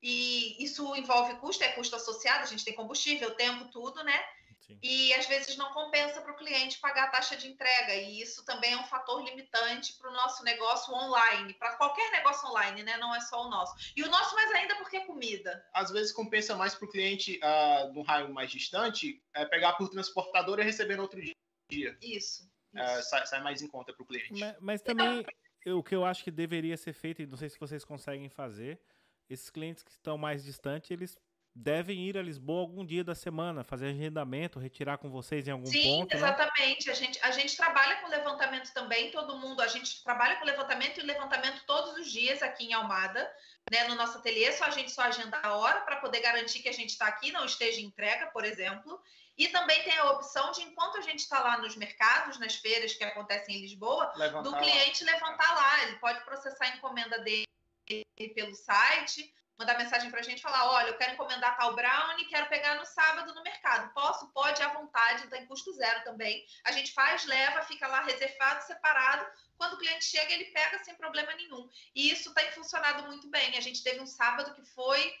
e isso envolve custo, é custo associado, a gente tem combustível, tempo, tudo, né? Sim. E às vezes não compensa para o cliente pagar a taxa de entrega, e isso também é um fator limitante para o nosso negócio online, para qualquer negócio online, né? Não é só o nosso. E o nosso mais ainda porque é comida. Às vezes compensa mais para o cliente uh, num raio mais distante é, pegar por transportador e receber no outro dia. Isso. Isso. sai, sai mais em conta para o cliente. Mas, mas também eu- o que eu acho que deveria ser feito, e não sei se vocês conseguem fazer, esses clientes que estão mais distantes, eles devem ir a Lisboa algum dia da semana, fazer agendamento, retirar com vocês em algum Sim, ponto, né? exatamente. A gente, a gente trabalha com levantamento também, todo mundo, a gente trabalha com levantamento e levantamento todos os dias aqui em Almada, né, no nosso ateliê, só a gente só agenda a hora para poder garantir que a gente está aqui, não esteja em entrega, por exemplo. E também tem a opção de, enquanto a gente está lá nos mercados, nas feiras que acontecem em Lisboa, Levantar do lá. cliente levantar lá. Ele pode processar a encomenda dele pelo site, mandar mensagem para a gente falar: olha, eu quero encomendar tal brownie, quero pegar no sábado no mercado. Posso? Pode, à vontade, tem custo zero também. A gente faz, leva, fica lá reservado, separado. Quando o cliente chega, ele pega sem problema nenhum. E isso tem funcionado muito bem. A gente teve um sábado que foi.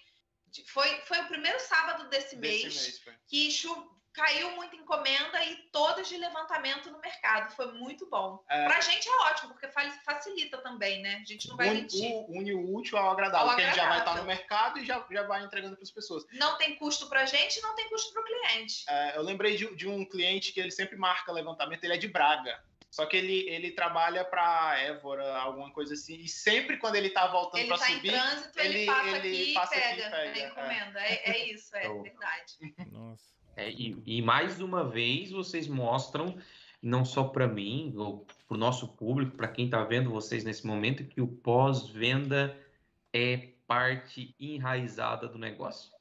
Foi, foi o primeiro sábado desse, Desse mês, mês, que chu- caiu muita encomenda e todas de levantamento no mercado. Foi muito bom. É. Pra gente é ótimo, porque fa- facilita também, né? A gente não vai mentir. o- une o útil ao agradável, Ao porque a gente já vai estar no mercado e já, já vai entregando para as pessoas. Não tem custo pra gente, não tem custo pro cliente. É, eu lembrei de, de um cliente que ele sempre marca levantamento, ele é de Braga. Só que ele, ele trabalha para Évora, alguma coisa assim. E sempre quando ele tá voltando Ele para tá em subir, trânsito, ele, ele- passa ele aqui e passa aqui e pega, pega, a encomenda. É, é isso, é verdade. Nossa. É, e, e mais uma vez vocês mostram, não só para mim, ou para o nosso público, para quem está vendo vocês nesse momento, que o pós-venda é parte enraizada do negócio.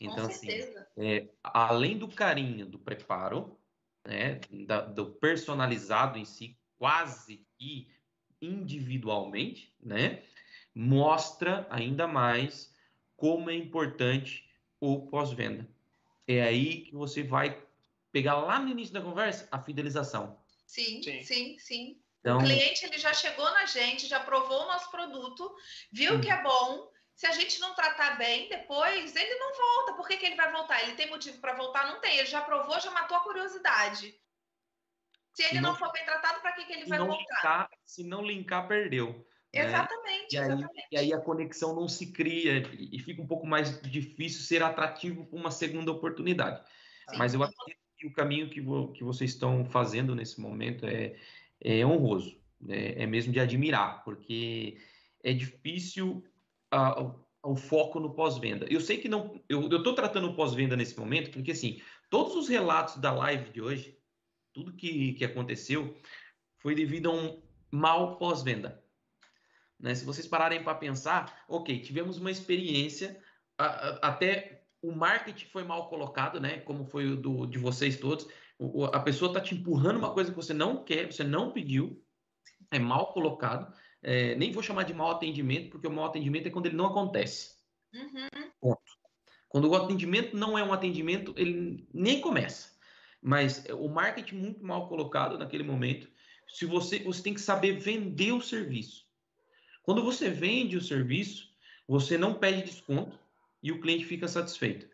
Então, assim, é, além do carinho do preparo, né, da- do personalizado em si, quase que individualmente, né, mostra ainda mais como é importante o pós-venda. É aí que você vai pegar lá no início da conversa a fidelização. Sim, Sim. sim, sim. Então, O cliente ele já chegou na gente, já provou o nosso produto, viu Hum. que é bom. Se a gente não tratar bem, depois ele não volta. Por que, que ele vai voltar? Ele tem motivo para voltar? Não tem. Ele já provou, já matou a curiosidade. Se ele não, não- for bem tratado, para que, que ele se vai não, voltar? linkar, se não linkar, perdeu. Né? Exatamente, E aí, exatamente. e aí a conexão não se cria e fica um pouco mais difícil ser atrativo para uma segunda oportunidade. Sim. Mas eu acredito que o caminho que, vo- que vocês estão fazendo nesse momento é, é honroso, né? é mesmo de admirar, porque é difícil o- o foco no pós-venda. Eu sei que não, eu estou tratando o pós-venda nesse momento, porque assim, todos os relatos da live de hoje, tudo que, que aconteceu, foi devido a um mal pós-venda. Né? Se vocês pararem para pensar, ok, tivemos uma experiência, a- a- até o marketing foi mal colocado, né? Como foi o do, de vocês todos. O- a pessoa está te empurrando uma coisa que você não quer, você não pediu, é mal colocado. É, nem vou chamar de mau atendimento, porque o mau atendimento é quando ele não acontece. Uhum. Quando o atendimento não é um atendimento, ele nem começa. Mas o marketing muito mal colocado naquele momento. Se você, você tem que saber vender o serviço. Quando você vende o serviço, você não pede desconto e o cliente fica satisfeito.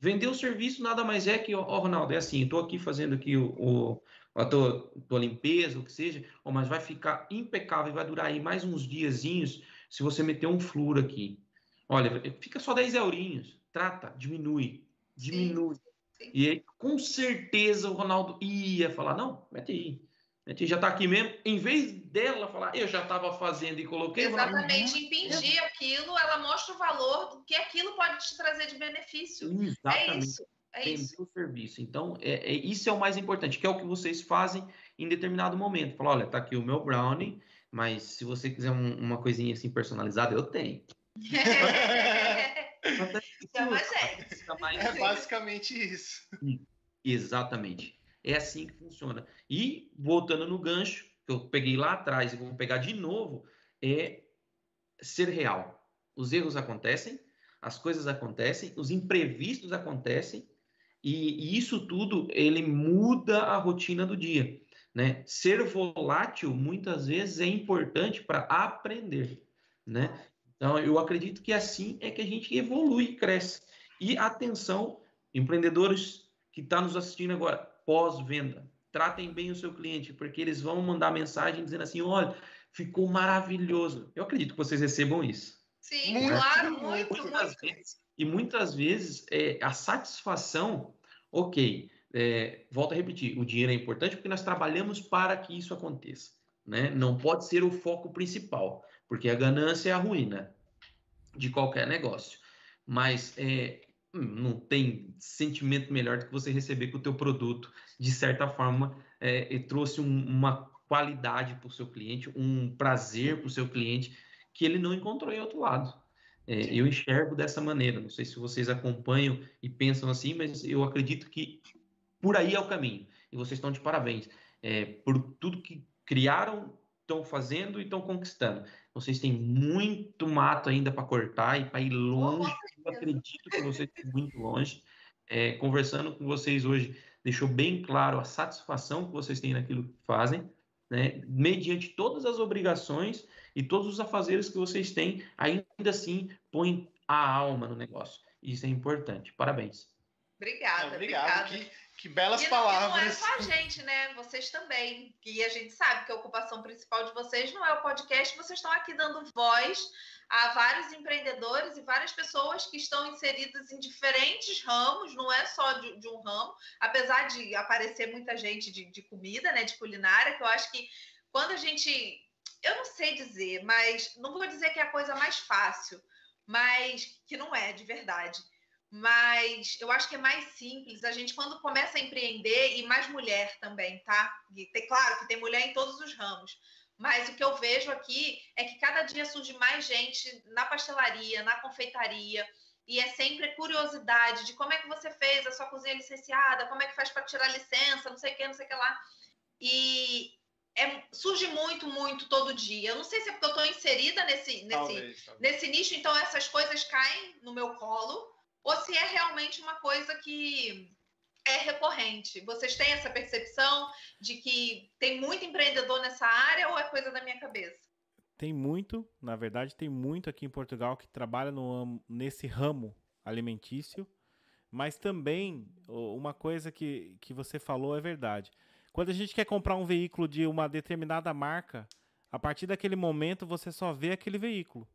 Vender o serviço nada mais é que, ó, Ronaldo, é assim, estou aqui fazendo aqui o, o, a tua, tua limpeza, o que seja, oh, mas vai ficar impecável, vai durar aí mais uns diazinhos se você meter um flúor aqui. Olha, fica só 10 eurinhos, trata, diminui, diminui. Sim, sim. E aí, com certeza o Ronaldo ia falar, não, mete aí. Mete aí, já tá aqui mesmo. Em vez dela falar, eu já estava fazendo e coloquei. Exatamente, impedir aquilo, ela mostra o valor do que aquilo pode te trazer de benefício. É Exatamente. É isso. É isso. o serviço. Então, é, é, isso é o mais importante, que é o que vocês fazem em determinado momento. Fala, olha, tá aqui o meu brownie, mas se você quiser um, uma coisinha assim personalizada, eu tenho. *laughs* é, é basicamente isso. Exatamente. É assim que funciona. E voltando no gancho que eu peguei lá atrás e vou pegar de novo, é ser real. Os erros acontecem, as coisas acontecem, os imprevistos acontecem e, e isso tudo ele muda a rotina do dia. Né? Ser volátil muitas vezes é importante para aprender, né? Então eu acredito que assim é que a gente evolui e cresce. E atenção, empreendedores que estão tá nos assistindo agora, pós-venda, tratem bem o seu cliente, porque eles vão mandar mensagem dizendo assim, olha, ficou maravilhoso. Eu acredito que vocês recebam isso. Sim, né? claro, muito, muitas muito. Vezes, e muitas vezes é, a satisfação, ok, é, volto a repetir, o dinheiro é importante porque nós trabalhamos para que isso aconteça. Né? Não pode ser o foco principal, porque a ganância é a ruína de qualquer negócio. Mas é, não tem sentimento melhor do que você receber que o teu produto, de certa forma, é, trouxe um, uma qualidade para o seu cliente, um prazer para o seu cliente que ele não encontrou em outro lado. É, eu enxergo dessa maneira. Não sei se vocês acompanham e pensam assim, mas eu acredito que por aí é o caminho. E vocês estão de parabéns é, por tudo que criaram, estão fazendo e estão conquistando. Vocês têm muito mato ainda para cortar e para ir longe. Eu acredito que vocês estão muito longe. É, conversando com vocês hoje, deixou bem claro a satisfação que vocês têm naquilo que fazem, né? mediante todas as obrigações e todos os afazeres que vocês têm, ainda assim põem a alma no negócio. Isso é importante. Parabéns. Obrigada, obrigado. obrigada. Que que belas e palavras. não é só a gente, né? Vocês também. E a gente sabe que a ocupação principal de vocês não é o podcast, vocês estão aqui dando voz a vários empreendedores e várias pessoas que estão inseridas em diferentes ramos, não é só de, de um ramo, apesar de aparecer muita gente de, de comida, né? De culinária, que eu acho que quando a gente. Eu não sei dizer, mas não vou dizer que é a coisa mais fácil, mas que não é de verdade mas eu acho que é mais simples a gente quando começa a empreender e mais mulher também, tá? E tem, claro que tem mulher em todos os ramos, mas o que eu vejo aqui é que cada dia surge mais gente na pastelaria, na confeitaria, e é sempre curiosidade de como é que você fez a sua cozinha licenciada, como é que faz para tirar licença, não sei o que, não sei o que lá. E é, surge muito, muito todo dia. Eu não sei se é porque eu estou inserida nesse, nesse, talvez, talvez. nesse nicho, então essas coisas caem no meu colo ou se é realmente uma coisa que é recorrente. Vocês têm essa percepção de que tem muito empreendedor nessa área ou é coisa da minha cabeça? Tem muito, na verdade, tem muito aqui em Portugal que trabalha no, nesse ramo alimentício, mas também uma coisa que, que você falou é verdade. Quando a gente quer comprar um veículo de uma determinada marca, a partir daquele momento você só vê aquele veículo.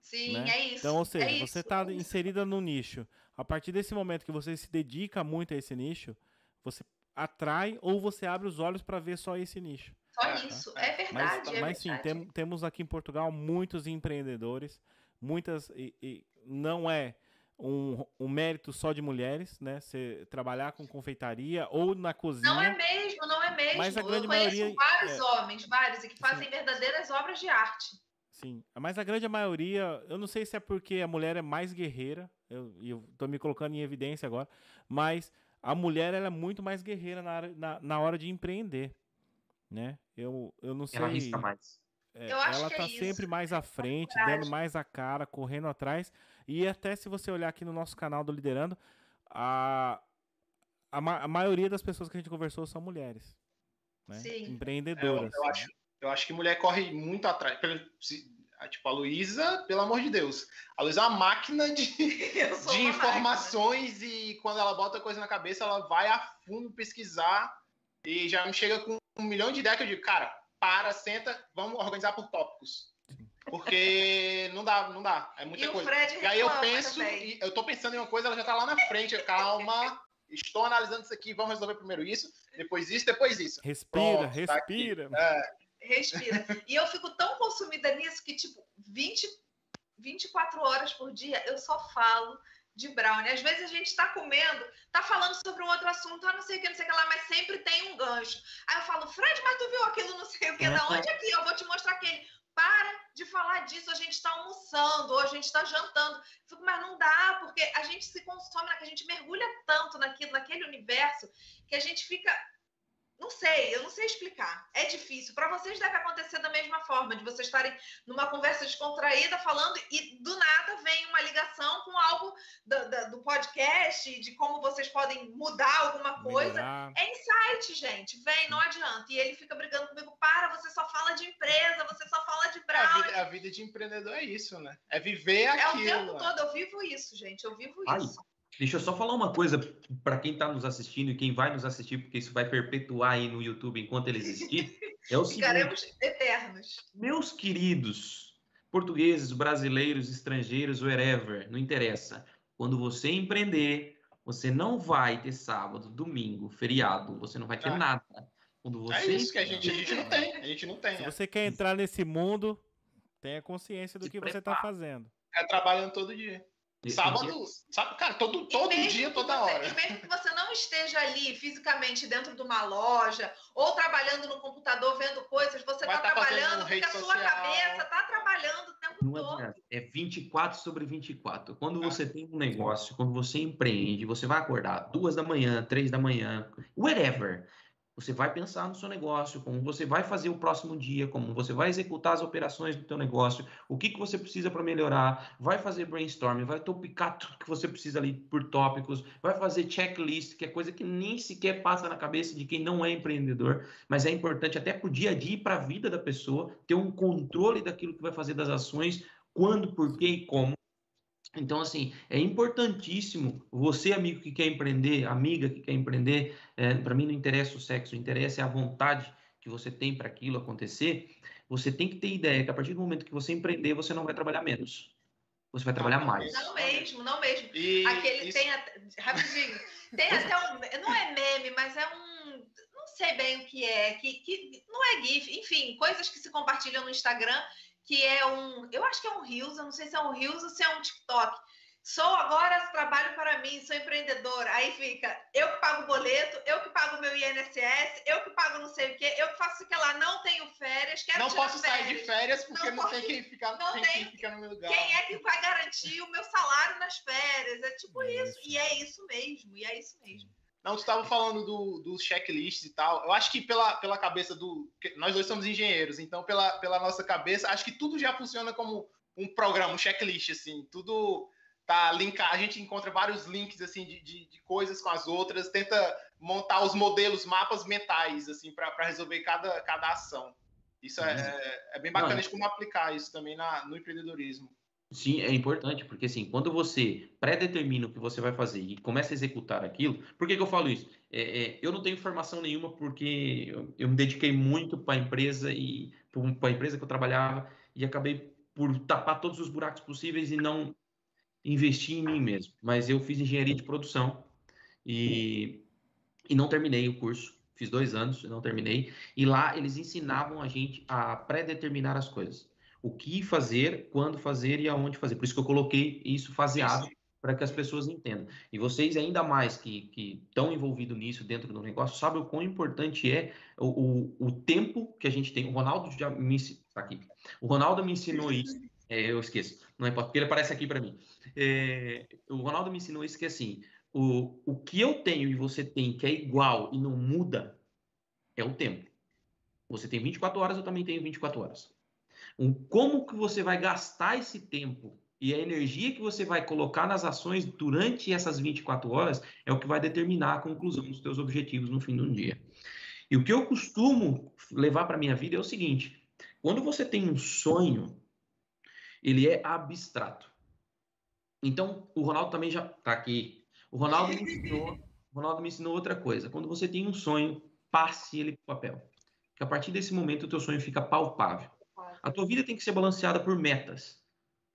Sim, né? é isso. Então, ou seja, é você está inserida no nicho. A partir desse momento que você se dedica muito a esse nicho, você atrai ou você abre os olhos para ver só esse nicho. Só tá? isso, é verdade. Mas, é mas verdade. sim, tem, temos aqui em Portugal muitos empreendedores, muitas. E, e não é um, um, mérito só de mulheres, né? Você trabalhar com confeitaria ou na cozinha. Não é mesmo, não é mesmo. Mas a grande Eu conheço maioria, vários é... homens, vários, e que fazem sim. verdadeiras obras de arte. Sim, mas a grande maioria, eu não sei se é porque a mulher é mais guerreira, eu, eu tô me colocando em evidência agora, mas a mulher ela é muito mais guerreira na, na, na hora de empreender, né? Eu, eu não sei. Ela arrisca mais. É, ela tá é sempre mais à frente, dando mais a cara, correndo atrás. E até se você olhar aqui no nosso canal do Liderando, a, a, ma a maioria das pessoas que a gente conversou são mulheres. Né? Empreendedoras. É, eu, eu, acho, eu acho que mulher corre muito atrás. Tipo, a Luísa, pelo amor de Deus. A Luísa é uma máquina de, *laughs* de informações máquina. e quando ela bota coisa na cabeça, ela vai a fundo pesquisar. e já me chega com um milhão de ideias que eu digo, cara, para, senta, vamos organizar por tópicos. Porque *laughs* não dá, não dá. É muita E o coisa. Fred E aí eu penso, e eu tô pensando em uma coisa, ela já tá lá na frente. Eu, Calma, estou analisando isso aqui, vamos resolver primeiro isso, depois isso, depois isso. Respira, Pronto, tá aqui. Respira. E eu fico tão consumida nisso que, tipo, 20, 24 horas por dia eu só falo de brownie. Às vezes a gente tá comendo, tá falando sobre um outro assunto, ah, não sei o que, não sei o que lá, mas sempre tem um gancho. Aí eu falo, Fred, mas tu viu aquilo, não sei o que, da onde aqui? Eu vou te mostrar aquele. Para de falar disso, a gente está almoçando, ou a gente está jantando. Fico, mas não dá, porque a gente se consome, a gente mergulha tanto naquilo, naquele universo, que a gente fica não sei, eu não sei explicar. É difícil. Para vocês deve acontecer da mesma forma, de vocês estarem numa conversa descontraída falando e do nada vem uma ligação com algo do, do- do podcast, de como vocês podem mudar alguma coisa. Melhorar. É insight, gente. Vem, não adianta. E ele fica brigando comigo, para, você só fala de empresa, você só fala de A brownie. vida, a vida de empreendedor é isso, né? É viver É o aquilo. tempo né? todo, eu vivo isso, gente. Eu vivo Ai, isso. Deixa eu só falar uma coisa para quem está nos assistindo e quem vai nos assistir, porque isso vai perpetuar aí no YouTube enquanto ele existir. É o seguinte, Ficaremos eternos. meus queridos portugueses, brasileiros, estrangeiros, wherever, não interessa. Quando você empreender, você não vai ter sábado, domingo, feriado, você não vai ter Ah. nada. Quando você É isso que a gente, a gente não tem. A gente não tem. Se É, você quer entrar nesse mundo, tenha consciência do Se que você está prepara. fazendo. é trabalhando todo dia. Sábado, sabe, cara, todo, todo dia, toda você- hora. E mesmo que você não esteja ali fisicamente dentro de uma loja ou trabalhando no computador vendo coisas, você está tá fazendo trabalhando porque rede a sua social. cabeça está trabalhando o tempo Não todo. É 24 sobre 24. Quando Ah. você tem um negócio, quando você empreende, você vai acordar duas da manhã, três da manhã, whatever. Você vai pensar no seu negócio, como você vai fazer o próximo dia, como você vai executar as operações do teu negócio, o que, que você precisa para melhorar, vai fazer brainstorming, vai topicar tudo que você precisa ali por tópicos, vai fazer checklist, que é coisa que nem sequer passa na cabeça de quem não é empreendedor, mas é importante até para o dia a dia e para a vida da pessoa ter um controle daquilo que vai fazer das ações, quando, por quê e como. Então, assim, é importantíssimo você, amigo que quer empreender, amiga que quer empreender, para mim não interessa o sexo, interessa é a vontade que você tem para aquilo acontecer. Você tem que ter ideia que a partir do momento que você empreender, você não vai trabalhar menos. Você vai trabalhar Não, mais. Não mesmo, não mesmo. E Aquele isso- tem até, rapidinho, tem até um, não é meme, mas é um, não sei bem o que é, que, que não é GIF, enfim, coisas que se compartilham no Instagram, que é um, eu acho que é um Reels, eu não sei se é um Reels ou se é um TikTok. Sou agora, trabalho para mim, sou empreendedora. Aí fica, eu que pago o boleto, eu que pago o meu INSS, eu que pago não sei o quê, eu que faço o que lá, não tenho férias, quero não posso sair de férias porque Não não, tem quem ficar, não tem tem- ficar no meu lugar. Quem é que vai garantir o meu salário nas férias? É tipo isso. Isso. E é isso mesmo, e é isso mesmo. Não, tu estava falando do, dos checklists e tal. Eu acho que pela, pela cabeça do. Nós dois somos engenheiros, então pela, pela nossa cabeça, acho que tudo já funciona como um programa, um checklist, assim. Tudo tá linkado. A gente encontra vários links, assim, de, de, de coisas com as outras, tenta montar os modelos, mapas mentais, assim, para resolver cada, cada ação. Isso é, é, é bem bacana Não, de como aplicar isso também na, no empreendedorismo. Sim, é importante, porque assim, quando você pré-determina o que você vai fazer e começa a executar aquilo, por que, que eu falo isso? É, é, eu não tenho formação nenhuma porque eu, eu me dediquei muito para a empresa e para a empresa que eu trabalhava e acabei por tapar todos os buracos possíveis e não investir em mim mesmo. Mas eu fiz engenharia de produção e, e não terminei o curso. Fiz dois anos e não terminei. E lá eles ensinavam a gente a pré-determinar as coisas o que fazer, quando fazer e aonde fazer. Por isso que eu coloquei isso faseado para que as pessoas entendam. E vocês, ainda mais que, estão envolvidos nisso dentro do negócio, sabem o quão importante é o, o, o tempo que a gente tem. O Ronaldo já me ensinou. Tá aqui. O Ronaldo me ensinou isso. É, eu esqueço. Não é porque ele aparece aqui para mim. É, o Ronaldo me ensinou isso que assim, o, o que eu tenho e você tem que é igual e não muda é o tempo. Você tem 24 horas, eu também tenho 24 horas. Um, como que você vai gastar esse tempo e a energia que você vai colocar nas ações durante essas 24 horas é o que vai determinar a conclusão dos seus objetivos no fim do dia. E o que eu costumo levar para minha vida é o seguinte: quando você tem um sonho, ele é abstrato. Então, o Ronaldo também já está aqui. O Ronaldo me ensinou, Ronaldo me ensinou outra coisa. Quando você tem um sonho, passe ele para o papel. Que a partir desse momento o teu sonho fica palpável. A tua vida tem que ser balanceada por metas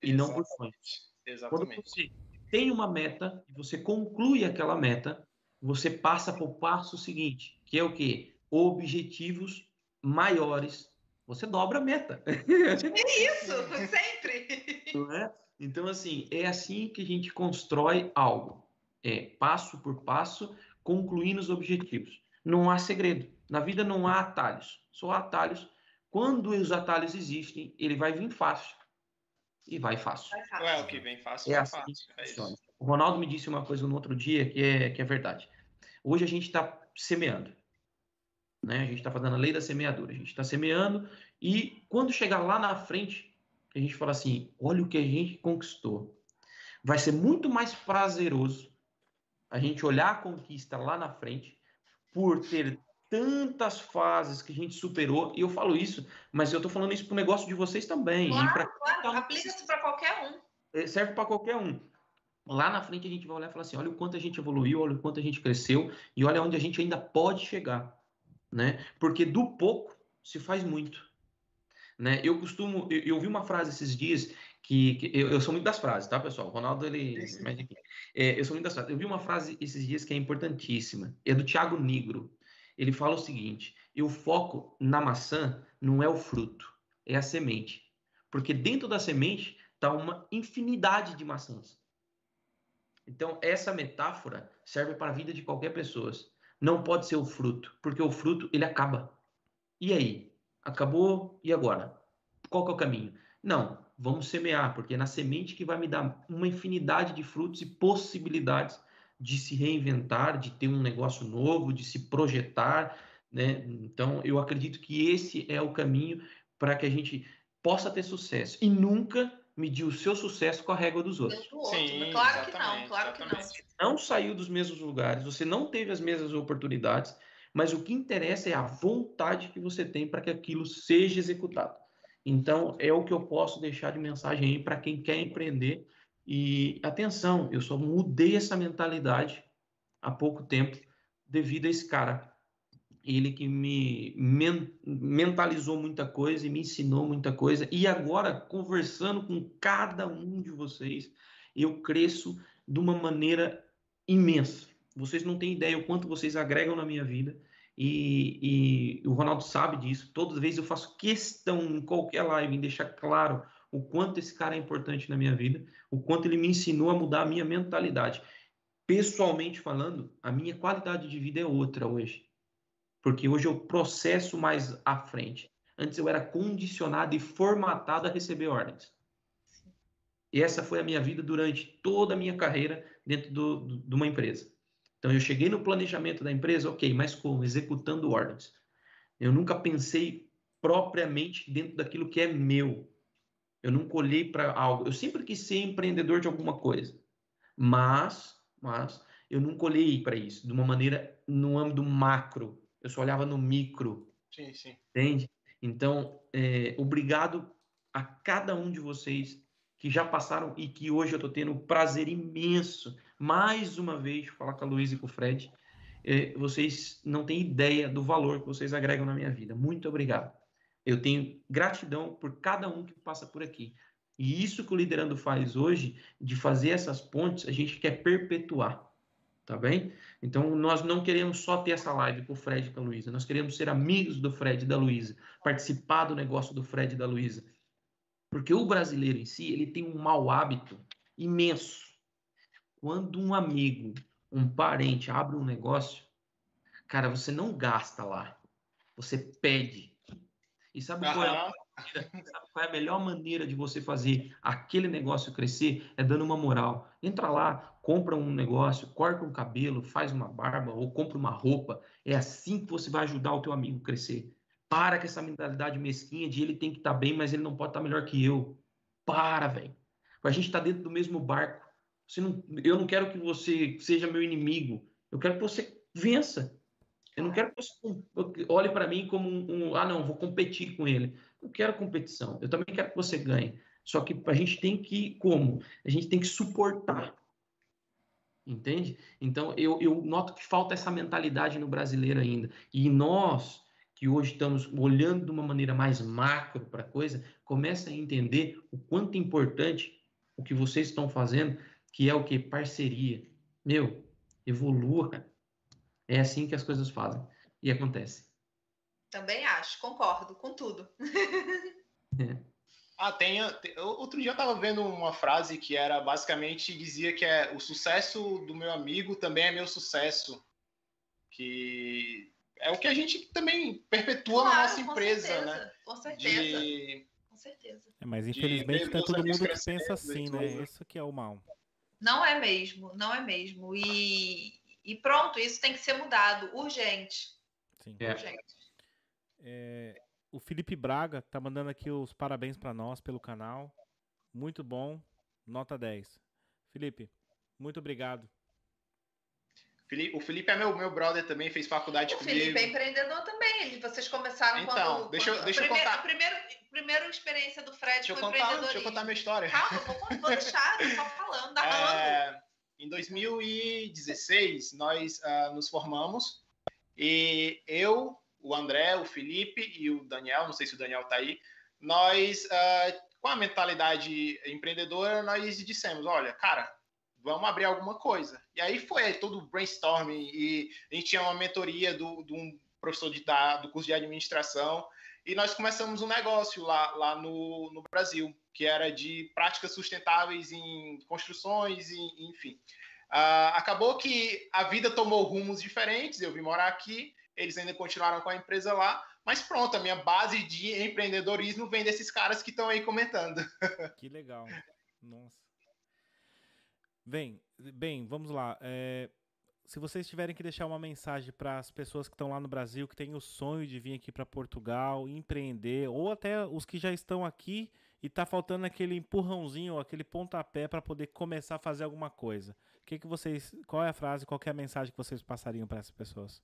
e não por sonhos. Exatamente. Quando você tem uma meta e você conclui aquela meta, você passa para o passo seguinte, que é o quê? Objetivos maiores. Você dobra a meta. É isso, sempre. *laughs* Não é? Então, assim, é assim que a gente constrói algo. É passo por passo, concluindo os objetivos. Não há segredo. Na vida não há atalhos. Só há atalhos. Quando os atalhos existem, ele vai vir fácil. E vai fácil. Vai fácil. É o que vem fácil, É assim fácil. que É isso. O Ronaldo me disse uma coisa no outro dia que é, que é verdade. Hoje a gente está semeando. Né? A gente está fazendo a lei da semeadura. A gente está semeando e quando chegar lá na frente, a gente fala assim: olha o que a gente conquistou. Vai ser muito mais prazeroso a gente olhar a conquista lá na frente por ter tantas fases que a gente superou. E eu falo isso, mas eu estou falando isso para o negócio de vocês também. e pra Claro, claro. quem tá- Aplica-se para qualquer um. é, serve para qualquer um. Lá na frente a gente vai olhar e falar assim, olha o quanto a gente evoluiu, olha o quanto a gente cresceu e olha onde a gente ainda pode chegar, né? Porque do pouco se faz muito, né? Eu costumo, eu, eu vi uma frase esses dias que, que eu, eu sou muito das frases, tá, pessoal? O Ronaldo ele, é, eu sou muito das frases. Eu vi uma frase esses dias que é importantíssima, é do Thiago Nigro. Ele fala o seguinte: eu foco na maçã, não é o fruto, é a semente, porque dentro da semente está uma infinidade de maçãs. Então, essa metáfora serve para a vida de qualquer pessoa. Não pode ser o fruto, porque o fruto ele acaba. E aí? Acabou, e agora? Qual que é o caminho? Não, vamos semear, porque é na semente que vai me dar uma infinidade de frutos e possibilidades de se reinventar, de ter um negócio novo, de se projetar, né? Então, eu acredito que esse é o caminho para que a gente possa ter sucesso e nunca medir o seu sucesso com a régua dos outros. Do outro. Sim, claro que não, exatamente, claro que não. exatamente. Não saiu dos mesmos lugares, você não teve as mesmas oportunidades, mas o que interessa é a vontade que você tem para que aquilo seja executado. Então, é o que eu posso deixar de mensagem aí para quem quer empreender. E atenção, eu só mudei essa mentalidade há pouco tempo devido a esse cara. Ele que me men- mentalizou muita coisa e me ensinou muita coisa. E agora, conversando com cada um de vocês, eu cresço de uma maneira imensa. Vocês não têm ideia o quanto vocês agregam na minha vida. E, e o Ronaldo sabe disso. Todas as vezes eu faço questão em qualquer live em deixar claro o quanto esse cara é importante na minha vida, o quanto ele me ensinou a mudar a minha mentalidade. Pessoalmente falando, a minha qualidade de vida é outra hoje. Porque hoje eu processo mais à frente. Antes eu era condicionado e formatado a receber ordens. E essa foi a minha vida durante toda a minha carreira dentro do, do, de uma empresa. Então eu cheguei no planejamento da empresa, ok, mas como? Executando ordens. Eu nunca pensei propriamente dentro daquilo que é meu. Eu nunca olhei para algo. Eu sempre quis ser empreendedor de alguma coisa. Mas, mas eu nunca olhei para isso de uma maneira no âmbito macro. Eu só olhava no micro. Sim, sim. Entende? Então, é, obrigado a cada um de vocês que já passaram e que hoje eu estou tendo o prazer imenso, mais uma vez, falar com a Luísa e com o Fred. É, vocês não têm ideia do valor que vocês agregam na minha vida. Muito obrigado. Eu tenho gratidão por cada um que passa por aqui. E isso que o Liderando faz hoje, de fazer essas pontes, a gente quer perpetuar. Tá bem? Então, nós não queremos só ter essa live com o Fred e com a Luísa. Nós queremos ser amigos do Fred e da Luísa, participar do negócio do Fred e da Luísa. Porque o brasileiro em si, ele tem um mau hábito imenso. Quando um amigo, um parente abre um negócio, cara, você não gasta lá. Você pede. E sabe qual é a. Sabe qual é a melhor maneira de você fazer aquele negócio crescer? É dando uma moral. Entra lá, compra um negócio, corta um cabelo, faz uma barba ou compra uma roupa. É assim que você vai ajudar o teu amigo a crescer. Para com essa mentalidade mesquinha de ele tem que estar bem, mas ele não pode estar melhor que eu. Para, velho. A gente está dentro do mesmo barco. Não, eu não quero que você seja meu inimigo. Eu quero que você vença. Eu não quero que você olhe para mim como um, um, ah, não, vou competir com ele. Eu quero competição. Eu também quero que você ganhe. Só que a gente tem que, como? A gente tem que suportar. Entende? Então, eu, eu noto que falta essa mentalidade no brasileiro ainda. E nós, que hoje estamos olhando de uma maneira mais macro para a coisa, começa a entender o quanto é importante o que vocês estão fazendo, que é o que? Parceria. Meu, evolua, cara. É assim que as coisas fazem. E acontece. Também acho, concordo com tudo. *laughs* é. Ah, tem, tem, Outro dia eu estava vendo uma frase que era basicamente dizia que é o sucesso do meu amigo também é meu sucesso. Que é o que a gente também perpetua claro, na nossa empresa, certeza, né? Com certeza. De, com certeza. É, mas infelizmente é todo mundo que pensa assim, né? Isso que é o mal. Não é mesmo, não é mesmo. E, e pronto, isso tem que ser mudado, urgente. Sim. É. Urgente. É, o Felipe Braga tá mandando aqui os parabéns para nós pelo canal. Muito bom. Nota 10. Felipe, muito obrigado. O Felipe é meu, meu brother também, fez faculdade o comigo. O Felipe é empreendedor também. Vocês começaram então, quando. Deixa, quando, deixa primeiro, eu contar. Primeiro, primeira experiência do Fred deixa foi contar, empreendedorismo. Deixa eu contar minha história. Calma, vou, vou deixar, eu só falando, *laughs* narrando. É, em 2016, nós uh, nos formamos e eu, o André, o Felipe e o Daniel, não sei se o Daniel está aí, nós, uh, com a mentalidade empreendedora, nós dissemos, olha, cara, vamos abrir alguma coisa. E aí foi todo o brainstorming e a gente tinha uma mentoria do, de um professor de, da, do curso de administração e nós começamos um negócio lá, lá no, no Brasil, que era de práticas sustentáveis em construções, e, enfim. Uh, acabou que a vida tomou rumos diferentes, eu vim morar aqui, eles ainda continuaram com a empresa lá, mas pronto, a minha base de empreendedorismo vem desses caras que estão aí comentando. *laughs* Que legal. Nossa. Bem, bem, vamos lá. É, se vocês tiverem que deixar uma mensagem para as pessoas que estão lá no Brasil, que têm o sonho de vir aqui para Portugal, empreender, ou até os que já estão aqui e tá faltando aquele empurrãozinho, aquele pontapé para poder começar a fazer alguma coisa. O que que vocês, qual é a frase, qual é a mensagem que vocês passariam para essas pessoas?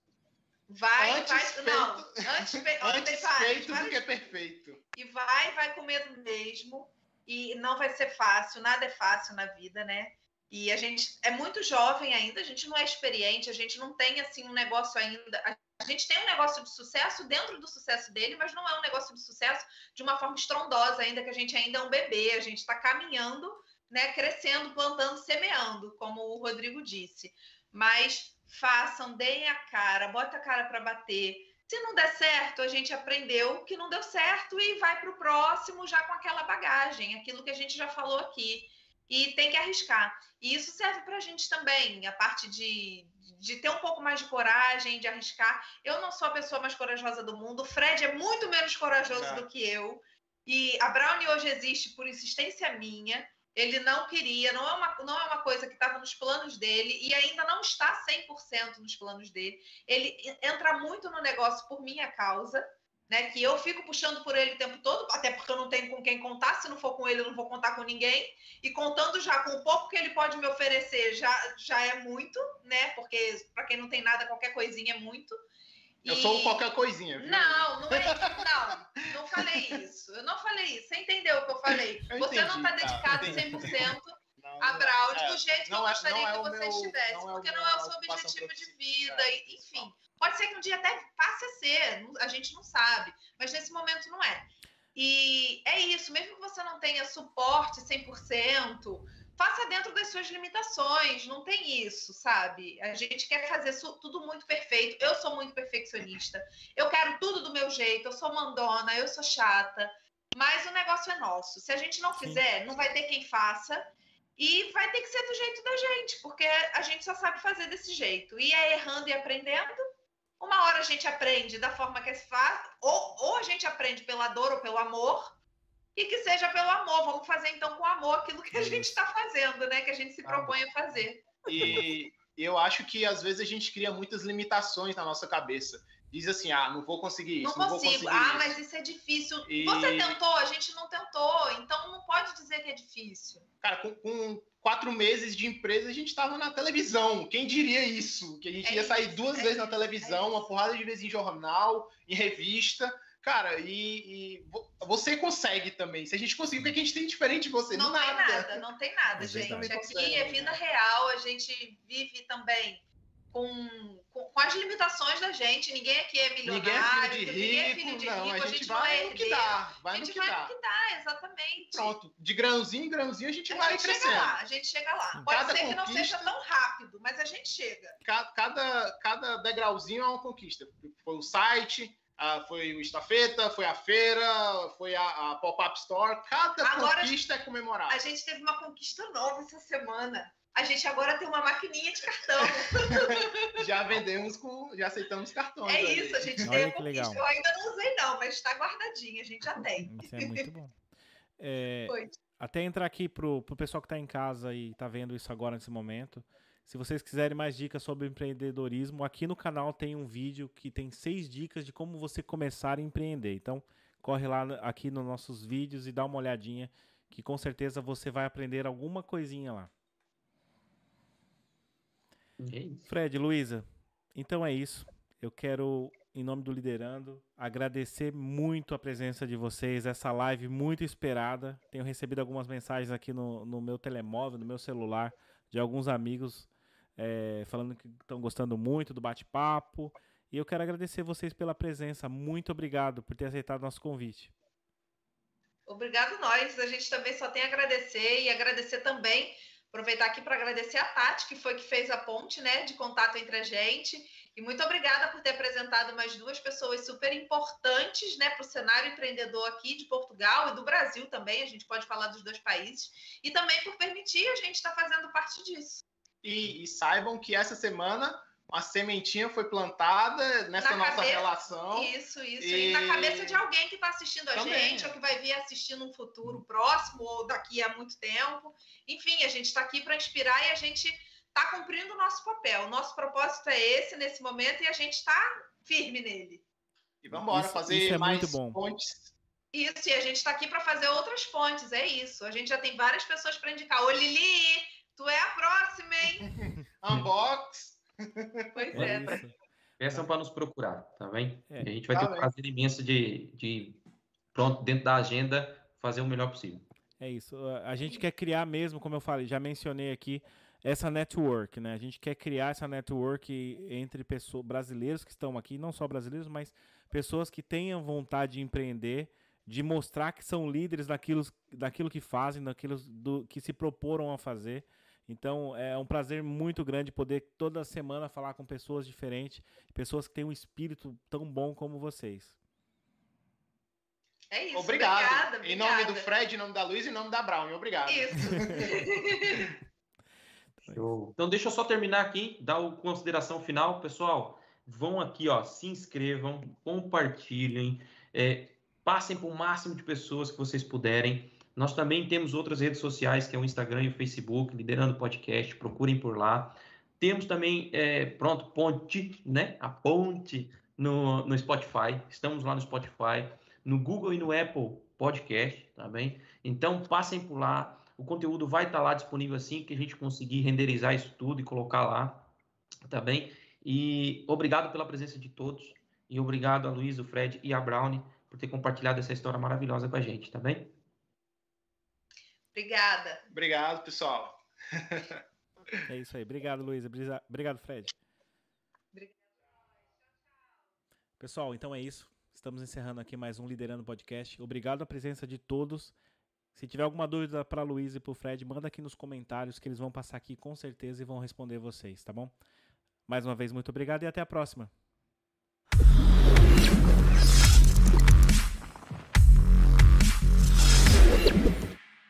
Vai, antes vai, feito, não, antes, *laughs* antes vai, feito vai, do que perfeito. E vai, vai com medo mesmo. E não vai ser fácil, nada é fácil na vida, né? E a gente é muito jovem ainda, a gente não é experiente, a gente não tem assim um negócio ainda. A gente tem um negócio de sucesso dentro do sucesso dele, mas não é um negócio de sucesso de uma forma estrondosa, ainda que a gente ainda é um bebê, a gente está caminhando, né, crescendo, plantando, semeando, como o Rodrigo disse. Mas façam, deem a cara, bota a cara para bater. Se não der certo, a gente aprendeu que não deu certo e vai para o próximo já com aquela bagagem, aquilo que a gente já falou aqui e tem que arriscar. E isso serve para a gente também, a parte de, de ter um pouco mais de coragem, de arriscar. Eu não sou a pessoa mais corajosa do mundo, o Fred é muito menos corajoso é. do que eu. E a Brownie hoje existe por insistência minha. Ele não queria, não é uma, não é uma coisa que estava nos planos dele e ainda não está 100% nos planos dele. Ele entra muito no negócio por minha causa né? Que eu fico puxando por ele o tempo todo, até porque eu não tenho com quem contar. Se não for com ele, eu não vou contar com ninguém. E contando já com o pouco que ele pode me oferecer, já, já é muito, né? Porque para quem não tem nada, qualquer coisinha é muito. Eu e... sou qualquer coisinha. Viu? Não, não é Não, não falei isso. Eu não falei isso. Você entendeu o que eu falei? Eu você entendi, não está dedicado tá, 100% *laughs* não, a Braud é, do jeito que eu é, gostaria é, que você meu, estivesse. Não é porque não é o seu objetivo de vida, é. enfim. Pode ser que um dia até passe a ser, a gente não sabe, mas nesse momento não é. E é isso, mesmo que você não tenha suporte 100%, faça dentro das suas limitações, não tem isso, sabe? A gente quer fazer tudo muito perfeito. Eu sou muito perfeccionista. Eu quero tudo do meu jeito, eu sou mandona, eu sou chata, mas o negócio é nosso. Se a gente não fizer, não vai ter quem faça. E vai ter que ser do jeito da gente, porque a gente só sabe fazer desse jeito. E é errando e aprendendo. Uma hora a gente aprende da forma que se faz, ou, ou a gente aprende pela dor ou pelo amor, e que seja pelo amor. Vamos fazer então com amor aquilo que a gente está fazendo, né? Que a gente se propõe a fazer. E eu acho que às vezes a gente cria muitas limitações na nossa cabeça. Diz assim, ah, não vou conseguir isso. Não, não consigo. ah, isso. mas isso é difícil. E... Você tentou, a gente não tentou. Então não pode dizer que é difícil. Cara, com, com quatro meses de empresa, a gente estava na televisão. Quem diria isso? Que a gente é ia sair duas é vezes na televisão, é uma porrada de vezes em jornal, em revista. Cara, e, e você consegue também. Se a gente conseguir, o que a gente tem diferente de você? Não, não tem nada. não tem nada, gente. Aqui consegue, é vida real, a gente vive também com, com, as limitações da gente. Ninguém aqui é milionário, ninguém é filho de rico, ninguém é filho de não, rico a, gente a gente vai no que dá. Vai a gente no que vai dá. no que dá, exatamente. Pronto, de grãozinho em grãozinho a gente a vai gente crescendo. Chega lá, a gente chega lá. Pode cada ser que não seja tão rápido, mas a gente chega. Cada, cada degrauzinho é uma conquista. Foi o site, foi o Estafeta, foi a feira, foi a, a Pop-Up Store. Cada Agora, conquista é comemorada. A gente teve uma conquista nova essa semana a gente agora tem uma maquininha de cartão. *laughs* já vendemos com. Já aceitamos cartões. É isso, a gente Olha tem legal. Eu ainda não usei, não, mas está guardadinha, a gente já tem. Isso é muito bom. *laughs* É, até entrar aqui pro, pro pessoal que está em casa e está vendo isso agora nesse momento. Se vocês quiserem mais dicas sobre empreendedorismo, aqui no canal tem um vídeo que tem seis dicas de como você começar a empreender. Então, corre lá aqui nos nossos vídeos e dá uma olhadinha, que com certeza você vai aprender alguma coisinha lá. É Fred, Luísa, então é isso. Eu quero, em nome do Liderando, agradecer muito a presença de vocês, essa live muito esperada. Tenho recebido algumas mensagens aqui no, no meu telemóvel, no meu celular, de alguns amigos é, falando que estão gostando muito do bate-papo. E eu quero agradecer vocês pela presença. Muito obrigado por ter aceitado nosso convite. Obrigado nós. A gente também só tem a agradecer e agradecer também Aproveitar aqui para agradecer a Tati, que foi que fez a ponte né, de contato entre a gente. E muito obrigada por ter apresentado mais duas pessoas super importantes né, para o cenário empreendedor aqui de Portugal e do Brasil também. A gente pode falar dos dois países. E também por permitir a gente estar tá fazendo parte disso. E, e saibam que essa semana uma sementinha foi plantada nessa na nossa cabeça, relação. Isso, isso. E... e... na cabeça de alguém que está assistindo a Também. gente, ou que vai vir assistindo um futuro próximo, ou daqui a muito tempo. Enfim, a gente está aqui para inspirar e a gente está cumprindo o nosso papel. O nosso propósito é esse nesse momento e a gente está firme nele. E vamos embora fazer isso é mais muito bom. pontes. Isso, e a gente está aqui para fazer outras pontes, é isso. A gente já tem várias pessoas para indicar. Ô, Lili, tu é a próxima, hein? *laughs* Unbox. *laughs* Pois é. é Peçam para nos procurar, tá bem? É. A gente vai tá ter um prazer imenso de, de, pronto, dentro da agenda, fazer o melhor possível. É isso. A gente quer criar mesmo, como eu falei, já mencionei aqui, essa network, né? A gente quer criar essa network entre pessoas brasileiros que estão aqui, não só brasileiros, mas pessoas que tenham vontade de empreender, de mostrar que são líderes daquilo, daquilo que fazem, daquilo do, que se proporam a fazer. Então é um prazer muito grande poder toda semana falar com pessoas diferentes, pessoas que têm um espírito tão bom como vocês. É isso. Obrigado. Obrigada, obrigada. Em nome do Fred, em nome da Luiz e em nome da Brown. Obrigado. Isso. *laughs* Então deixa eu só terminar aqui, dar o consideração final, pessoal. Vão aqui, ó, se inscrevam, compartilhem, é, passem para o máximo de pessoas que vocês puderem. Nós também temos outras redes sociais, que é o Instagram e o Facebook, Liderando Podcast, procurem por lá. Temos também, é, pronto, Ponte, né? A Ponte no, no Spotify. Estamos lá no Spotify, no Google e no Apple Podcast, tá bem? Então, passem por lá. O conteúdo vai estar lá disponível assim que a gente conseguir renderizar isso tudo e colocar lá, tá bem? E obrigado pela presença de todos. E obrigado a Luiz, o Fred e a Brownie por ter compartilhado essa história maravilhosa com a gente, tá bem? Obrigada. Obrigado, pessoal. É isso aí. Obrigado, Luísa. Obrigado, Fred. Pessoal, então é isso. Estamos encerrando aqui mais um Liderando Podcast. Obrigado a presença de todos. Se tiver alguma dúvida para a Luísa e para o Fred, manda aqui nos comentários que eles vão passar aqui com certeza e vão responder vocês, tá bom? Mais uma vez, muito obrigado e até a próxima.